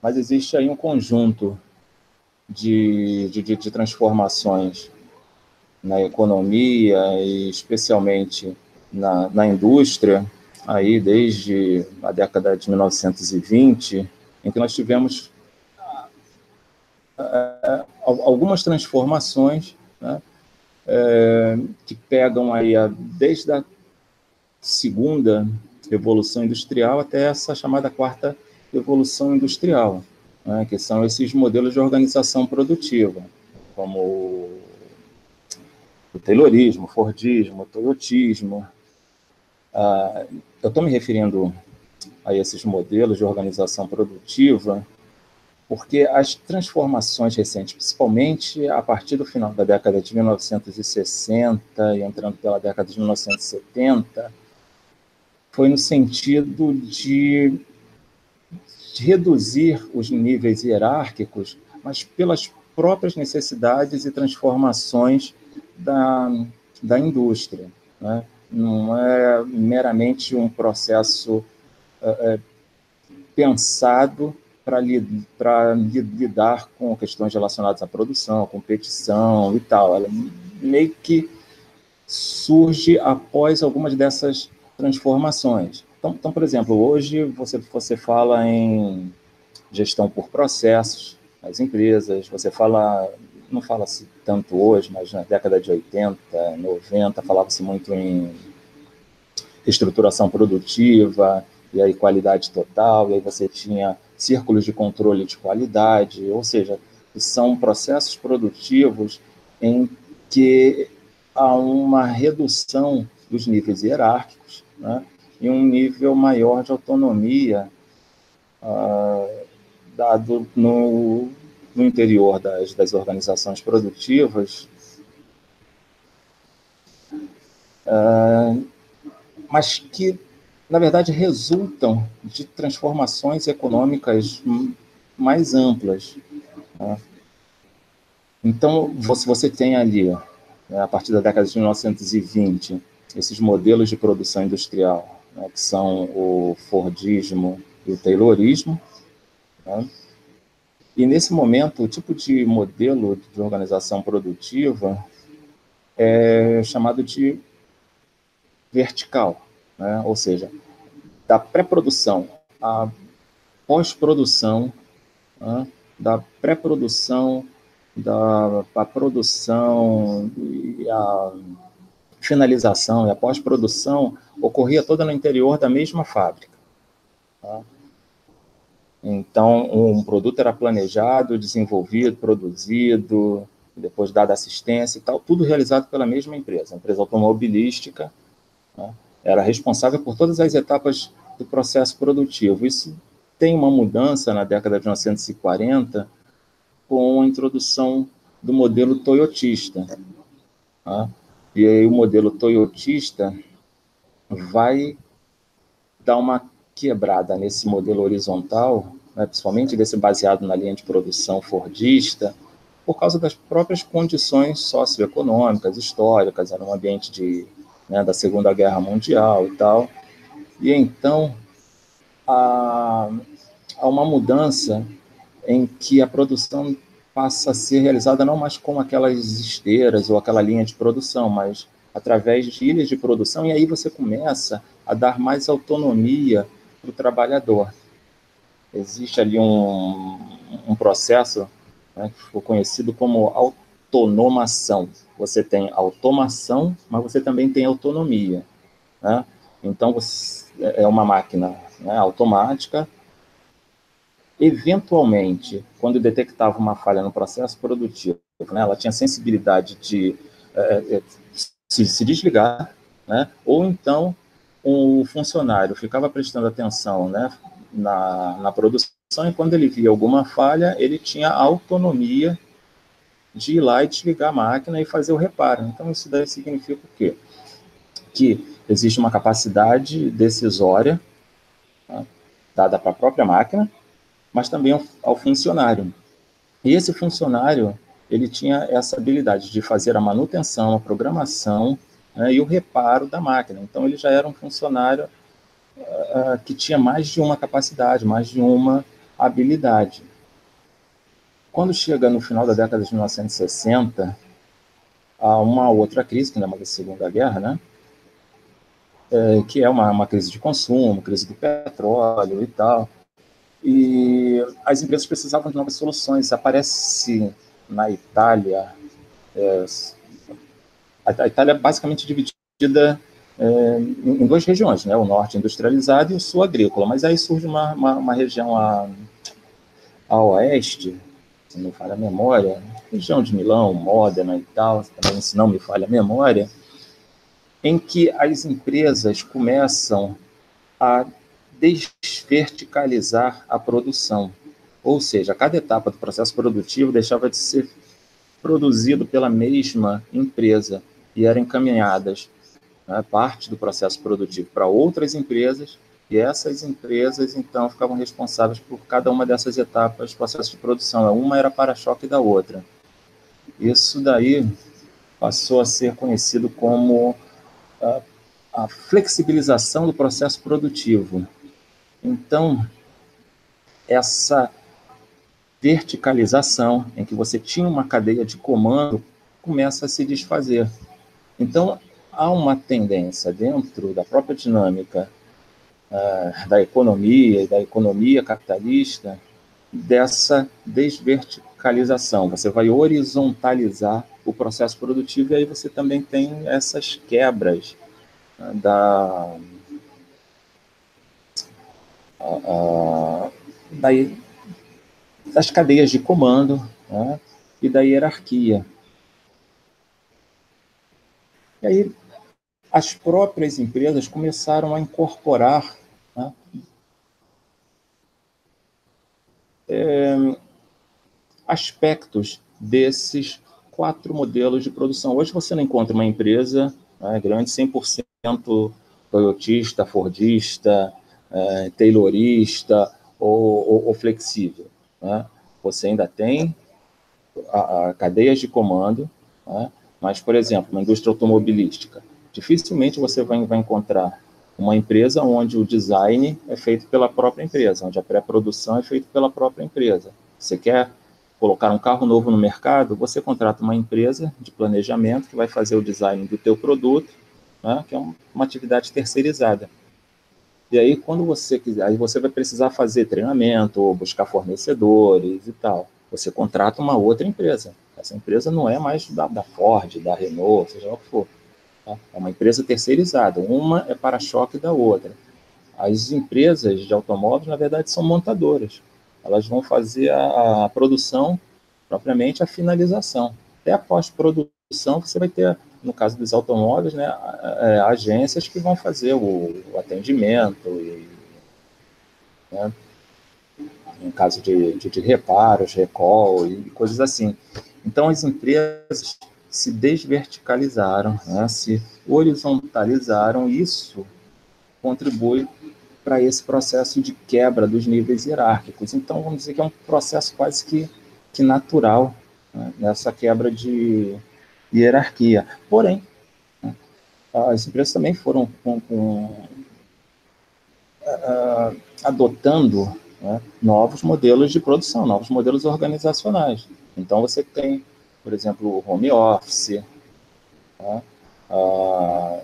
mas existe aí um conjunto de, de, de transformações na economia e especialmente na, na indústria, aí desde a década de 1920, em que nós tivemos é, algumas transformações né, é, que pegam aí a, desde a segunda revolução industrial até essa chamada quarta revolução industrial, né, que são esses modelos de organização produtiva, como o Taylorismo, o Fordismo, o Toyotismo. Ah, eu estou me referindo a esses modelos de organização produtiva porque as transformações recentes, principalmente a partir do final da década de 1960 e entrando pela década de 1970, foi no sentido de, de reduzir os níveis hierárquicos, mas pelas próprias necessidades e transformações da, da indústria. Né? Não é meramente um processo é, pensado para lidar com questões relacionadas à produção, competição e tal. Ela meio que surge após algumas dessas transformações. Então, então por exemplo, hoje você, você fala em gestão por processos nas empresas, você fala, não fala-se tanto hoje, mas na década de 80, 90, falava-se muito em estruturação produtiva, e aí qualidade total, e aí você tinha círculos de controle de qualidade, ou seja, são processos produtivos em que há uma redução dos níveis hierárquicos né, e um nível maior de autonomia uh, dado no, no interior das, das organizações produtivas, uh, mas que na verdade, resultam de transformações econômicas mais amplas. Né? Então, você, você tem ali, né, a partir da década de 1920, esses modelos de produção industrial, né, que são o Fordismo e o Taylorismo. Né? E, nesse momento, o tipo de modelo de organização produtiva é chamado de vertical né? ou seja, da pré-produção à pós-produção, né? da pré-produção, da a produção e a finalização e a pós-produção ocorria toda no interior da mesma fábrica. Tá? Então, um produto era planejado, desenvolvido, produzido, depois dada assistência e tal, tudo realizado pela mesma empresa, a empresa automobilística, né? era responsável por todas as etapas do processo produtivo. Isso tem uma mudança na década de 1940 com a introdução do modelo toyotista. Tá? E aí o modelo toyotista vai dar uma quebrada nesse modelo horizontal, né, principalmente desse baseado na linha de produção fordista, por causa das próprias condições socioeconômicas, históricas, era um ambiente de né, da Segunda Guerra Mundial e tal. E então há, há uma mudança em que a produção passa a ser realizada não mais com aquelas esteiras ou aquela linha de produção, mas através de ilhas de produção, e aí você começa a dar mais autonomia para o trabalhador. Existe ali um, um processo né, que ficou conhecido como autonomação. Você tem automação, mas você também tem autonomia. Né? Então, você, é uma máquina né, automática. Eventualmente, quando detectava uma falha no processo produtivo, né, ela tinha sensibilidade de é, se, se, desligar, né, ou então o funcionário ficava prestando atenção né, na, na produção e quando ele via alguma falha, ele tinha autonomia de ir lá e desligar a máquina e fazer o reparo. Então, isso daí significa o quê? Que existe uma capacidade decisória tá, dada para a própria máquina, mas também ao, ao funcionário. E esse funcionário, ele tinha essa habilidade de fazer a manutenção, a programação né, e o reparo da máquina. Então, ele já era um funcionário uh, que tinha mais de uma capacidade, mais de uma habilidade. Quando chega no final da década de 1960, a uma outra crise, que não é uma Segunda Guerra, né? É, que é uma, uma crise de consumo, crise do petróleo e tal. E as empresas precisavam de novas soluções. Aparece na Itália, é, a, Itália é basicamente dividida é, em, duas regiões, né? o norte industrializado e o sul agrícola, mas aí surge uma, uma, uma região a, a oeste, se não me falha a memória, região de Milão, Módena e tal, também se não me falha a memória, em que as empresas começam a desverticalizar a produção. Ou seja, cada etapa do processo produtivo deixava de ser produzido pela mesma empresa e eram encaminhadas né, parte do processo produtivo para outras empresas e essas empresas então ficavam responsáveis por cada uma dessas etapas do processo de produção. Uma era para-choque da outra. Isso daí passou a ser conhecido como a, a flexibilização do processo produtivo. Então, essa verticalização, em que você tinha uma cadeia de comando, começa a se desfazer. Então, há uma tendência dentro da própria dinâmica uh, da economia e da economia capitalista dessa desverticalização. Você vai horizontalizar o processo produtivo e aí você também tem essas quebras uh, da daí, das cadeias de comando né, e da hierarquia. E aí, as próprias empresas começaram a incorporar né, é, aspectos desses quatro modelos de produção. Hoje você não encontra uma empresa né, grande 100% toyotista, fordista, é, taylorista ou, ou, ou flexível. Né? Você ainda tem a, a cadeias de comando, né? Mas, por exemplo, uma indústria automobilística, dificilmente você vai, vai encontrar uma empresa onde o design é feito pela própria empresa, onde a pré-produção é feita pela própria empresa. Você quer colocar um carro novo no mercado, você contrata uma empresa de planejamento que vai fazer o design do teu produto, né, que é uma atividade terceirizada. E aí, quando você quiser, aí você vai precisar fazer treinamento, ou buscar fornecedores e tal. Você contrata uma outra empresa. Essa empresa não é mais da, da Ford, da Renault, seja o que for. Tá? É uma empresa terceirizada. Uma é para-choque da outra. As empresas de automóveis, na verdade, são montadoras. Elas vão fazer a, a produção, propriamente a finalização. Até a pós-produção, você vai ter no caso dos automóveis, né, é, agências que vão fazer o, o atendimento, e, né, em caso de, de, de, reparos, recall e coisas assim. Então, as empresas se desverticalizaram, né, se horizontalizaram, isso contribui para esse processo de quebra dos níveis hierárquicos. Então, vamos dizer que é um processo quase que, que natural né, nessa quebra de, hierarquia. Porém, né, as empresas também foram com, com, uh, adotando né, novos modelos de produção, novos modelos organizacionais. Então, você tem, por exemplo, o home office, né, a,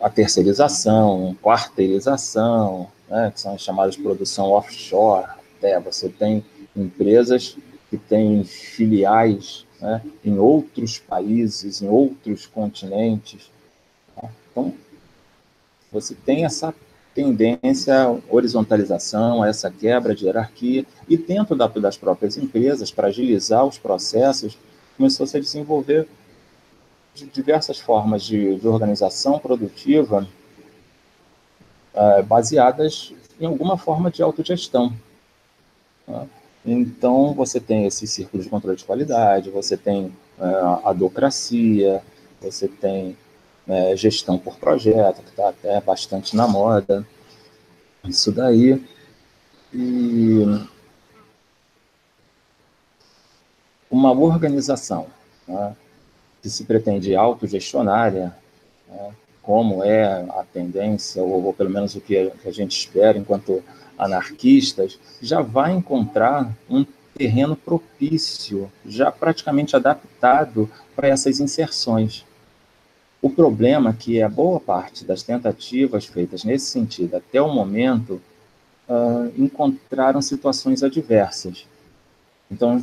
a terceirização, quarteirização, né, que são as chamadas de produção offshore. Até você tem empresas que têm filiais né, em outros países, em outros continentes. Tá? Então, você tem essa tendência à horizontalização, a essa quebra de hierarquia, e dentro da, das próprias empresas, para agilizar os processos, começou -se a se desenvolver diversas formas de, de organização produtiva é, baseadas em alguma forma de autogestão. Tá? Então, você tem esse círculo de controle de qualidade, você tem é, a docracia, você tem é, gestão por projeto, que está até bastante na moda, isso daí. E uma organização né, que se pretende autogestionária, né, como é a tendência, ou, ou, pelo menos o que a gente espera enquanto anarquistas, já vai encontrar um terreno propício, já praticamente adaptado para essas inserções. O problema é que a boa parte das tentativas feitas nesse sentido até o momento uh, encontraram situações adversas. Então,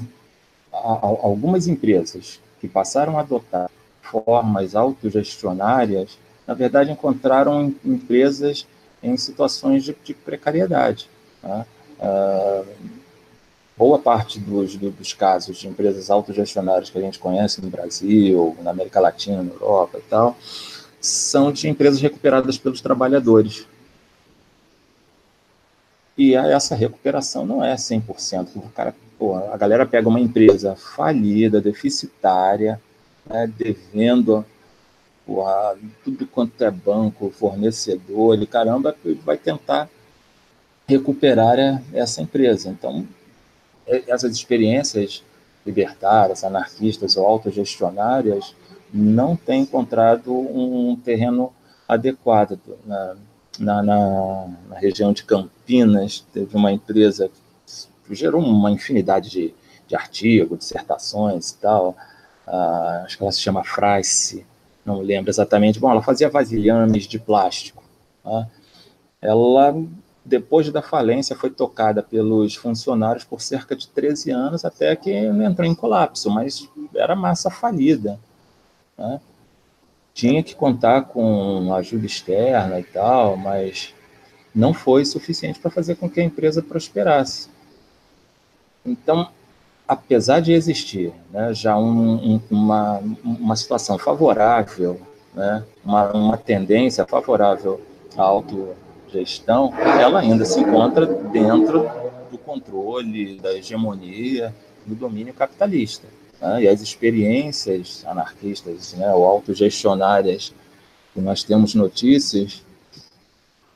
algumas empresas que passaram a adotar formas autogestionárias, na verdade, encontraram empresas em situações de, de precariedade. Uh, boa parte dos, dos casos de empresas autogestionárias que a gente conhece no Brasil, na América Latina, na Europa e tal, são de empresas recuperadas pelos trabalhadores. E essa recuperação não é 100%. O cara, pô, a galera pega uma empresa falida, deficitária, né, devendo tudo quanto é banco, fornecedor, e caramba, vai tentar recuperar essa empresa. Então, essas experiências libertárias, anarquistas ou autogestionárias não têm encontrado um terreno adequado. Na, na, na, na, região de Campinas, teve uma empresa que gerou uma infinidade de, de artigos, dissertações e tal. Uh, acho que ela se chama Fraice, não lembro exatamente. Bom, ela fazia vasilhames de plástico. Tá? Ela depois da falência, foi tocada pelos funcionários por cerca de 13 anos, até que entrou em colapso, mas era massa falida. Né? Tinha que contar com ajuda externa e tal, mas não foi suficiente para fazer com que a empresa prosperasse. Então, apesar de existir né, já um, um, uma, uma situação favorável, né, uma, uma tendência favorável à auto gestão, ela ainda se encontra dentro do controle, da hegemonia, do domínio capitalista. Né? E as experiências anarquistas né, ou autogestionárias que nós temos notícias,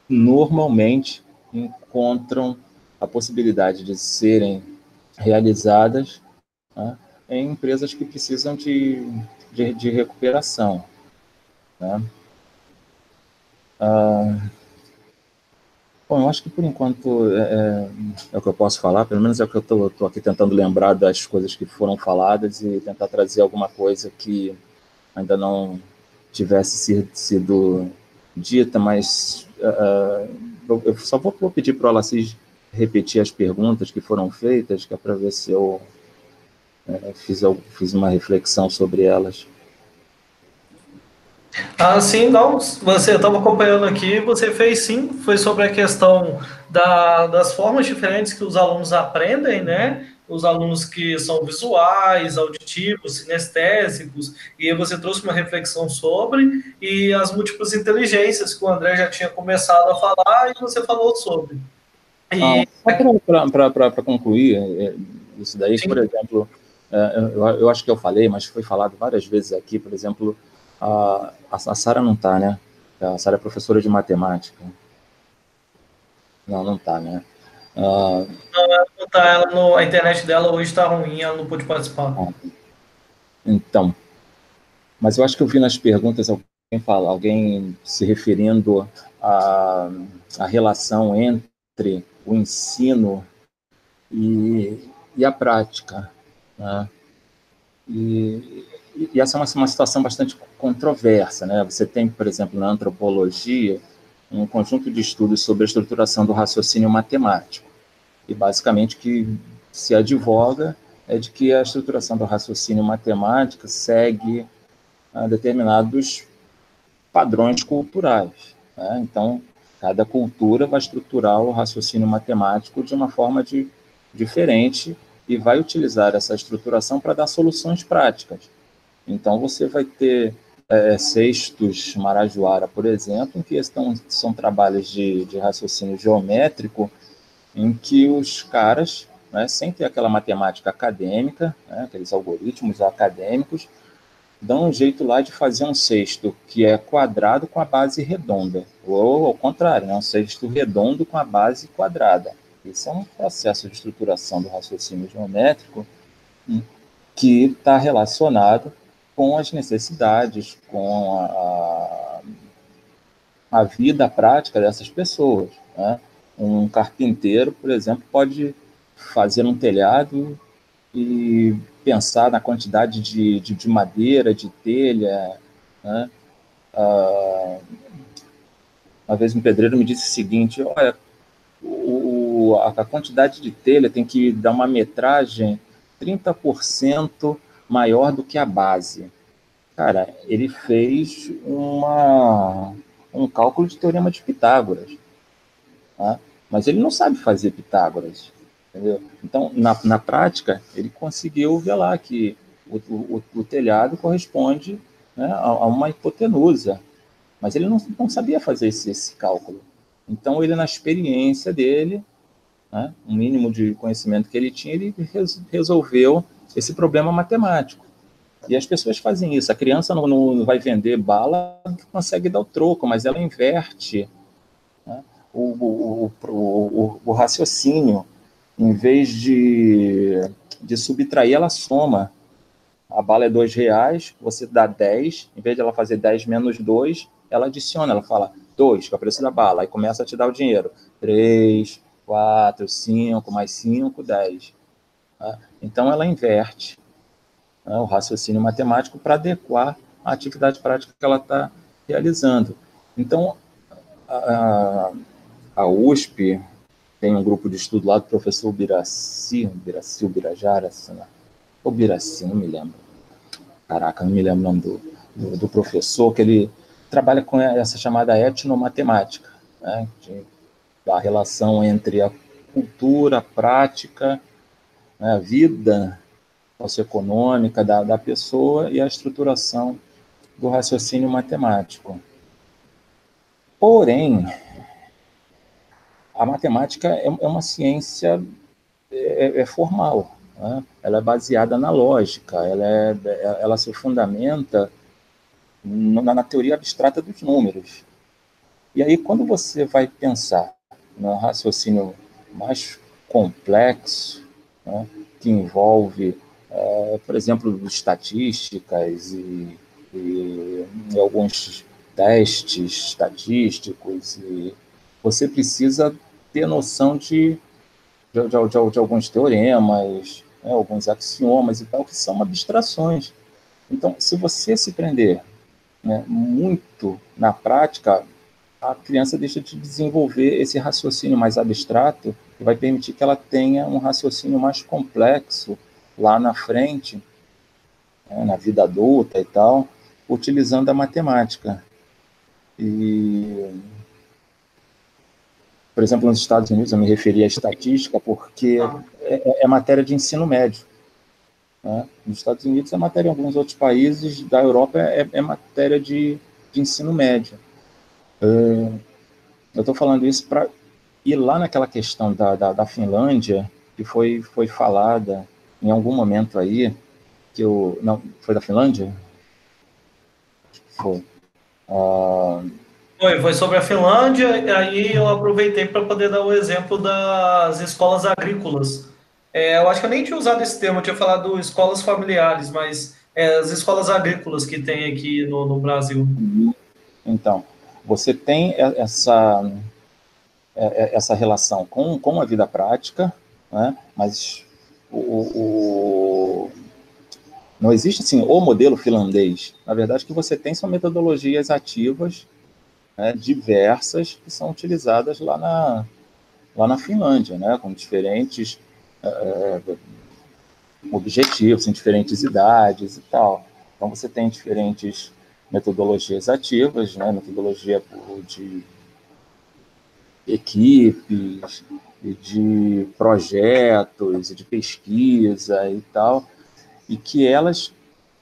normalmente encontram a possibilidade de serem realizadas né, em empresas que precisam de, de, de recuperação. Né? Ah, Bom, eu acho que por enquanto é, é, é, o que eu posso falar, pelo menos é o que eu estou aqui tentando lembrar das coisas que foram faladas e tentar trazer alguma coisa que ainda não tivesse sido dita, mas uh, eu só vou, vou pedir para o Alacis repetir as perguntas que foram feitas, que é para ver se eu fiz, fiz uma reflexão sobre elas. Ah, sim, não. Você estava acompanhando aqui, você fez sim. Foi sobre a questão da, das formas diferentes que os alunos aprendem, né? Os alunos que são visuais, auditivos, sinestésicos, e você trouxe uma reflexão sobre, e as múltiplas inteligências que o André já tinha começado a falar e você falou sobre. E... Ah, Para concluir é, é, isso daí, sim. por exemplo, é, eu, eu acho que eu falei, mas foi falado várias vezes aqui, por exemplo, a, a Sara não está, né? A Sara é professora de matemática. Não, não está, né? Uh... Não, ela não tá, ela no, a internet dela hoje está ruim, ela não pôde participar. Ah, então, mas eu acho que eu vi nas perguntas alguém fala, alguém se referindo à, à relação entre o ensino e, e a prática. Né? E, e essa é uma, uma situação bastante controversa. Né? Você tem, por exemplo, na antropologia, um conjunto de estudos sobre a estruturação do raciocínio matemático. E, basicamente, que se advoga é de que a estruturação do raciocínio matemático segue determinados padrões culturais. Né? Então, cada cultura vai estruturar o raciocínio matemático de uma forma de, diferente e vai utilizar essa estruturação para dar soluções práticas. Então, você vai ter é, cestos Marajoara, por exemplo, em que estão, são trabalhos de, de raciocínio geométrico, em que os caras, né, sem ter aquela matemática acadêmica, né, aqueles algoritmos acadêmicos, dão um jeito lá de fazer um cesto que é quadrado com a base redonda, ou ao contrário, né, um cesto redondo com a base quadrada. Isso é um processo de estruturação do raciocínio geométrico hum, que está relacionado com as necessidades, com a, a vida prática dessas pessoas. Né? Um carpinteiro, por exemplo, pode fazer um telhado e pensar na quantidade de, de, de madeira, de telha. Né? Ah, uma vez um pedreiro me disse o seguinte: olha, o, a quantidade de telha tem que dar uma metragem 30% maior do que a base. Cara, ele fez uma, um cálculo de teorema de Pitágoras. Tá? Mas ele não sabe fazer Pitágoras. Entendeu? Então, na, na prática, ele conseguiu ver lá que o, o, o telhado corresponde né, a, a, uma hipotenusa. Mas ele não, não sabia fazer esse, esse cálculo. Então, ele, na experiência dele, né, um mínimo de conhecimento que ele tinha, ele resolveu esse problema matemático. E as pessoas fazem isso. A criança não, não vai vender bala, consegue dar o troco, mas ela inverte né, o, o, o, o, raciocínio. Em vez de, de subtrair, ela soma. A bala é dois reais, você dá 10, em vez de ela fazer 10 menos 2, ela adiciona, ela fala 2, que é o preço da bala, aí começa a te dar o dinheiro. 3, 4, 5, mais 5, 10. Tá? Então ela inverte né, o raciocínio matemático para adequar a atividade prática que ela está realizando. Então, a, a, USP tem um grupo de estudo lá do professor Biraci, Biraci Birajara, ou Biraci, não me lembro. Caraca, não me lembro o nome do, do, do professor, que ele trabalha com essa chamada etnomatemática, né, de, a relação entre a cultura, a prática, né, a vida socioeconômica da, da pessoa e a estruturação do raciocínio matemático. Porém, a matemática é, é uma ciência é, é formal, né? ela é baseada na lógica, ela, é, ela se fundamenta na, na teoria abstrata dos números. E aí, quando você vai pensar no raciocínio mais complexo, né, que envolve, é, por exemplo, estatísticas e, e, e, alguns testes estatísticos, e você precisa ter noção de, de, de, de alguns teoremas, né, alguns axiomas e tal, que são abstrações. Então, se você se prender né, muito na prática, a criança deixa de desenvolver esse raciocínio mais abstrato que vai permitir que ela tenha um raciocínio mais complexo lá na frente, né, na vida adulta e tal, utilizando a matemática. E, por exemplo, nos Estados Unidos, eu me referi à estatística porque é, é matéria de ensino médio. Né? Nos Estados Unidos é matéria em alguns outros países, da Europa é, é matéria de, de ensino médio. Uh, eu estou falando isso para ir lá naquela questão da, da, da, Finlândia, que foi, foi falada em algum momento aí, que eu. Não, foi da Finlândia? Foi. Uh, foi, foi sobre a Finlândia, e aí eu aproveitei para poder dar o exemplo das escolas agrícolas. É, eu acho que eu nem tinha usado esse termo, eu tinha falado escolas familiares, mas é, as escolas agrícolas que tem aqui no, no Brasil. Então, você tem essa, essa relação com, com a vida prática, né? mas o, o, não existe assim o modelo finlandês. Na verdade, que você tem são metodologias ativas né, diversas que são utilizadas lá na, lá na Finlândia, né, com diferentes é, objetivos, em diferentes idades e tal. Então, você tem diferentes metodologias ativas, né, metodologia de equipes, de projetos, de pesquisa e tal, e que elas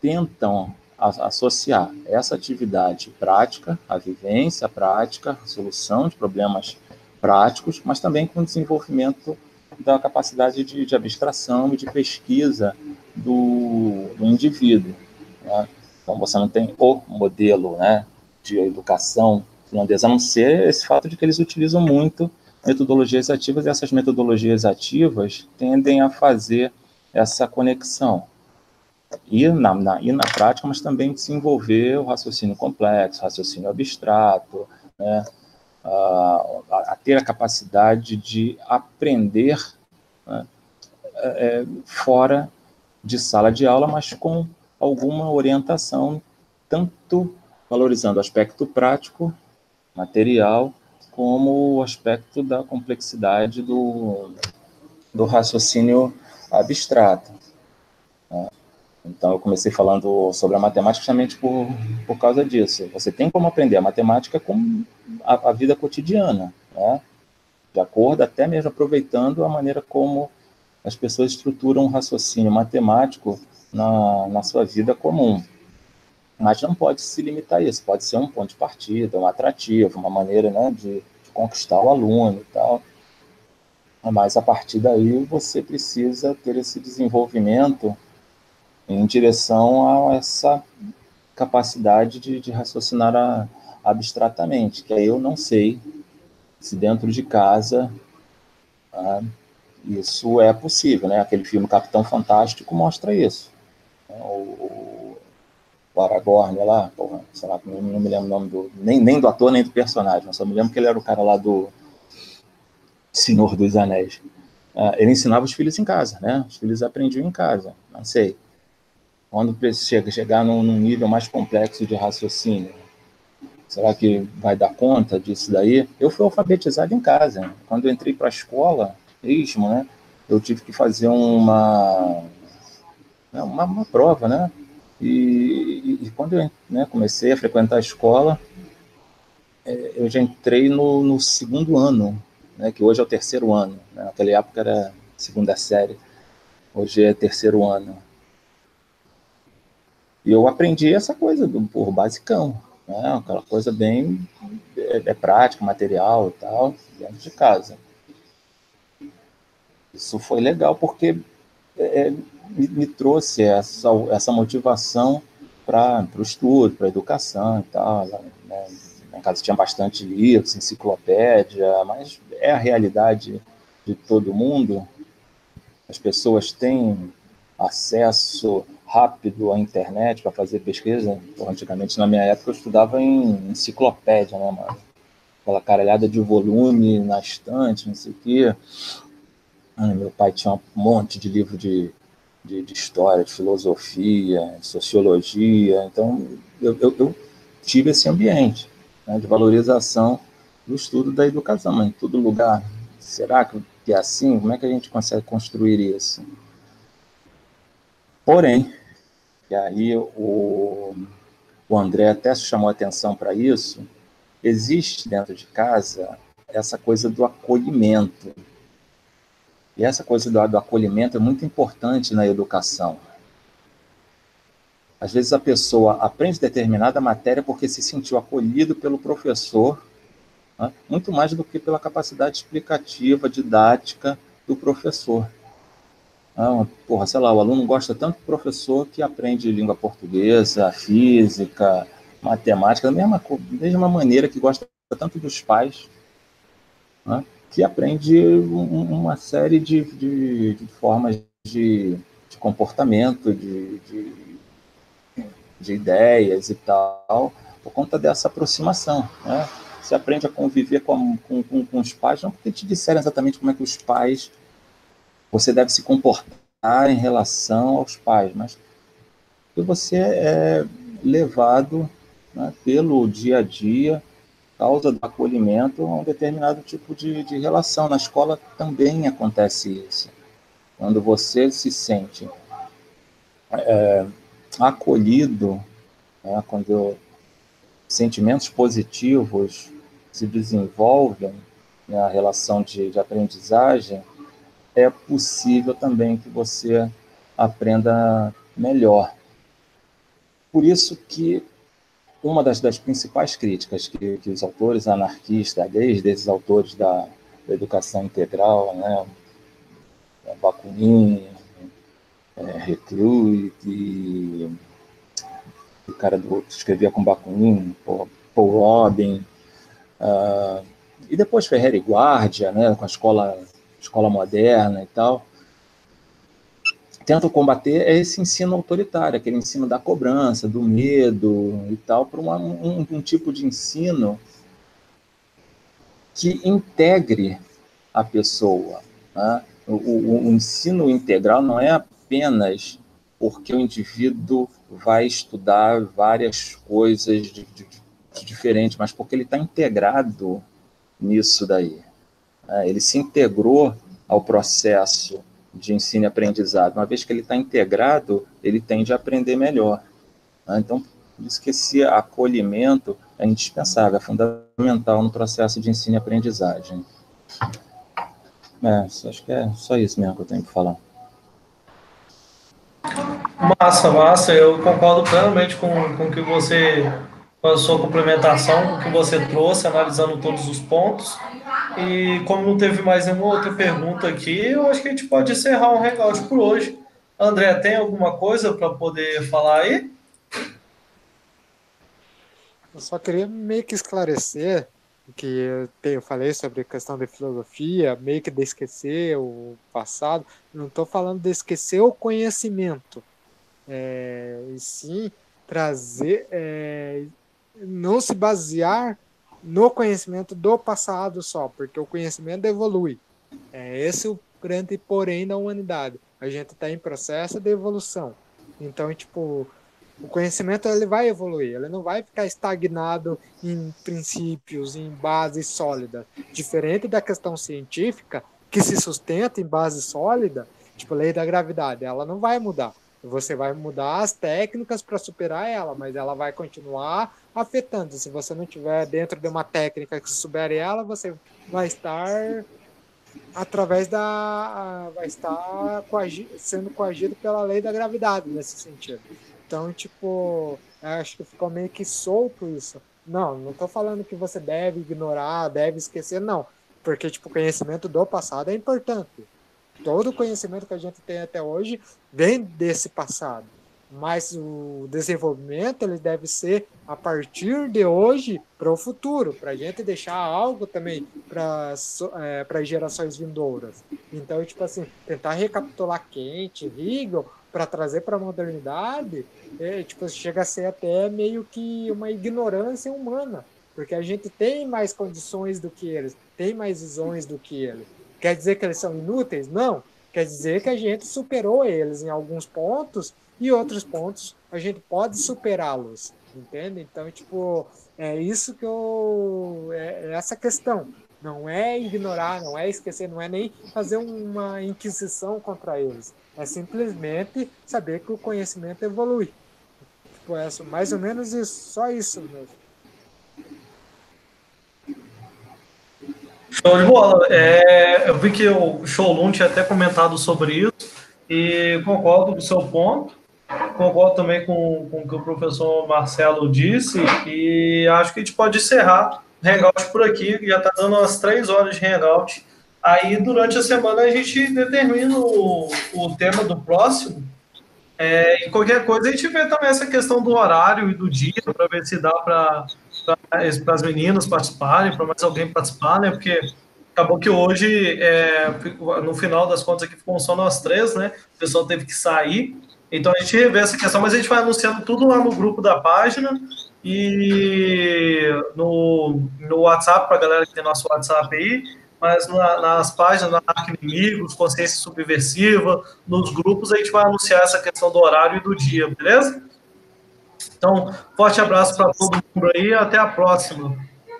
tentam associar essa atividade prática, a vivência prática, a solução de problemas práticos, mas também com o desenvolvimento da capacidade de, de abstração e de pesquisa do, do indivíduo. Né? Então, você não tem o modelo né, de educação finlandesa, a não ser esse fato de que eles utilizam muito metodologias ativas, e essas metodologias ativas tendem a fazer essa conexão. E na, na, e na prática, mas também desenvolver o raciocínio complexo, raciocínio abstrato, né, a, a, ter a capacidade de aprender né, é, fora de sala de aula, mas com alguma orientação, tanto valorizando o aspecto prático, material, como o aspecto da complexidade do, do raciocínio abstrato. Né? Então, eu comecei falando sobre a matemática justamente por, por causa disso. Você tem como aprender a matemática com a, a vida cotidiana, né? de acordo, até mesmo aproveitando a maneira como as pessoas estruturam um raciocínio matemático na, na sua vida comum. Mas não pode se limitar a isso, pode ser um ponto de partida, um atrativo, uma maneira né, de, de conquistar o aluno e tal. Mas a partir daí você precisa ter esse desenvolvimento em direção a essa capacidade de, de raciocinar a, abstratamente, que aí eu não sei se dentro de casa ah, isso é possível, né? Aquele filme Capitão Fantástico mostra isso. O, o, Aragorn lá, porra, sei lá, não, não me lembro o nome do, nem, nem do ator nem do personagem, só me lembro que ele era o cara lá do Senhor dos Anéis. Ah, ele ensinava os filhos em casa, né? Os filhos aprendiam em casa, não sei. Quando chega, chegar num, num nível mais complexo de raciocínio, será que vai dar conta disso daí? Eu fui alfabetizado em casa. Quando eu entrei para a escola, mesmo, né? Eu tive que fazer uma, uma, uma prova, né? E, e, e quando eu né, comecei a frequentar a escola, é, eu já entrei no, no, segundo ano, né, que hoje é o terceiro ano. Né? Naquela época era segunda série, hoje é terceiro ano. E eu aprendi essa coisa do por basicão, né? aquela coisa bem é, é prática, material e tal, dentro de casa. Isso foi legal porque é, me, me, trouxe essa, essa motivação para o estudo, para a educação e tal. Né? Em casa tinha bastante livros, enciclopédia, mas é a realidade de todo mundo. As pessoas têm acesso rápido à internet para fazer pesquisa. antigamente, na minha época, eu estudava em enciclopédia, né, mano? Aquela caralhada de volume na estante, não sei o quê. Ah, meu pai tinha um monte de livro de, de, de história, de filosofia, de sociologia. Então, eu, eu, eu tive esse ambiente né, de valorização do estudo da educação. Mas em todo lugar, será que é assim? Como é que a gente consegue construir isso? Porém, e aí o, o André até chamou atenção para isso, existe dentro de casa essa coisa do acolhimento. E essa coisa do, do acolhimento é muito importante na educação. Às vezes a pessoa aprende determinada matéria porque se sentiu acolhido pelo professor, né? muito mais do que pela capacidade explicativa, didática do professor. Ah, porra, sei lá, o aluno gosta tanto do professor que aprende língua portuguesa, física, matemática, da mesma, mesma maneira que gosta tanto dos pais, né, que aprende um, uma série de, de, de formas de, de comportamento, de, de, de, ideias e tal, por conta dessa aproximação. Né? Você aprende a conviver com, com, com, com os pais, não porque te disseram exatamente como é que os pais você deve se comportar em relação aos pais, mas que você é levado né, pelo dia a dia, causa do acolhimento, a um determinado tipo de, de relação. Na escola também acontece isso. Quando você se sente é, acolhido, né, quando sentimentos positivos se desenvolvem na relação de, de aprendizagem, é possível também que você aprenda melhor. Por isso que uma das, das principais críticas que, que, os autores anarquistas, desde esses autores da, da educação integral, né, Bakunin, é, Reclus, e o cara do, que escrevia com Bakunin, Paul, Paul Robin, uh, e depois Ferreira e Guardia, né, com a escola escola moderna e tal, tentam combater é esse ensino autoritário, aquele ensino da cobrança, do medo e tal, para um, um, tipo de ensino que integre a pessoa. Né? O, o, o, ensino integral não é apenas porque o indivíduo vai estudar várias coisas de, de, de diferentes, mas porque ele está integrado nisso daí. É, ele se integrou ao processo de ensino e aprendizado. Uma vez que ele está integrado, ele tende a aprender melhor. Né? Então, por isso que esse acolhimento é indispensável, é fundamental no processo de ensino e aprendizagem. É, acho que é só isso mesmo que eu tenho que falar. Massa, massa. Eu concordo plenamente com, com que você, com a sua complementação, com o que você trouxe, analisando todos os pontos. E como não teve mais nenhuma outra pergunta aqui, eu acho que a gente pode encerrar o Hangout por hoje. André, tem alguma coisa para poder falar aí? Eu só queria meio que esclarecer que eu falei sobre a questão da filosofia, meio que de esquecer o passado. Não estou falando de esquecer o conhecimento, é, e sim trazer, é, não se basear no conhecimento do passado só, porque o conhecimento evolui. É esse o grande porém da humanidade. A gente está em processo de evolução. Então, tipo, o conhecimento ele vai evoluir, ele não vai ficar estagnado em princípios, em bases sólidas. Diferente da questão científica, que se sustenta em base sólida, tipo lei da gravidade, ela não vai mudar. Você vai mudar as técnicas para superar ela, mas ela vai continuar afetando. Se você não tiver dentro de uma técnica que supere ela, você vai estar através da vai estar coagido, sendo coagido pela lei da gravidade nesse sentido. Então, tipo, acho que ficou meio que solto isso. Não, não estou falando que você deve ignorar, deve esquecer, não. Porque, tipo, conhecimento do passado é importante. Todo conhecimento que a gente tem até hoje vem desse passado. Mas o desenvolvimento ele deve ser a partir de hoje para o futuro, para a gente deixar algo também para é, gerações vindouras. Então, tipo assim, tentar recapitular quente, Hegel, para trazer para a modernidade, é, tipo, chega a ser até meio que uma ignorância humana, porque a gente tem mais condições do que eles, tem mais visões do que eles. Quer dizer que eles são inúteis? Não. Quer dizer que a gente superou eles em alguns pontos e outros pontos a gente pode superá-los, entende? Então, tipo, é isso que eu. É, é essa questão. Não é ignorar, não é esquecer, não é nem fazer uma inquisição contra eles é simplesmente saber que o conhecimento evolui. Tipo, é mais ou menos isso, só isso mesmo. Show de bola. É, eu vi que o Showlun tinha até comentado sobre isso e concordo com o seu ponto. Concordo também com, com o que o professor Marcelo disse e acho que a gente pode encerrar o Hangout por aqui. Já está dando umas três horas de Hangout. Aí, durante a semana, a gente determina o, o tema do próximo. É, e qualquer coisa, a gente vê também essa questão do horário e do dia, para ver se dá para as meninas participarem, para mais alguém participar, né? Porque acabou que hoje, é, no final das contas, aqui ficou só nós três, né? O pessoal teve que sair. Então a gente revê essa questão, mas a gente vai anunciando tudo lá no grupo da página e no, no WhatsApp, para a galera que tem nosso WhatsApp aí mas na, nas páginas, na Arca Inimigos, Consciência Subversiva, nos grupos, a gente vai anunciar essa questão do horário e do dia, beleza? Então, forte abraço para todo mundo aí até a próxima.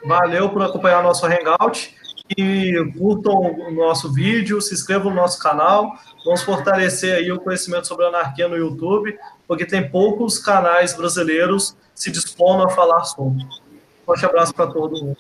Valeu por acompanhar nosso Hangout e curtam o nosso vídeo, se inscrevam no nosso canal. Vamos fortalecer aí o conhecimento sobre anarquia no YouTube, porque tem poucos canais brasileiros se dispondo a falar sobre. Forte abraço para todo mundo.